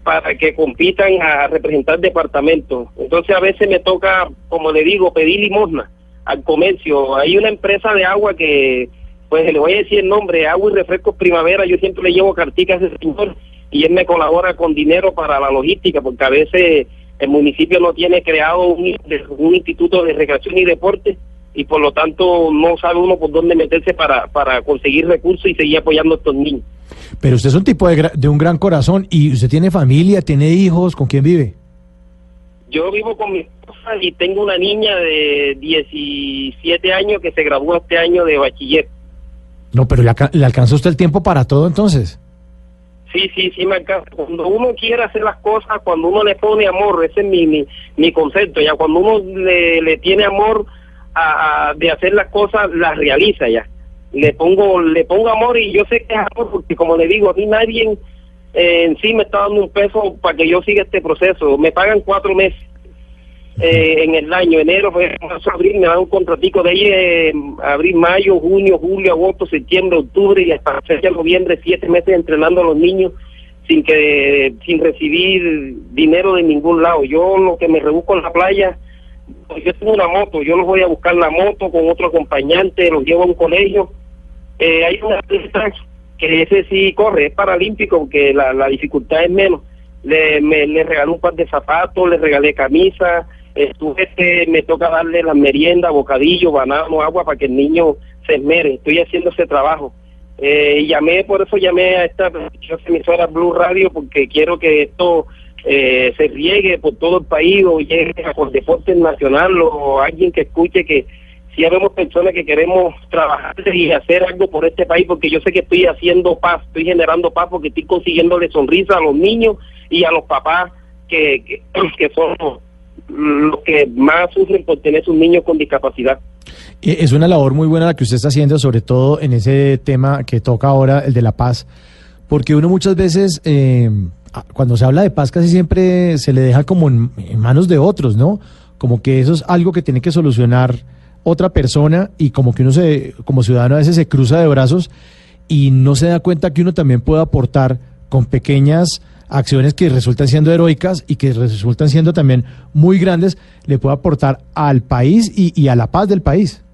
para que compitan a representar departamentos. Entonces a veces me toca, como le digo, pedir limosna al comercio. Hay una empresa de agua que, pues le voy a decir el nombre, Agua y Refrescos Primavera, yo siempre le llevo carticas a ese señor y él me colabora con dinero para la logística, porque a veces el municipio no tiene creado un instituto de recreación y deporte y por lo tanto no sabe uno por dónde meterse para, para conseguir recursos y seguir apoyando a estos niños. Pero usted es un tipo de, de un gran corazón y usted tiene familia, tiene hijos, ¿con quién vive? Yo vivo con mi esposa y tengo una niña de 17 años que se graduó este año de bachiller. No, pero le, alca- le alcanza usted el tiempo para todo entonces. Sí, sí, sí me alcanza. Cuando uno quiere hacer las cosas, cuando uno le pone amor, ese es mi, mi, mi concepto, ya cuando uno le, le tiene amor a, a- de hacer las cosas, las realiza ya. Le pongo le pongo amor y yo sé que es amor porque como le digo, a mí nadie eh, en sí me está dando un peso para que yo siga este proceso. Me pagan cuatro meses eh, en el año, enero, marzo, abril, me dan un contratico de ahí, eh, abril, mayo, junio, julio, agosto, septiembre, octubre y hasta fecha noviembre, siete meses entrenando a los niños sin que sin recibir dinero de ningún lado. Yo lo que me rebusco en la playa, yo tengo una moto, yo los voy a buscar la moto con otro acompañante, los llevo a un colegio. Eh, hay una atleta que ese sí corre, es paralímpico, aunque la, la dificultad es menos. Le, me, le regalé un par de zapatos, le regalé camisa, estuve, me toca darle la merienda, bocadillo, banano, agua para que el niño se esmere. Estoy haciendo ese trabajo. Eh, llamé, por eso llamé a esta emisora Blue Radio, porque quiero que esto eh, se riegue por todo el país o llegue a por deporte nacional o alguien que escuche que si habemos personas que queremos trabajar y hacer algo por este país, porque yo sé que estoy haciendo paz, estoy generando paz porque estoy consiguiéndole sonrisa a los niños y a los papás que, que, que son los- los que más sufren por tener sus niños con discapacidad. Eh, Es una labor muy buena la que usted está haciendo, sobre todo en ese tema que toca ahora, el de la paz, porque uno muchas veces, eh, cuando se habla de paz, casi siempre se le deja como en, en manos de otros, ¿no? Como que eso es algo que tiene que solucionar otra persona y como que uno se, como ciudadano a veces se cruza de brazos y no se da cuenta que uno también puede aportar con pequeñas acciones que resultan siendo heroicas y que resultan siendo también muy grandes, le puede aportar al país y, y a la paz del país.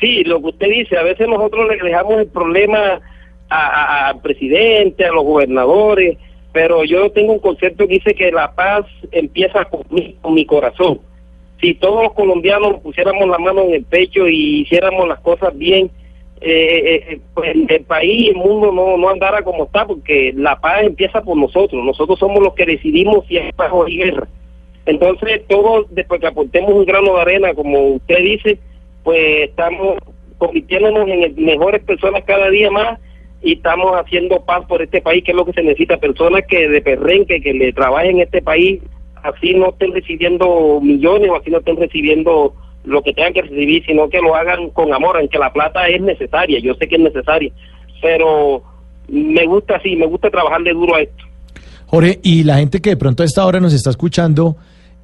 Sí, lo que usted dice, a veces nosotros le dejamos el problema a- a- al presidente, a los gobernadores, pero yo tengo un concepto que dice que la paz empieza con mi, con mi corazón. Si todos los colombianos pusiéramos la mano en el pecho y hiciéramos las cosas bien, eh, eh, pues el país el mundo no, no andara como está, porque la paz empieza por nosotros. Nosotros somos los que decidimos si hay paz o hay guerra. Entonces, todos, después que aportemos un grano de arena, como usted dice, pues estamos convirtiéndonos en mejores personas cada día más y estamos haciendo paz por este país, que es lo que se necesita. Personas que de perrenque, que le trabajen en este país, así no estén recibiendo millones o así no estén recibiendo lo que tengan que recibir, sino que lo hagan con amor, aunque la plata es necesaria, yo sé que es necesaria, pero me gusta así, me gusta trabajarle duro a esto. Jorge, y la gente que de pronto a esta hora nos está escuchando,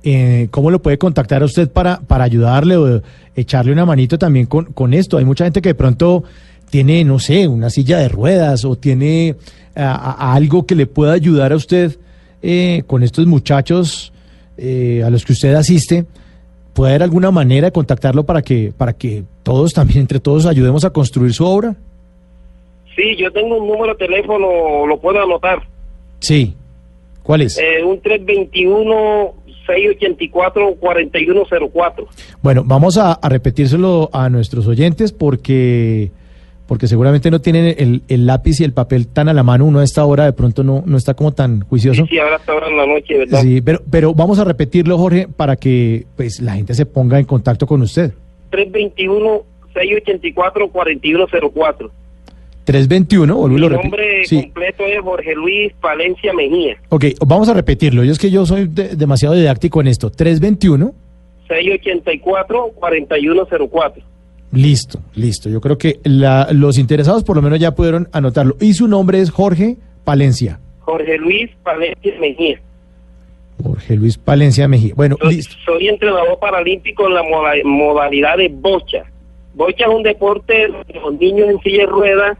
eh, ¿cómo lo puede contactar a usted para, para ayudarle o echarle una manito también con, con esto? Hay mucha gente que de pronto tiene, no sé, una silla de ruedas o tiene a- a- a algo que le pueda ayudar a usted eh, con estos muchachos eh, a los que usted asiste. ¿Puede haber alguna manera de contactarlo para que, para que todos también, entre todos, ayudemos a construir su obra? Sí, yo tengo un número de teléfono, lo puedo anotar. Sí. ¿Cuál es? Eh, un 321-684-4104. Bueno, vamos a, a repetírselo a nuestros oyentes porque, porque seguramente no tienen el, el lápiz y el papel tan a la mano. Uno a esta hora de pronto no, no está como tan juicioso. Sí, ahora está ahora en la noche, ¿verdad? Sí, pero, pero vamos a repetirlo, Jorge, para que pues la gente se ponga en contacto con usted. 321-684-4104. 321, vuelvo y Mi nombre Sí, completo es Jorge Luis Palencia Mejía. ok, vamos a repetirlo. Yo es que yo soy de- demasiado didáctico en esto. 321, 684-4104. Listo, listo. Yo creo que la- los interesados por lo menos ya pudieron anotarlo. Y su nombre es Jorge Palencia. Jorge Luis Palencia Mejía. Jorge Luis Palencia Mejía. Bueno, Soy, listo. soy entrenador paralímpico en la moda- modalidad de bocha. Bocha es un deporte de los niños en silla de ruedas.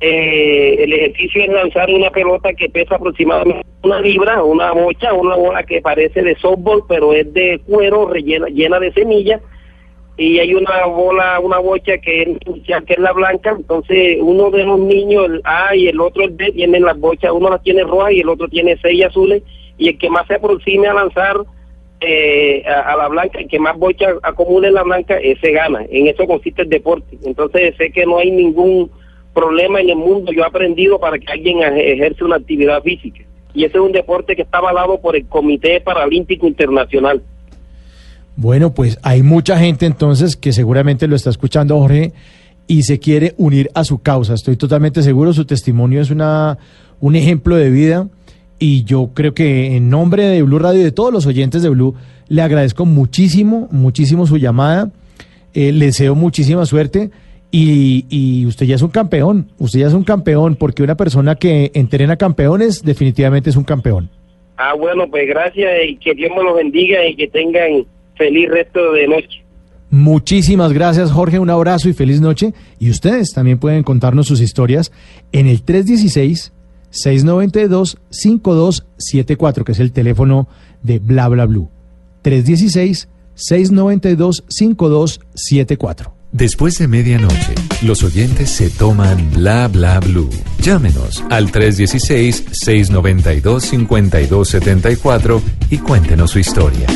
eh, el ejercicio es lanzar una pelota que pesa aproximadamente una libra, una bocha, una bola que parece de softball, pero es de cuero rellena, llena de semillas. Y hay una bola, una bocha que que es la blanca. Entonces, uno de los niños, el A y el otro el B, tienen las bochas. Uno las tiene rojas y el otro tiene seis azules. Y el que más se aproxime a lanzar eh, a, la blanca, el que más bocha acumule en la blanca, ese gana. En eso consiste el deporte. Entonces sé que no hay ningún problema en el mundo. Yo he aprendido para que alguien eje- ejerce una actividad física. Y ese es un deporte que está avalado por el Comité Paralímpico Internacional. Bueno, pues hay mucha gente entonces que seguramente lo está escuchando Jorge y se quiere unir a su causa. Estoy totalmente seguro, su testimonio es una un ejemplo de vida y yo creo que en nombre de Blue Radio y de todos los oyentes de Blue le agradezco muchísimo, muchísimo su llamada. Eh, le deseo muchísima suerte y, y usted ya es un campeón, usted ya es un campeón porque una persona que entrena campeones definitivamente es un campeón. Ah, bueno, pues gracias y que Dios me los bendiga y que tengan feliz resto de noche. Muchísimas gracias, Jorge. Un abrazo y feliz noche. Y ustedes también pueden contarnos sus historias en el 316-692-5274, que es el teléfono de Bla Bla Blue. 316-692-5274. Después de medianoche, los oyentes se toman bla bla blue. Llámenos al 316-692-5274 y cuéntenos su historia.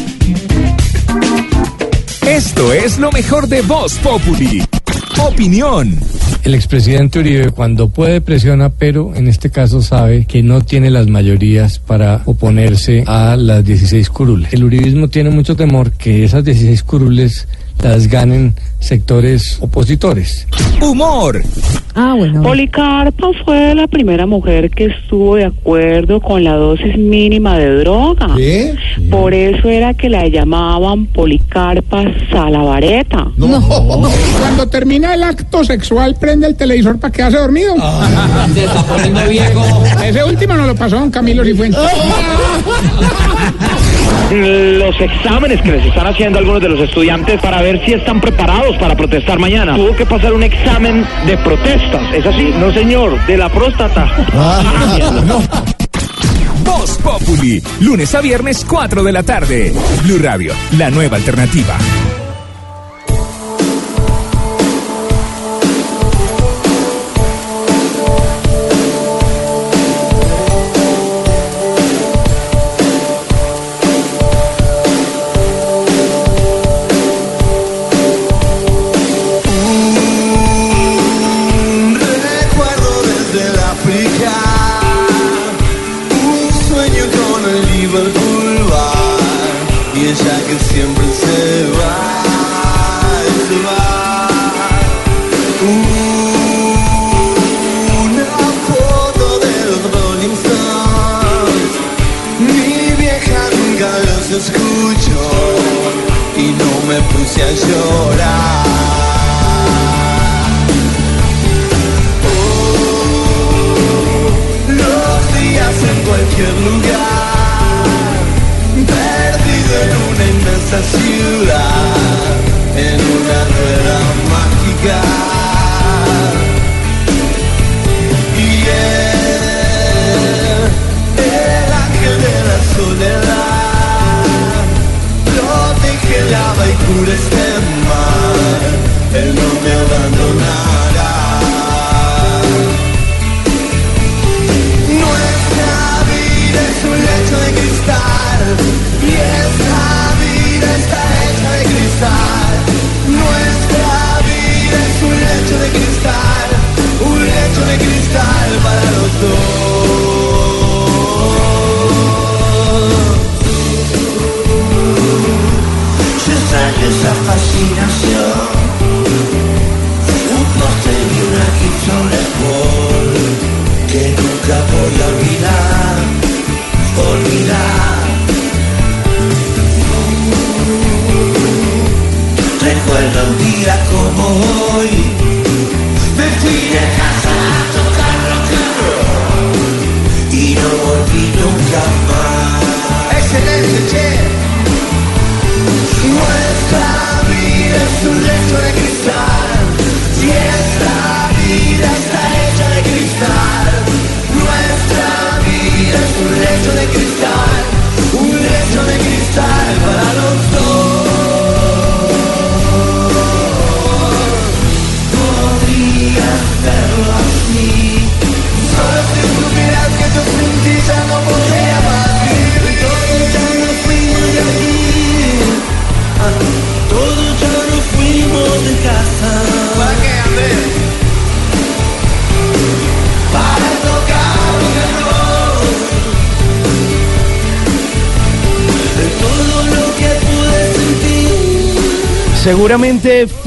Esto es lo mejor de Voz Populi. Opinión. El expresidente Uribe cuando puede presiona, pero en este caso sabe que no tiene las mayorías para oponerse a las 16 curules. El uribismo tiene mucho temor que esas 16 curules las ganen sectores opositores. Humor. Ah, bueno. Policarpa fue la primera mujer que estuvo de acuerdo con la dosis mínima de droga. ¿Qué? Por eso era que la llamaban Policarpa Salavareta. Cuando termina el acto sexual, prende el televisor para quedarse dormido. Se está poniendo viejo. Ese último no lo pasó don Camilo Cifuentes. Los exámenes que les están haciendo algunos de los estudiantes para ver si están preparados para protestar mañana. Tuvo que pasar un examen de protestas. ¿Es así? No, señor, de la próstata. Voz Populi. Lunes a viernes, 4 de la tarde. Blue Radio, la nueva alternativa.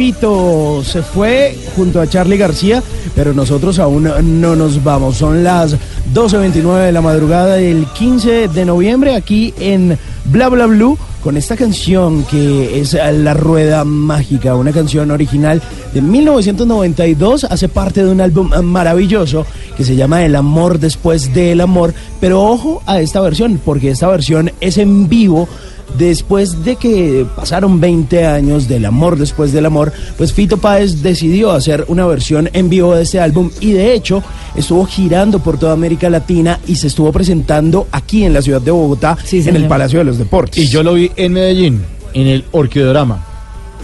Se fue junto a Charlie García, pero nosotros aún no nos vamos. Son las 12.29 de la madrugada del 15 de noviembre aquí en Bla Bla Blue con esta canción que es La Rueda Mágica, una canción original de 1992, hace parte de un álbum maravilloso que se llama El Amor Después del Amor, pero ojo a esta versión, porque esta versión es en vivo Después de que pasaron 20 años del amor después del amor, pues Fito Páez decidió hacer una versión en vivo de este álbum y de hecho estuvo girando por toda América Latina y se estuvo presentando aquí en la ciudad de Bogotá en el. Palacio de los Deportes. Y yo lo vi en Medellín, en el Orquidorama.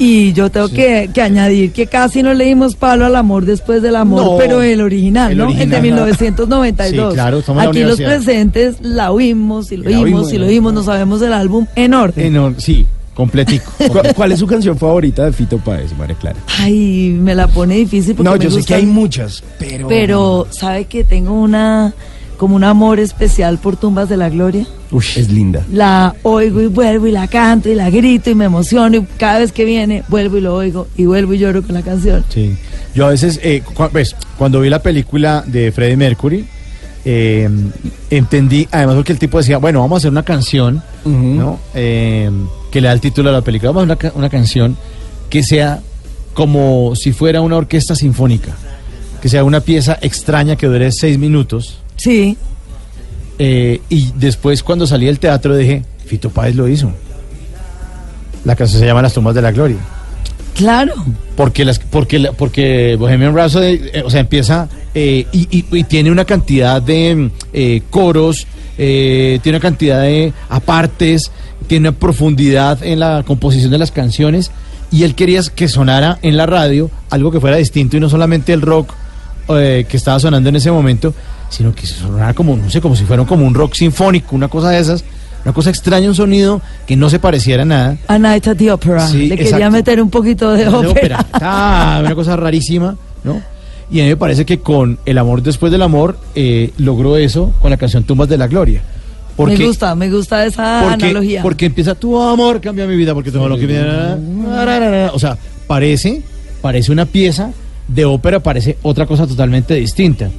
Y yo tengo que, que añadir que casi no le dimos palo al amor después del amor, No, pero el original, el ¿no? original. el de 1992. Sí, claro, en Aquí los presentes la oímos y lo oímos y lo oímos, no sabemos el álbum en orden. sí, completico. ¿Cuál, cuál es su canción favorita de Fito Páez, María Clara? Ay, me la pone difícil porque No, me yo sé gustan- que hay muchas, pero... Pero, ¿sabe que tengo una como un amor especial por Tumbas de la Gloria? Uy, es linda. La oigo y vuelvo y la canto y la grito y me emociono y cada vez que viene vuelvo y lo oigo y vuelvo y lloro con la canción. Sí. Yo a veces, eh, cu- pues, cuando vi la película de Freddie Mercury, eh, entendí, además porque el tipo decía, bueno, vamos a hacer una canción, ¿no? Eh, que le da el título a la película, vamos a hacer una, una canción que sea como si fuera una orquesta sinfónica, que sea una pieza extraña que dure seis minutos. Sí. Eh, y después cuando salí del teatro dije, Fito Páez lo hizo. La canción se llama Las tumbas de la gloria. Claro. Porque las, porque porque Bohemian Rhapsody, eh, o sea, empieza eh, y, y- y tiene una cantidad de eh, coros, tiene una cantidad de apartes, tiene una profundidad en la composición de las canciones y él quería que sonara en la radio algo que fuera distinto y no solamente el rock que estaba sonando en ese momento, sino que sonara como, no sé, como si fuera como un rock sinfónico, una cosa de esas, una cosa extraña, un sonido que no se pareciera a nada. A Night at the Opera. Sí, Le quería exacto. meter un poquito de De ópera. Ah, una cosa rarísima, ¿no? Y a mí me parece que con El amor después del amor eh, logró eso con la canción Tumbas de la Gloria. Porque, me gusta, me gusta esa porque, analogía. porque empieza tu amor cambia mi vida, porque todo lo que me... O sea, parece, parece una pieza de ópera, parece otra cosa totalmente distinta.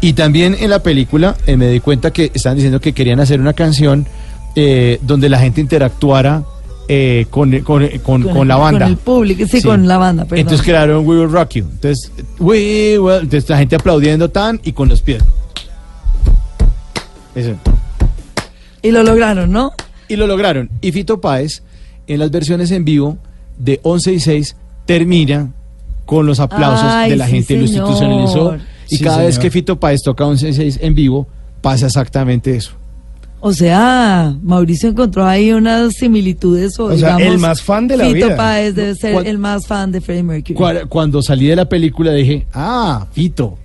Y también en la película eh, me di cuenta que estaban diciendo que querían hacer una canción eh, donde la gente interactuara eh, con, con- con- con la banda. Con el público, sí, con la banda, perdón. Entonces crearon We Will Rock You. Entonces, we will- entonces la gente aplaudiendo tan y con los pies. Eso. Y lo lograron, ¿no? Y lo lograron. Y Fito Páez, en las versiones en vivo de 11 y 6, termina con los aplausos Ay, de la sí, gente, lo señor. institucionalizó. Y Sí, cada vez que Fito Páez toca 11 y 6 en vivo, pasa exactamente eso. O sea, Mauricio encontró ahí unas similitudes. O, O sea, digamos, el más fan de la Fito vida. Páez debe ser ¿Cuál- el más fan de Freddie Mercury. Cua- Cuando salí de la película dije, ah, Fito.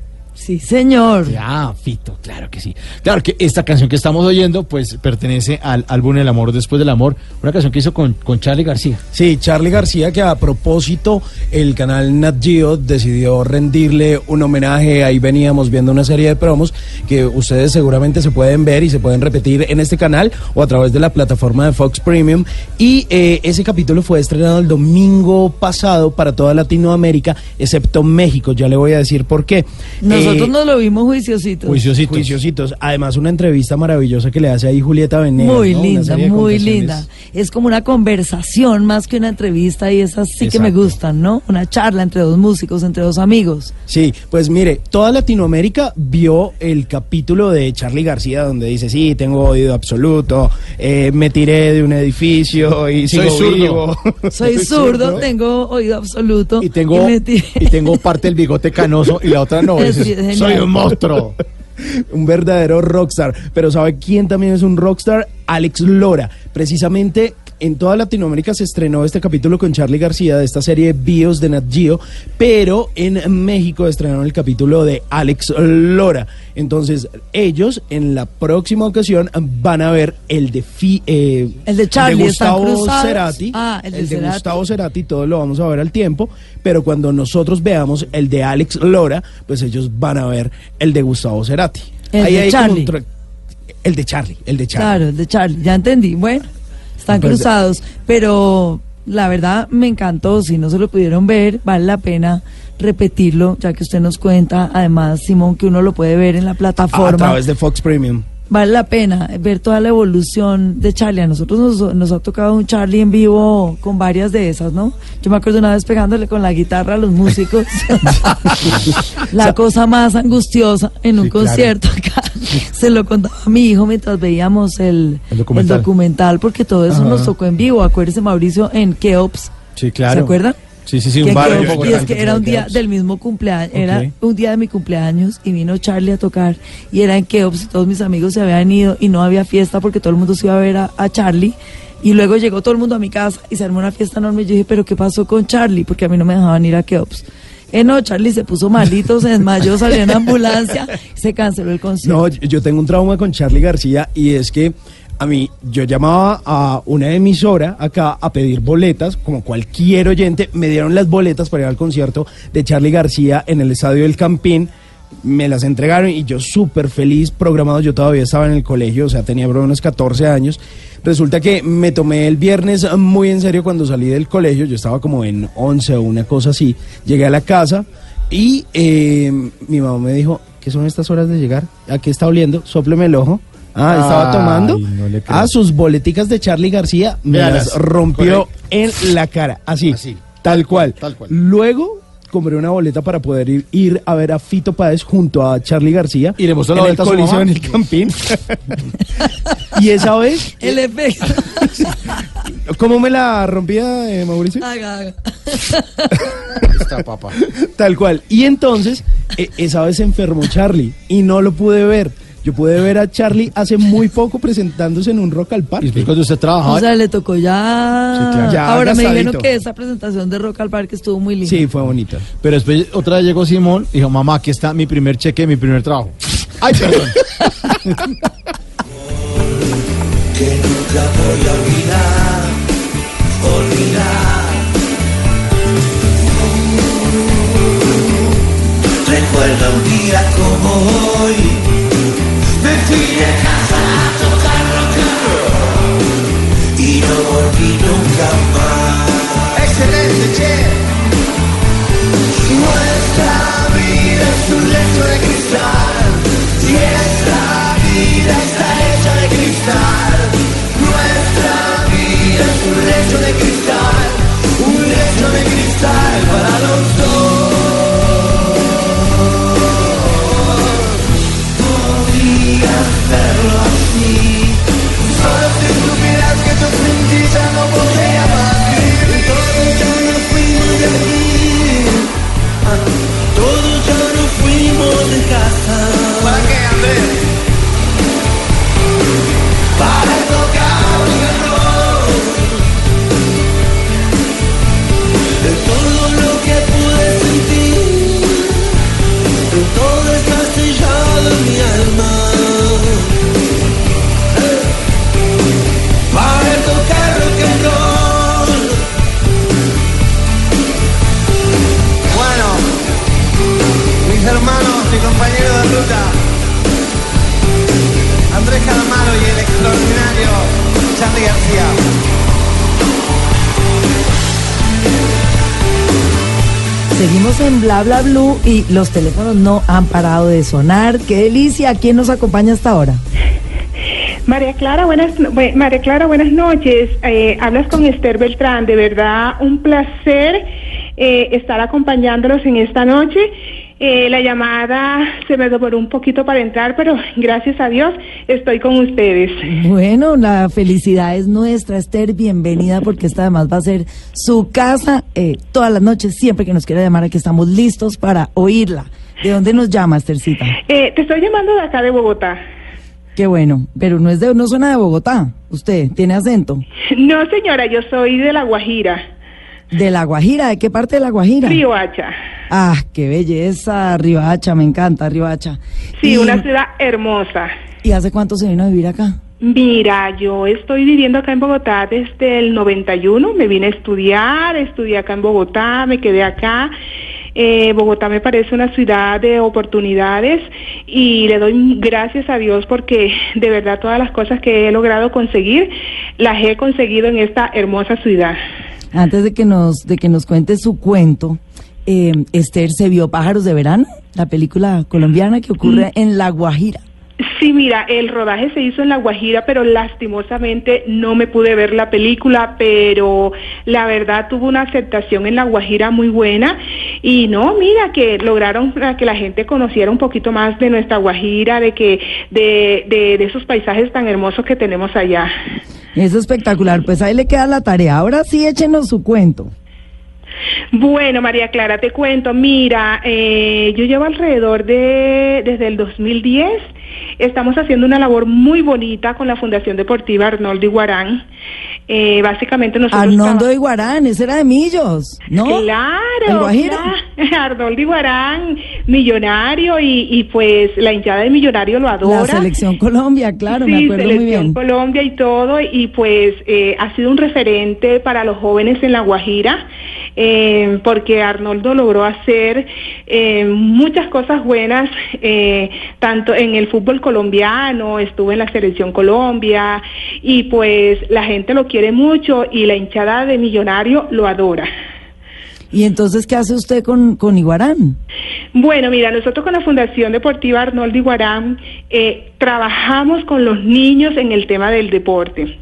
Sí, señor. Ah, Fito, claro que sí. Claro que esta canción que estamos oyendo, pues pertenece al álbum El amor después del amor, una canción que hizo con, con Charlie García. Sí, Charlie García, que a propósito, el canal Nat Geo decidió rendirle un homenaje. Ahí veníamos viendo una serie de promos que ustedes seguramente se pueden ver y se pueden repetir en este canal o a través de la plataforma de Fox Premium. Y eh, ese capítulo fue estrenado el domingo pasado para toda Latinoamérica, excepto México. Ya le voy a decir por qué. Nosotros Nosotros nos lo vimos juiciositos. Juiciositos. Juiciositos. Además, una entrevista maravillosa que le hace ahí Julieta Venegas. Muy linda, muy linda. Es como una conversación más que una entrevista y esas sí que me gustan, ¿no? Una charla entre dos músicos, entre dos amigos. Sí, pues mire, toda Latinoamérica vio el capítulo de Charlie García donde dice, sí, tengo oído absoluto, eh, me tiré de un edificio y Soy zurdo. vivo. Soy zurdo, tengo oído absoluto. Y tengo, me tiré. y tengo parte del bigote canoso y la otra no. Es soy un monstruo. un verdadero rockstar. Pero ¿sabe quién también es un rockstar? Alex Lora. Precisamente en toda Latinoamérica se estrenó este capítulo con Charlie García de esta serie Bios de Nat Geo, pero en México estrenaron el capítulo de Alex Lora. Entonces, ellos en la próxima ocasión van a ver el de, Fi- eh, El de Charlie, Gustavo. Cerati. Ah, el de el de Cerati. Gustavo Cerati, todo lo vamos a ver al tiempo, pero cuando nosotros veamos el de Alex Lora, pues ellos van a ver el de Gustavo Cerati. El de hay como Charlie. un el de Charlie, el de Charlie. Claro, el de Charlie, ya entendí. Bueno, están Pues, cruzados, pero la verdad me encantó. Si no se lo pudieron ver, vale la pena repetirlo, ya que usted nos cuenta, además, Simón, que uno lo puede ver en la a, plataforma. a través de Fox Premium. Vale la pena ver toda la evolución de Charlie. A nosotros nos, nos ha tocado un Charlie en vivo con varias de esas, ¿no? Yo me acuerdo una vez pegándole con la guitarra a los músicos. la cosa más angustiosa en un Sí, claro. concierto acá. Se lo contaba a mi hijo mientras veíamos el, El documental. el documental, porque todo eso Ajá. nos tocó en vivo. Acuérdese, Mauricio, en Keops. Sí, claro. ¿Se acuerdan? Sí, sí, sí, un en bar. Keops- un poco y es que era un día Keops. del mismo cumpleaños, era un día de mi cumpleaños y vino Charlie a tocar y era en Keops y todos mis amigos se habían ido y no había fiesta porque todo el mundo se iba a ver a, a Charlie y luego llegó todo el mundo a mi casa y se armó una fiesta enorme y yo dije, pero ¿qué pasó con Charlie? Porque a mí no me dejaban ir a Keops. Eh, no, Charlie se puso malito, se desmayó, salió en ambulancia, se canceló el concierto. No, yo tengo un trauma con Charlie García y es que a mí, yo llamaba a una emisora acá a pedir boletas, como cualquier oyente, me dieron las boletas para ir al concierto de Charlie García en el Estadio del Campín, me las entregaron y yo súper feliz, programado, yo todavía estaba en el colegio, o sea, tenía unos 14 años. Resulta que me tomé el viernes muy en serio cuando salí del colegio, yo estaba como en 11 o una cosa así, llegué a la casa y eh, mi mamá me dijo, ¿qué son estas horas de llegar? ¿A qué está oliendo? Sópleme el ojo. Ah, estaba Ay, tomando. no le creo. ah, sus boleticas de Charlie García me Véalas. las rompió Correcto. en la cara. Así, Así. tal cual. tal cual. Luego compré una boleta para poder ir, ir a ver a Fito Páez junto a Charlie García. ¿Y le mostró la en el boleta a su Coliseo mamá? en el Campín. y esa vez, El efecto. ¿cómo me la rompía, eh, Mauricio? Haga, haga. Está papá. Tal cual. Y entonces, e- esa vez se enfermó Charlie y no lo pude ver. Yo pude ver a Charlie hace muy poco presentándose en un Rock al Y Parque. después cuando usted trabajaba. O sea, le tocó ya. Sí, claro. Ya Ahora me dijeron que esa presentación de Rock al Parque estuvo muy linda. Sí, fue bonita. Pero después otra vez llegó Simón y dijo, mamá, aquí está mi primer cheque, mi primer trabajo. Ay, perdón. que nunca voy a olvidar, olvidar. Recuerda un día como hoy, fui de casa a tocar rock and roll y no volví nunca más. Excelente, che. Nuestra vida es un lecho de cristal y esta vida está hecha de cristal. Nuestra vida es un lecho de cristal Dizendo compañero de ruta, Andrés Calamaro y el extraordinario Charlie García. Seguimos en Bla Bla Blue y los teléfonos no han parado de sonar. ¡Qué delicia! ¿Quién nos acompaña hasta ahora? María Clara, buenas, María Clara, buenas noches. Eh, hablas con Esther Beltrán, de verdad un placer eh, estar acompañándolos en esta noche eh, la llamada se me demoró un poquito para entrar, pero gracias a Dios estoy con ustedes. Bueno, la felicidad es nuestra, Esther. Bienvenida porque esta además va a ser su casa eh, todas las noches, siempre que nos quiera llamar, aquí estamos listos para oírla. ¿De dónde nos llama, Esthercita? Eh, te estoy llamando de acá de Bogotá. Qué bueno, pero no es de, no suena de Bogotá. Usted tiene acento. No, señora, yo soy de La Guajira, ¿De La Guajira? ¿De qué parte de La Guajira? Riohacha. Ah, qué belleza, Riohacha, me encanta Riohacha. Sí, ¿Y, una ciudad hermosa. ¿Y hace cuánto se vino a vivir acá? Mira, yo estoy viviendo acá en Bogotá desde el 91, me vine a estudiar, estudié acá en Bogotá, me quedé acá. Eh, Bogotá me parece una ciudad de oportunidades y le doy gracias a Dios porque de verdad todas las cosas que he logrado conseguir las he conseguido en esta hermosa ciudad. Antes de que nos, de que nos cuente su cuento, eh, Esther, ¿se vio Pájaros de Verano? La película colombiana que ocurre en La Guajira. Sí, mira, el rodaje se hizo en La Guajira, pero lastimosamente no me pude ver la película, pero la verdad tuvo una aceptación en La Guajira muy buena y no, mira que lograron que la gente conociera un poquito más de nuestra Guajira, de que de, de, de esos paisajes tan hermosos que tenemos allá. Es espectacular, pues ahí le queda la tarea. Ahora sí, échenos su cuento. Bueno, María Clara, te cuento, mira, eh, yo llevo alrededor de, desde el 2010, estamos haciendo una labor muy bonita con la Fundación Deportiva Arnoldo Iguarán. Eh, básicamente nosotros... Arnoldo Iguarán, ese era de Millos, ¿no? Claro, claro. Arnoldo Iguarán, millonario y, y pues la hinchada de millonario lo adora. La selección Colombia, claro, me acuerdo muy Selección bien. Colombia y todo, y pues eh, ha sido un referente para los jóvenes en La Guajira, eh, porque Arnoldo logró hacer eh, muchas cosas buenas, eh, tanto en el fútbol colombiano, estuvo en la Selección Colombia, y pues la gente lo quiere mucho y la hinchada de Millonario lo adora. ¿Y entonces qué hace usted con, con Iguarán? Bueno, mira, nosotros con la Fundación Deportiva Arnoldo Iguarán eh, trabajamos con los niños en el tema del deporte.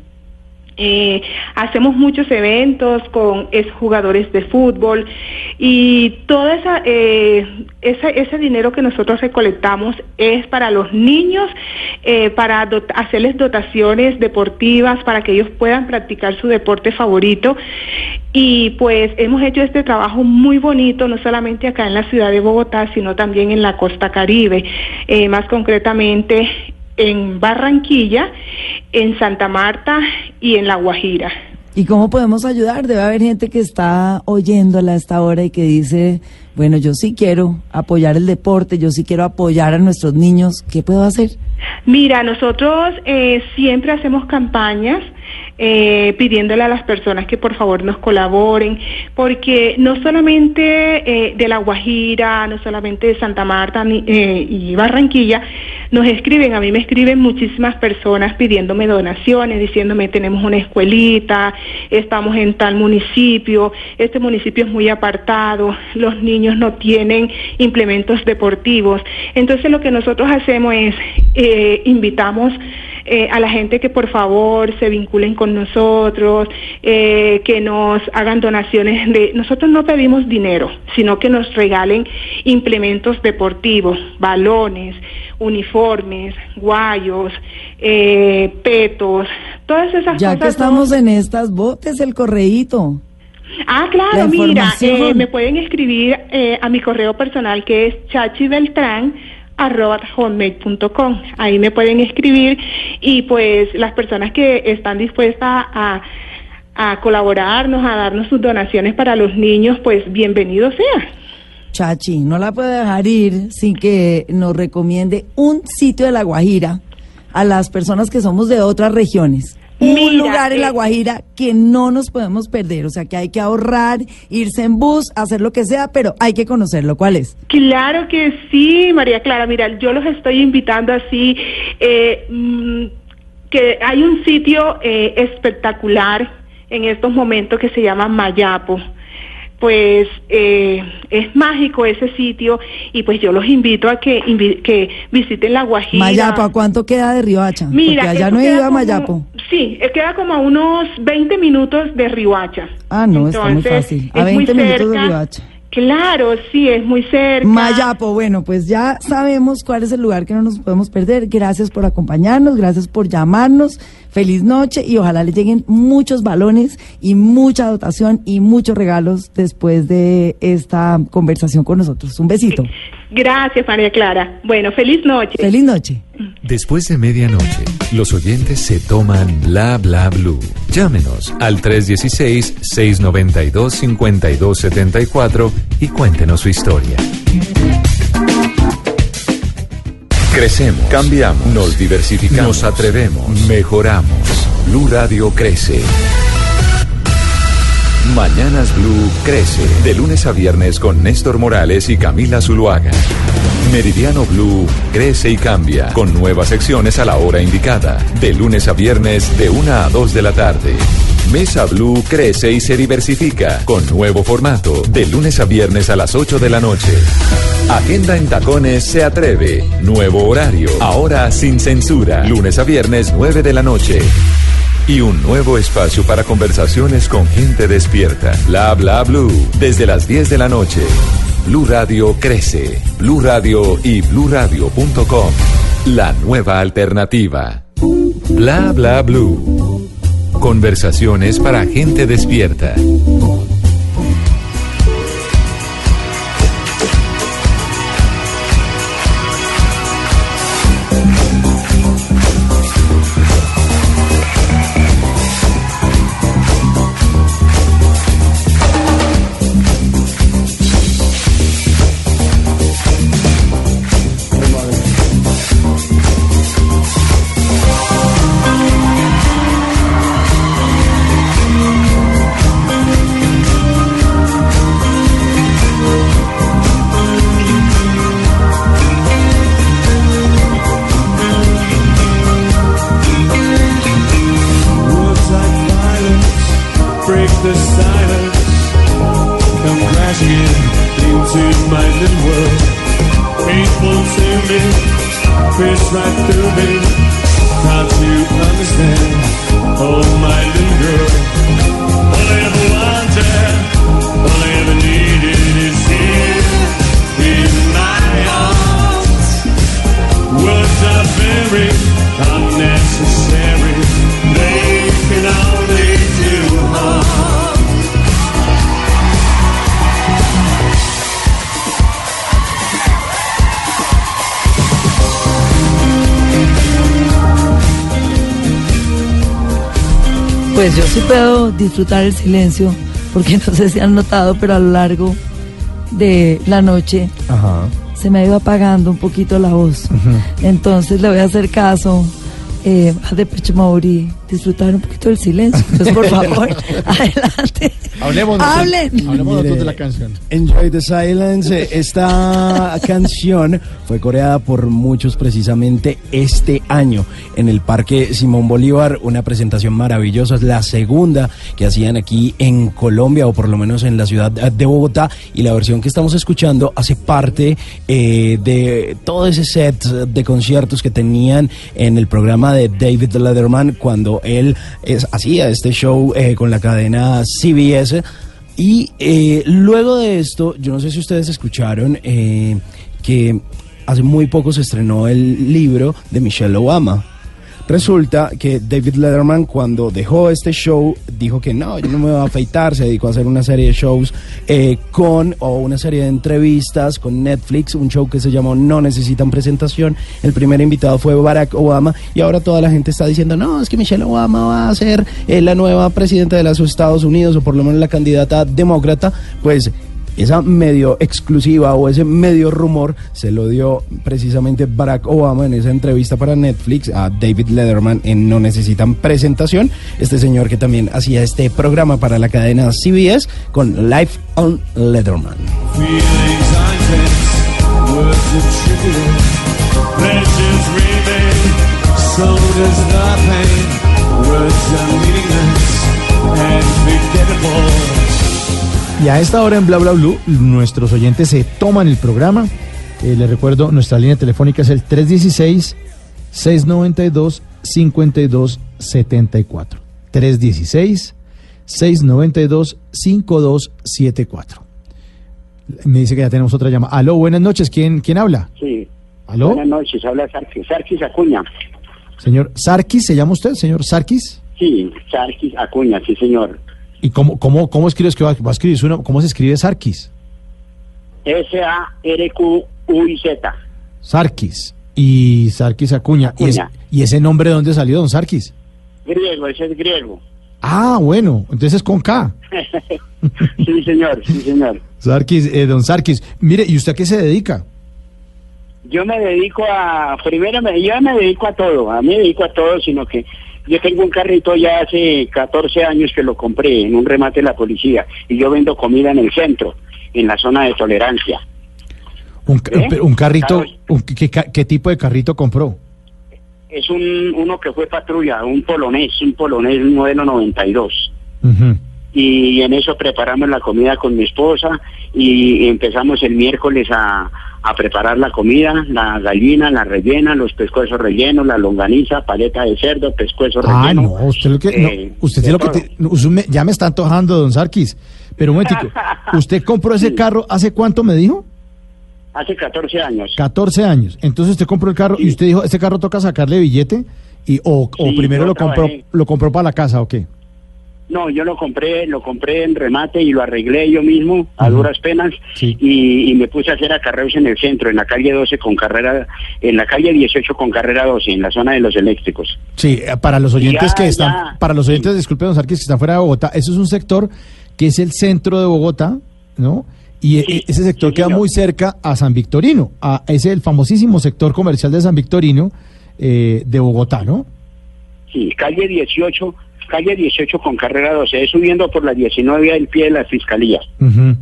Eh, hacemos muchos eventos con jugadores de fútbol y todo esa, eh, ese, ese dinero que nosotros recolectamos es para los niños, eh, para hacerles dotaciones deportivas para que ellos puedan practicar su deporte favorito. Y pues hemos hecho este trabajo muy bonito, no solamente acá en la ciudad de Bogotá, sino también en la costa caribe, más concretamente en Barranquilla, en Santa Marta y en La Guajira. ¿Y cómo podemos ayudar? Debe haber gente que está oyéndola a esta hora y que dice, bueno, yo sí quiero apoyar el deporte, yo sí quiero apoyar a nuestros niños. ¿Qué puedo hacer? Mira, nosotros eh, siempre hacemos campañas eh, pidiéndole a las personas que por favor nos colaboren, porque no solamente eh, de La Guajira, no solamente de Santa Marta ni- eh, y Barranquilla, nos escriben, a mí me escriben muchísimas personas pidiéndome donaciones, diciéndome tenemos una escuelita, estamos en tal municipio, este municipio es muy apartado, los niños no tienen implementos deportivos. Entonces lo que nosotros hacemos es eh, invitamos eh, a la gente que por favor se vinculen con nosotros, eh, que nos hagan donaciones de... Nosotros no pedimos dinero, sino que nos regalen implementos deportivos, balones, uniformes, guayos, eh, petos, todas esas Ya cosas. que estamos en estas botes, el correíto. Ah, La claro, mira, eh, me pueden escribir eh, a mi correo personal que es chachibeltrán arroba. Ahí me pueden escribir y pues las personas que están dispuestas a, a colaborarnos, a darnos sus donaciones para los niños, pues bienvenido sea. Chachi, no la puede dejar ir sin que nos recomiende un sitio de La Guajira a las personas que somos de otras regiones. Un Mira, lugar en La Guajira que no nos podemos perder, o sea que hay que ahorrar, irse en bus, hacer lo que sea, pero hay que conocerlo. ¿Cuál es? Claro que sí, María Clara. Mira, yo los estoy invitando así. eh, mm, que hay un sitio eh, espectacular en estos momentos que se llama Mayapo. Pues eh, es mágico ese sitio y pues yo los invito a que, invi- que visiten La Guajira. Mayapo, ¿a cuánto queda de Riohacha? Mira, Porque allá no he ido a Mayapo. Sí, eh, queda como a unos 20 minutos de Riohacha. Ah, no, está muy Entonces, fácil. A es muy 20 minutos de cerca. Riohacha. Claro, sí, es muy cerca. Mayapo, bueno, pues ya sabemos cuál es el lugar que no nos podemos perder. Gracias por acompañarnos, gracias por llamarnos. Feliz noche y ojalá les lleguen muchos balones y mucha dotación y muchos regalos después de esta conversación con nosotros. Un besito. Gracias, María Clara. Bueno, feliz noche. Feliz noche. Después de medianoche, los oyentes se toman Bla Bla Blue. Llámenos al 316-692-5274 y cuéntenos su historia. Crecemos, cambiamos, nos diversificamos, nos atrevemos, mejoramos. Blue Radio crece. Mañanas Blue crece. De lunes a viernes con Néstor Morales y Camila Zuluaga. Meridiano Blue crece y cambia con nuevas secciones a la hora indicada. De lunes a viernes de 1 a 2 de la tarde. Mesa Blue crece y se diversifica con nuevo formato. De lunes a viernes a las 8 de la noche. Agenda en Tacones se atreve. Nuevo horario. Ahora sin censura. Lunes a viernes 9 de la noche. Y un nuevo espacio para conversaciones con gente despierta. Bla bla blue. Desde las 10 de la noche. Blue Radio crece. Blue Radio y bluradio.com. La nueva alternativa. Bla bla blue. Conversaciones para gente despierta. Disfrutar el silencio, porque no sé si han notado, pero a lo largo de la noche Ajá. se me ha ido apagando un poquito la voz. Entonces le voy a hacer caso eh, a Depeche Mode y disfrutar un poquito del silencio. Entonces, por favor, adelante. Hablemos nosotros- Hablen. Hablemos nosotros de la canción. Enjoy the Silence. Esta canción fue coreada por muchos precisamente este año en el Parque Simón Bolívar. Una presentación maravillosa. Es la segunda que hacían aquí en Colombia o por lo menos en la ciudad de Bogotá. Y la versión que estamos escuchando hace parte eh, de todo ese set de conciertos que tenían en el programa de David Letterman cuando él es- hacía este show eh, con la cadena CBS. Y eh, luego de esto, yo no sé si ustedes escucharon eh, que hace muy poco se estrenó el libro de Michelle Obama. Resulta que David Letterman cuando dejó este show dijo que no, yo no me voy a afeitar, se dedicó a hacer una serie de shows eh, con, o una serie de entrevistas con Netflix, un show que se llamó No Necesitan Presentación. El primer invitado fue Barack Obama y ahora toda la gente está diciendo, no, es que Michelle Obama va a ser eh, la nueva presidenta de los Estados Unidos o por lo menos la candidata demócrata. Pues esa medio exclusiva o ese medio rumor se lo dio precisamente Barack Obama en esa entrevista para Netflix a David Letterman en No Necesitan Presentación. Este señor que también hacía este programa para la cadena CBS con Life on Letterman. Y a esta hora en Bla Bla Blue, nuestros oyentes se toman el programa. Eh, les recuerdo, nuestra línea telefónica es el 316-692-5274. 316-692-5274. Me dice que ya tenemos otra llamada. Aló, buenas noches. ¿Quién, quién habla? Sí. ¿Aló? Buenas noches, habla Sarkis, Sarkis Acuña. Señor Sarkis, ¿se llama usted, señor Sarkis? Sí, Sarkis Acuña, sí, señor. ¿Y cómo, cómo, cómo escribes que va, va a escribir su nombre? ¿Cómo se escribe Sarkis? S-A-R-Q-U-I-Z. Sarkis. Y Sarkis Acuña. ¿Y, ese, Acuña. ¿Y ese nombre de dónde salió, don Sarkis? Griego, ese es griego. Ah, bueno, entonces es con K. sí, señor, sí, señor. Sarkis, eh, don Sarkis. Mire, ¿y usted a qué se dedica? Yo me dedico a, primero me, yo me dedico a todo, a mí me dedico a todo, sino que yo tengo un carrito ya hace 14 años que lo compré en un remate de la policía y yo vendo comida en el centro, en la zona de tolerancia. Un, ¿Eh? un carrito, un- ¿qué, tipo de carrito compró? Es un uno que fue patrulla, un polonés, un polonés modelo 92. Ujú. y en eso preparamos la comida con mi esposa y empezamos el miércoles a, a preparar la comida, la gallina, la rellena, los pescuezos rellenos, la longaniza, paleta de cerdo, pescuezo Ah, relleno. no, usted lo que, eh, no, usted sí lo que, todo. te- no, usted me- ya me está antojando, don Sarkis. Pero un momentico, ¿usted compró ese carro hace cuánto me dijo? Hace 14 años. 14 años. Entonces usted compró el carro y usted dijo, ¿este carro toca sacarle billete? Y, o, o primero lo compró, trabajé. lo compró para la casa o qué? No, yo lo compré, lo compré en remate y lo arreglé yo mismo a duras penas Sí. y, y me puse a hacer acarreos en el centro, en la calle 12 con carrera, en la calle 18 con carrera 12, en la zona de los eléctricos. Sí, eh, para los oyentes Ya, que están, ya. para los oyentes, disculpe, don Sarkis, que están fuera de Bogotá, eso es un sector que es el centro de Bogotá, ¿no? Y e- ese sector queda muy cerca a San Victorino, a ese el famosísimo sector comercial de San Victorino eh, de Bogotá, ¿no? Sí, calle 18, calle 18 con carrera 12, es subiendo por la 19 al pie de la fiscalía. Ujú.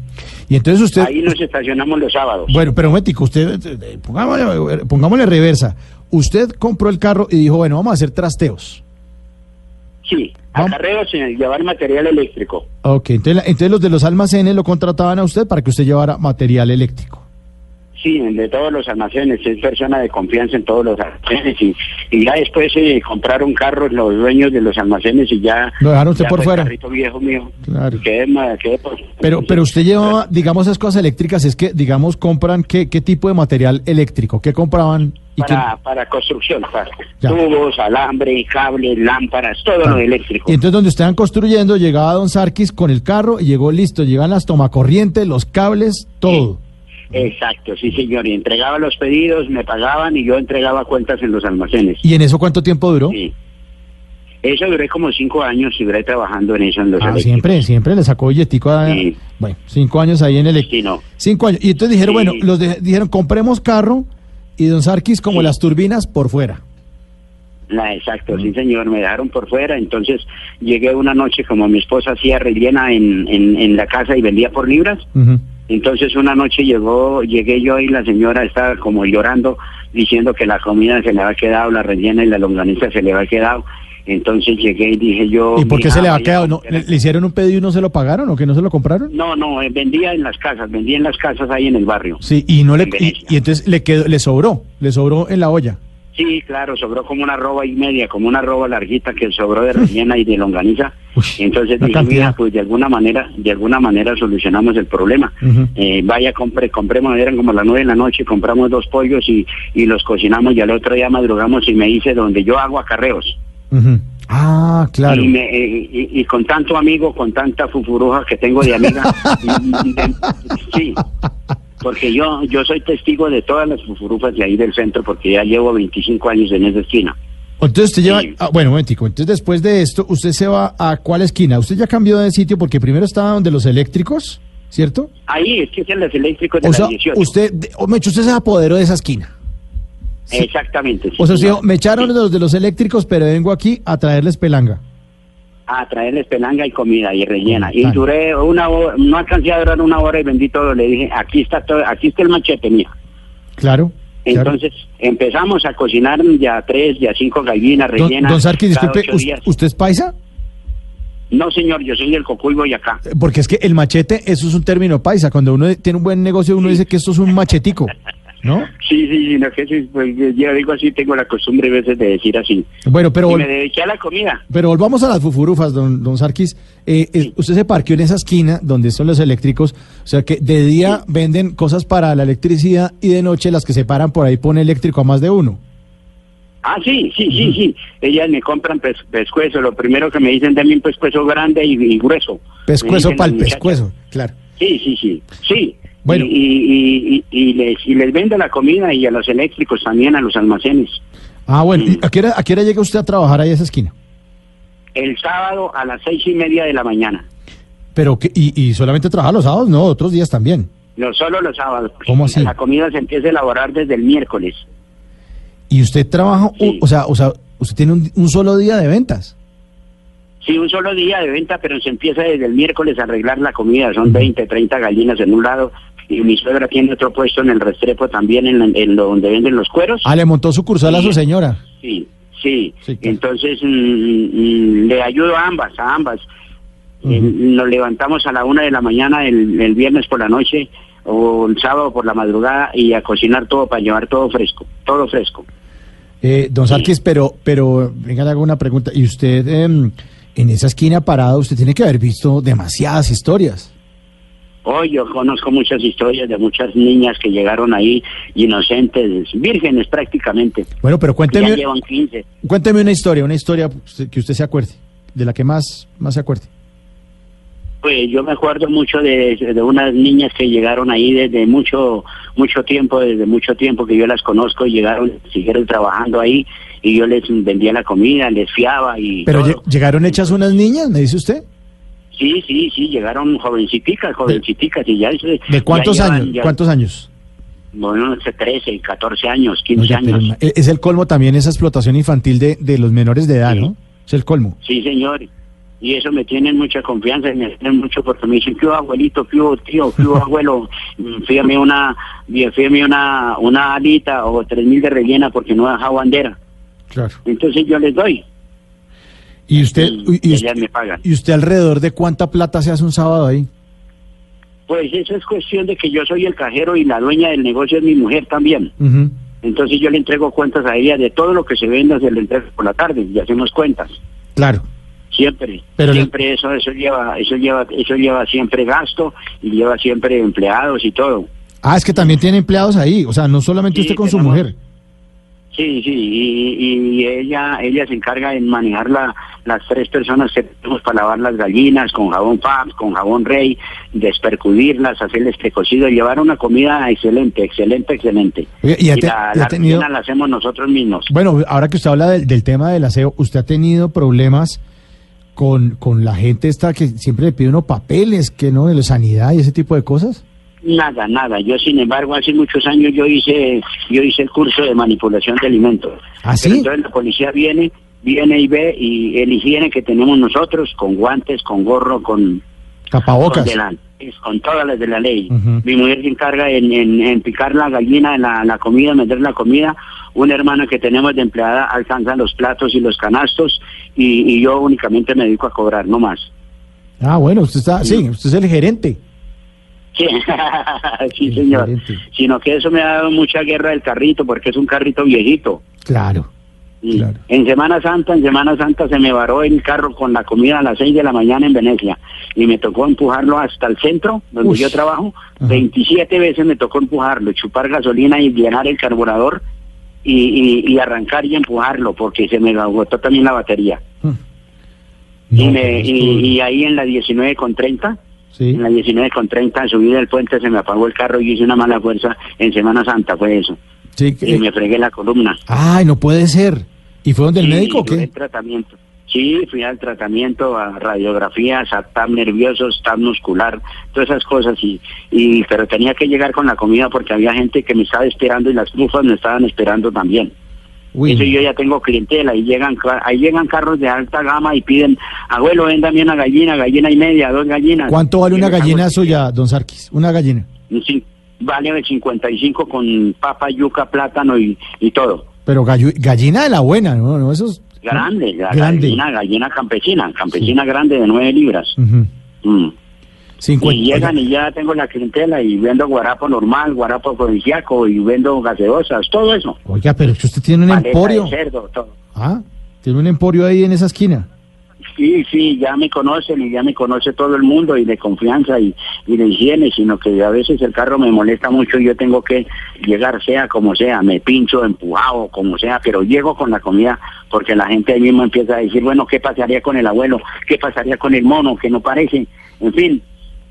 Y entonces usted, Ahí nos estacionamos los sábados. bueno, pero momentico, usted, eh, eh, pongámosle, pongámosle reversa. Usted compró el carro y dijo, bueno, vamos a hacer trasteos. Sí, acarreos en llevar material eléctrico. Ok, entonces, entonces los de los almacenes lo contrataban a usted para que usted llevara material eléctrico. Sí, de todos los almacenes, es persona de confianza en todos los almacenes y, y ya después eh, compraron carros los dueños de los almacenes y ya... Lo dejaron usted por fue fuera. Viejo mío. Claro. Y Quedé, ma- quedé por- Pero, pero usted llevaba, digamos, esas cosas eléctricas, es que, digamos, compran qué, qué tipo de material eléctrico, qué compraban y qué- para, para construcción, para Ya. tubos, alambre, cables, lámparas, todo Ah. lo eléctrico. Y entonces donde estaban construyendo, llegaba Don Sarkis con el carro y llegó listo, llegan las tomacorrientes, los cables, todo. Exacto, sí señor, y entregaba los pedidos, me pagaban y yo entregaba cuentas en los almacenes. ¿Y en eso cuánto tiempo duró? Sí. Eso duré como cinco años y duré trabajando en eso en los Ah, eléctricos. siempre, siempre le sacó billetico a... Bueno, cinco años ahí en el... Sí, no. Cinco años. Y entonces dijeron, Sí. bueno, los de- dijeron, compremos carro y Don Sarkis como las turbinas por fuera. La, exacto, sí señor, me dejaron por fuera, entonces llegué una noche como mi esposa hacía rellena en, en, en la casa y vendía por libras. Entonces una noche llegó, llegué yo y la señora estaba como llorando diciendo que la comida se le había quedado, la rellena y la longaniza se le había quedado, entonces llegué y dije yo... ¿Y por qué "Mija, se le ha vaya a quedado? ¿No, le, hicieron un pedido y no se lo pagaron o que no se lo compraron? No, no, eh, vendía en las casas, vendía en las casas ahí en el barrio. Sí, y no le y entonces le quedó, le sobró, le sobró en la olla. Sí, claro, sobró como una roba y media, como una roba larguita que sobró de rellena y de longaniza. Entonces dije, mira, pues de alguna manera, de alguna manera solucionamos el problema. Eh, vaya, compre, compremos, eran como las nueve de la noche, compramos dos pollos y, y los cocinamos y al otro día madrugamos y me hice donde yo hago acarreos. Ah, claro. Y, me, eh, y, y con tanto amigo, con tanta fufuruja que tengo de amiga, y- y de- sí, porque yo yo soy testigo de todas las fufurufas de ahí del centro, porque ya llevo 25 años en esa esquina. Entonces usted lleva, ah, bueno, un momentico, entonces después de esto, ¿usted se va a cuál esquina? ¿Usted ya cambió de sitio porque primero estaba donde los eléctricos, ¿cierto? Ahí es que es en los eléctricos de O la sea, 18. usted, o me echó usted se apoderó de esa esquina. Exactamente. sí, O sea, me echaron los de los eléctricos, pero vengo aquí a traerles pelanga. A traerles pelanga y comida y rellena. Y duré una hora, no alcancé a durar una hora y vendí todo. Le dije, aquí está todo, aquí está el machete, mía. Claro. claro. Entonces empezamos a cocinar ya tres, ya cinco gallinas rellenas. don Sarkis, disculpe, ocho ¿us- días. ¿usted es paisa? No, señor, yo soy del Cocuy Boyacá. Porque es que el machete, eso es un término paisa. Cuando uno tiene un buen negocio, uno dice que esto es un machetico, ¿no? Sí, sí, sí, no, que sí, pues, yo digo así, tengo la costumbre a veces de decir así. Bueno, pero, Y me dediqué a la comida. pero volvamos a las fufurufas, don, don Sarkis. Eh, usted se parqueó en esa esquina donde son los eléctricos. O sea que de día venden cosas para la electricidad y de noche las que se paran por ahí pone eléctrico a más de uno. Ah, sí, sí, sí, sí. Ellas me compran pes- pescuezo. Lo primero que me dicen, un pescuezo grande y, y grueso. Pescuezo para el pescuezo, claro. Sí, sí, sí. Sí. Bueno. Y, y, y, y les, y les vendo la comida y a los eléctricos también, a los almacenes. Ah, bueno. ¿y ¿A qué, hora, ¿A qué hora llega usted a trabajar ahí a esa esquina? El sábado a las seis y media de la mañana. Pero que, y, y solamente trabaja los sábados, no, otros días también. No solo los sábados. ¿Cómo así? La comida se empieza a elaborar desde el miércoles. Y usted trabaja, o sea, o sea, usted tiene un, un solo día de ventas. Sí, un solo día de venta, pero se empieza desde el miércoles a arreglar la comida. Son 20, 30 gallinas en un lado. Y mi suegra tiene otro puesto en el Restrepo también, en, en donde venden los cueros. Ah, le montó sucursal a su Sí. señora. Sí, sí. Entonces mm, mm, le ayudo a ambas, a ambas. Eh, nos levantamos a la una de la mañana el, el viernes por la noche o el sábado por la madrugada y a cocinar todo para llevar todo fresco, todo fresco. Eh, don Sarkis, pero, pero, venga, le hago una pregunta. Y usted, em, en esa esquina parada, usted tiene que haber visto demasiadas historias. Hoy yo conozco muchas historias de muchas niñas que llegaron ahí inocentes, vírgenes prácticamente. Bueno, pero Ya cuénteme, llevan 15. cuénteme una historia, una historia que usted se acuerde, de la que más, más se acuerde. Pues yo me acuerdo mucho de, de unas niñas que llegaron ahí desde mucho mucho tiempo, desde mucho tiempo que yo las conozco y llegaron, siguieron trabajando ahí y yo les vendía la comida, les fiaba y Pero todo. llegaron hechas unas niñas, me dice usted. Sí, sí, sí, llegaron jovenciticas, jovenciticas y ya... ¿De cuántos ya llevan años? ya- ¿Cuántos años? Bueno, hace 13, 14 años, 15 Oiga, pero años. e- es el colmo también esa explotación infantil de, de los menores de edad, ¿no? Es el colmo. Sí, señor. Y eso me tienen mucha confianza y me tienen mucho porque me dicen, ¿qué abuelito? ¿Qué tío? ¿Qué abuelo? Mm, Fíjame una, fíjame una, una alita o tres mil de rellena porque no he dejado bandera. Claro. Entonces yo les doy ¿Y usted, y, y, y ellas usted, me pagan. y usted alrededor de cuánta plata se hace un sábado ahí? Pues eso es cuestión de que yo soy el cajero y la dueña del negocio es mi mujer también. Entonces yo le entrego cuentas a ella de todo lo que se venda, se le entrega por la tarde y hacemos cuentas. Claro. Siempre, Pero le- siempre eso, eso lleva, eso lleva, eso lleva siempre gasto y lleva siempre empleados y todo. Ah, es que también tiene empleados ahí, o sea, no solamente Sí, usted con su mujer. Sí, sí, y, y ella, ella se encarga de manejar la, las tres personas que tenemos para lavar las gallinas con jabón Fab, con jabón Rey, despercudirlas, hacerles precocido, llevar una comida excelente, excelente, excelente. Oye, y ha te- la, y la tenido- la hacemos nosotros mismos. Bueno, ahora que usted habla del, del tema del aseo, ¿usted ha tenido problemas con, con la gente esta que siempre le pide unos papeles, que no, de la sanidad y ese tipo de cosas? Nada, nada. Yo, sin embargo, hace muchos años yo hice, yo hice el curso de manipulación de alimentos. ¿Ah, sí? Entonces la policía viene, viene y ve y el higiene que tenemos nosotros, con guantes, con gorro, con, Tapabocas. con, la- con todas las de la ley. Mi mujer se encarga en, en- en picar la gallina, la, la comida, meter la comida. Una hermana que tenemos de empleada alcanza los platos y los canastos y, y yo únicamente me dedico a cobrar, no más. Ah, bueno, usted está, sí, usted es el gerente. Sí, sí, señor. Sino que eso me ha dado mucha guerra del carrito porque es un carrito viejito. Claro. Y En Semana Santa, en Semana Santa se me varó el carro con la comida a las 6 de la mañana en Venecia y me tocó empujarlo hasta el centro donde yo trabajo. 27 veces me tocó empujarlo, chupar gasolina y llenar el carburador y, y- y arrancar y empujarlo porque se me agotó también la batería. y, me- y, y ahí en la 19 con 30, en la 19 con 30, subí del puente, se me apagó el carro y hice una mala fuerza en Semana Santa, fue eso. Sí, que- Y me fregué la columna. Ay, no puede ser. ¿Y fue donde el Sí, médico o qué? el tratamiento. Sí, fui al tratamiento, a radiografías, a TAP nervioso, TAP muscular, todas esas cosas. Y, y Pero tenía que llegar con la comida porque había gente que me estaba esperando y las trufas me estaban esperando también. Uy, Eso yo ya tengo clientela y llegan ahí llegan carros de alta gama y piden, abuelo, véndame una gallina, gallina y media, dos gallinas. ¿Cuánto vale una gallina suya, don Sarkis? Una gallina. cin- Vale de 55 con papa, yuca, plátano y, y todo. Pero gallo- gallina de la buena, ¿no? no esos, Grande, la Grande. gallina, gallina campesina, campesina grande de nueve libras. Ujú. Mm. 50. Y llegan y ya tengo la clientela y vendo guarapo normal, guarapo provinciaco y vendo gaseosas, todo eso. Oiga, pero es que usted tiene un Paleta emporio. de cerdo, todo. Ah, tiene un emporio ahí en esa esquina. Sí, sí, ya me conocen y ya me conoce todo el mundo y de confianza y, y de higiene, sino que a veces el carro me molesta mucho y yo tengo que llegar sea como sea, me pincho, empujado, como sea, pero llego con la comida porque la gente ahí mismo empieza a decir, bueno, ¿qué pasaría con el abuelo? ¿Qué pasaría con el mono que no parece? En fin,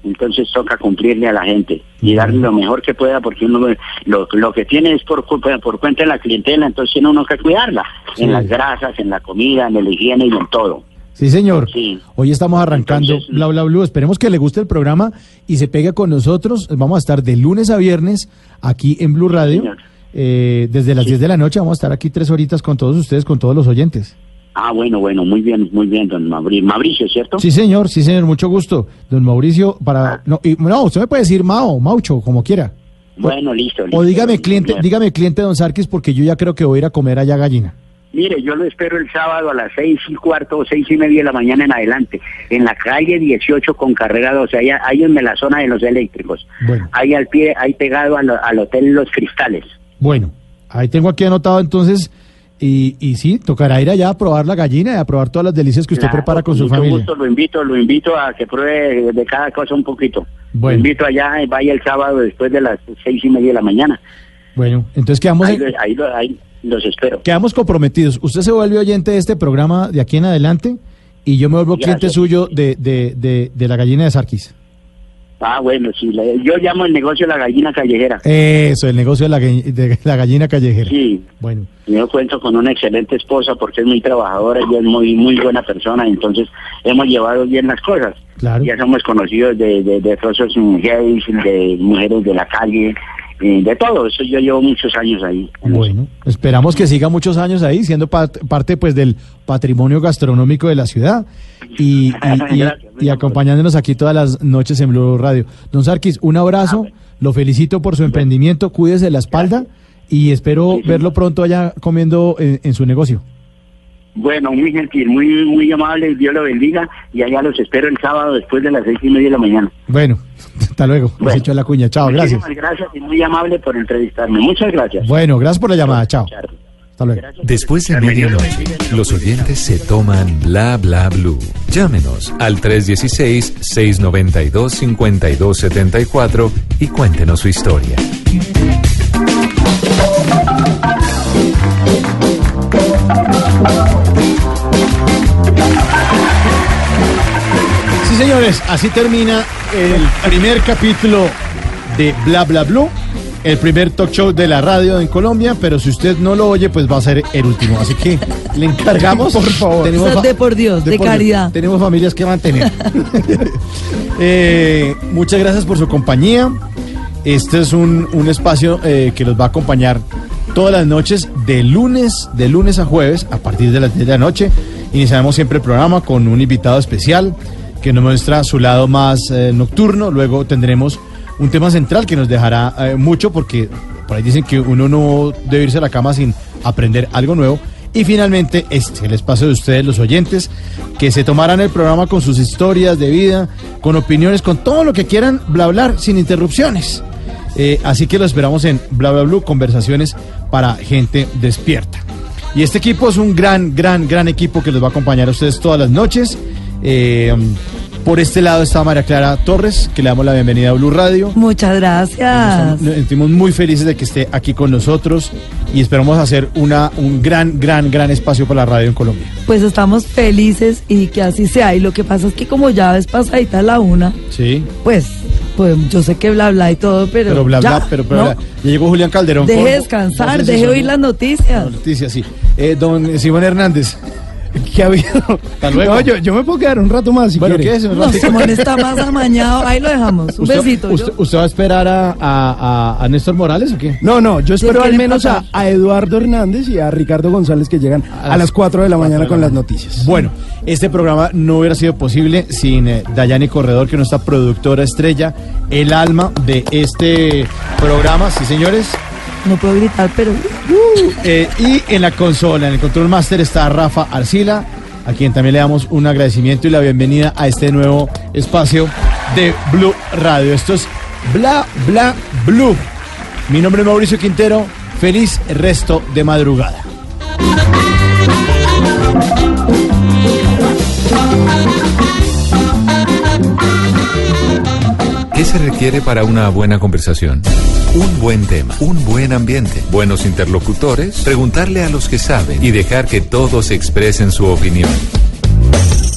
entonces toca cumplirle a la gente y darle lo mejor que pueda porque uno lo, lo que tiene es por, culpa- por cuenta de la clientela, entonces tiene uno que cuidarla Sí. en las grasas, en la comida, en la higiene y en todo. Sí, señor. Sí. Hoy estamos arrancando Bla Bla Blue. Esperemos que le guste el programa y se pegue con nosotros. Vamos a estar de lunes a viernes aquí en Blue Radio. Eh, desde las 10 de la noche vamos a estar aquí tres horitas con todos ustedes, con todos los oyentes. Ah, bueno, bueno, muy bien, muy bien, don Mabri- Mauricio, ¿cierto? Sí, señor, sí, señor, mucho gusto. Don Mauricio, para... No, y- no usted me puede decir Mao, Maucho, como quiera. Bueno, listo. listo. O dígame cliente, Bien. dígame cliente Don Sarkis, porque yo ya creo que voy a ir a comer allá gallina. Mire, yo lo espero el sábado a las seis y cuarto o seis y media de la mañana en adelante, en la calle 18 con carrera 12, ahí, ahí en la zona de los eléctricos, Bueno, ahí al pie, ahí pegado al, al hotel Los Cristales. bueno, ahí tengo aquí anotado entonces, y, y sí, tocará ir allá a probar la gallina y a probar todas las delicias que usted Claro, prepara con su familia. gusto, lo invito, lo invito a que pruebe de cada cosa un poquito. Bueno. Lo invito allá, y vaya el sábado después de las seis y media de la mañana. Bueno, entonces quedamos, Ahí, en- ahí, lo- ahí los espero. quedamos comprometidos. Usted se vuelve oyente de este programa de aquí en adelante y yo me vuelvo cliente suyo de, de, de, de la gallina de Sarkis. Ah, bueno, sí, yo llamo el negocio la gallina callejera. Eso, el negocio de la, ga- de la gallina callejera. Sí. Bueno. Yo cuento con una excelente esposa porque es muy trabajadora y es muy muy buena persona, entonces hemos llevado bien las cosas. Claro. Ya somos conocidos de, de, de trozos gays, de mujeres de la calle, de todo. Eso yo llevo muchos años ahí. Bueno, esperamos que siga muchos años ahí, siendo parte pues del patrimonio gastronómico de la ciudad y, y- y- Gracias, y acompañándonos aquí todas las noches en Blue Radio. Don Sarkis, un abrazo, lo felicito por su emprendimiento, cuídese la espalda y espero verlo pronto allá comiendo en, en su negocio. Bueno, muy gentil, muy muy amable, Dios lo bendiga y allá los espero el sábado después de las seis y media de la mañana. Bueno, hasta luego, les echo la cuña, chao, gracias. Muchísimas gracias y muy amable por entrevistarme. Muchas gracias. Bueno, gracias por la llamada, chao. Hasta luego. Después de medianoche, los oyentes se toman bla bla blue. Llámenos al 316-692-5274 y cuéntenos su historia. Sí, señores, así termina el primer capítulo de Bla Bla Blue, el primer talk show de la radio en Colombia, pero si usted no lo oye, pues va a ser el último. Así que le encargamos, por favor. De por Dios, de caridad. Tenemos familias que mantener. Eh, muchas gracias por su compañía. Este es un, un espacio eh, que los va a acompañar todas las noches, de lunes, de lunes a jueves, a partir de las 10 de la noche. Iniciaremos siempre el programa con un invitado especial que nos muestra su lado más eh, nocturno. Luego tendremos un tema central que nos dejará eh, mucho porque por ahí dicen que uno no debe irse a la cama sin aprender algo nuevo. Y finalmente, este es el espacio de ustedes, los oyentes, que se tomarán el programa con sus historias de vida, con opiniones, con todo lo que quieran, bla, hablar sin interrupciones. Eh, así que lo esperamos en Bla Bla Blue, conversaciones para gente despierta. Y este equipo es un gran, gran, gran equipo que los va a acompañar a ustedes todas las noches. Eh, por este lado está María Clara Torres, que le damos la bienvenida a Blue Radio. Muchas gracias. Nos sentimos muy felices de que esté aquí con nosotros y esperamos hacer una, un gran, gran, gran espacio para la radio en Colombia. Pues estamos felices y que así sea. Y lo que pasa es que como ya ves pasadita la una, Sí. pues, pues yo sé que bla bla y todo, pero. Pero bla, ya, bla, pero, pero ¿no? bla. Ya llegó Julián Calderón. Deje descansar, no sé si deje oír las noticias. Noticias, sí. Eh, don Simón Hernández. ¿Qué ha habido? Hasta luego. No, yo, yo me puedo quedar un rato más si Bueno, quiere. un No. Simón está más amañado. Ahí lo dejamos. Un ¿Usted, besito. usted, va a esperar a, a, a- a Néstor Morales o qué? No, no, yo espero ¿Qué al menos a, a Eduardo Hernández y a Ricardo González que llegan a, las 4 de la mañana con las noticias. Bueno, este programa no hubiera sido posible sin eh, Dayani Corredor, que es nuestra productora estrella, el alma de este programa. Sí, señores. No puedo gritar, pero... Eh, y en la consola, en el control master está Rafa Arcila, a quien también le damos un agradecimiento y la bienvenida a este nuevo espacio de Blue Radio. Esto es Bla Bla Blue. Mi nombre es Mauricio Quintero. Feliz resto de madrugada. Se requiere para una buena conversación? Un buen tema, un buen ambiente, buenos interlocutores, preguntarle a los que saben y dejar que todos expresen su opinión.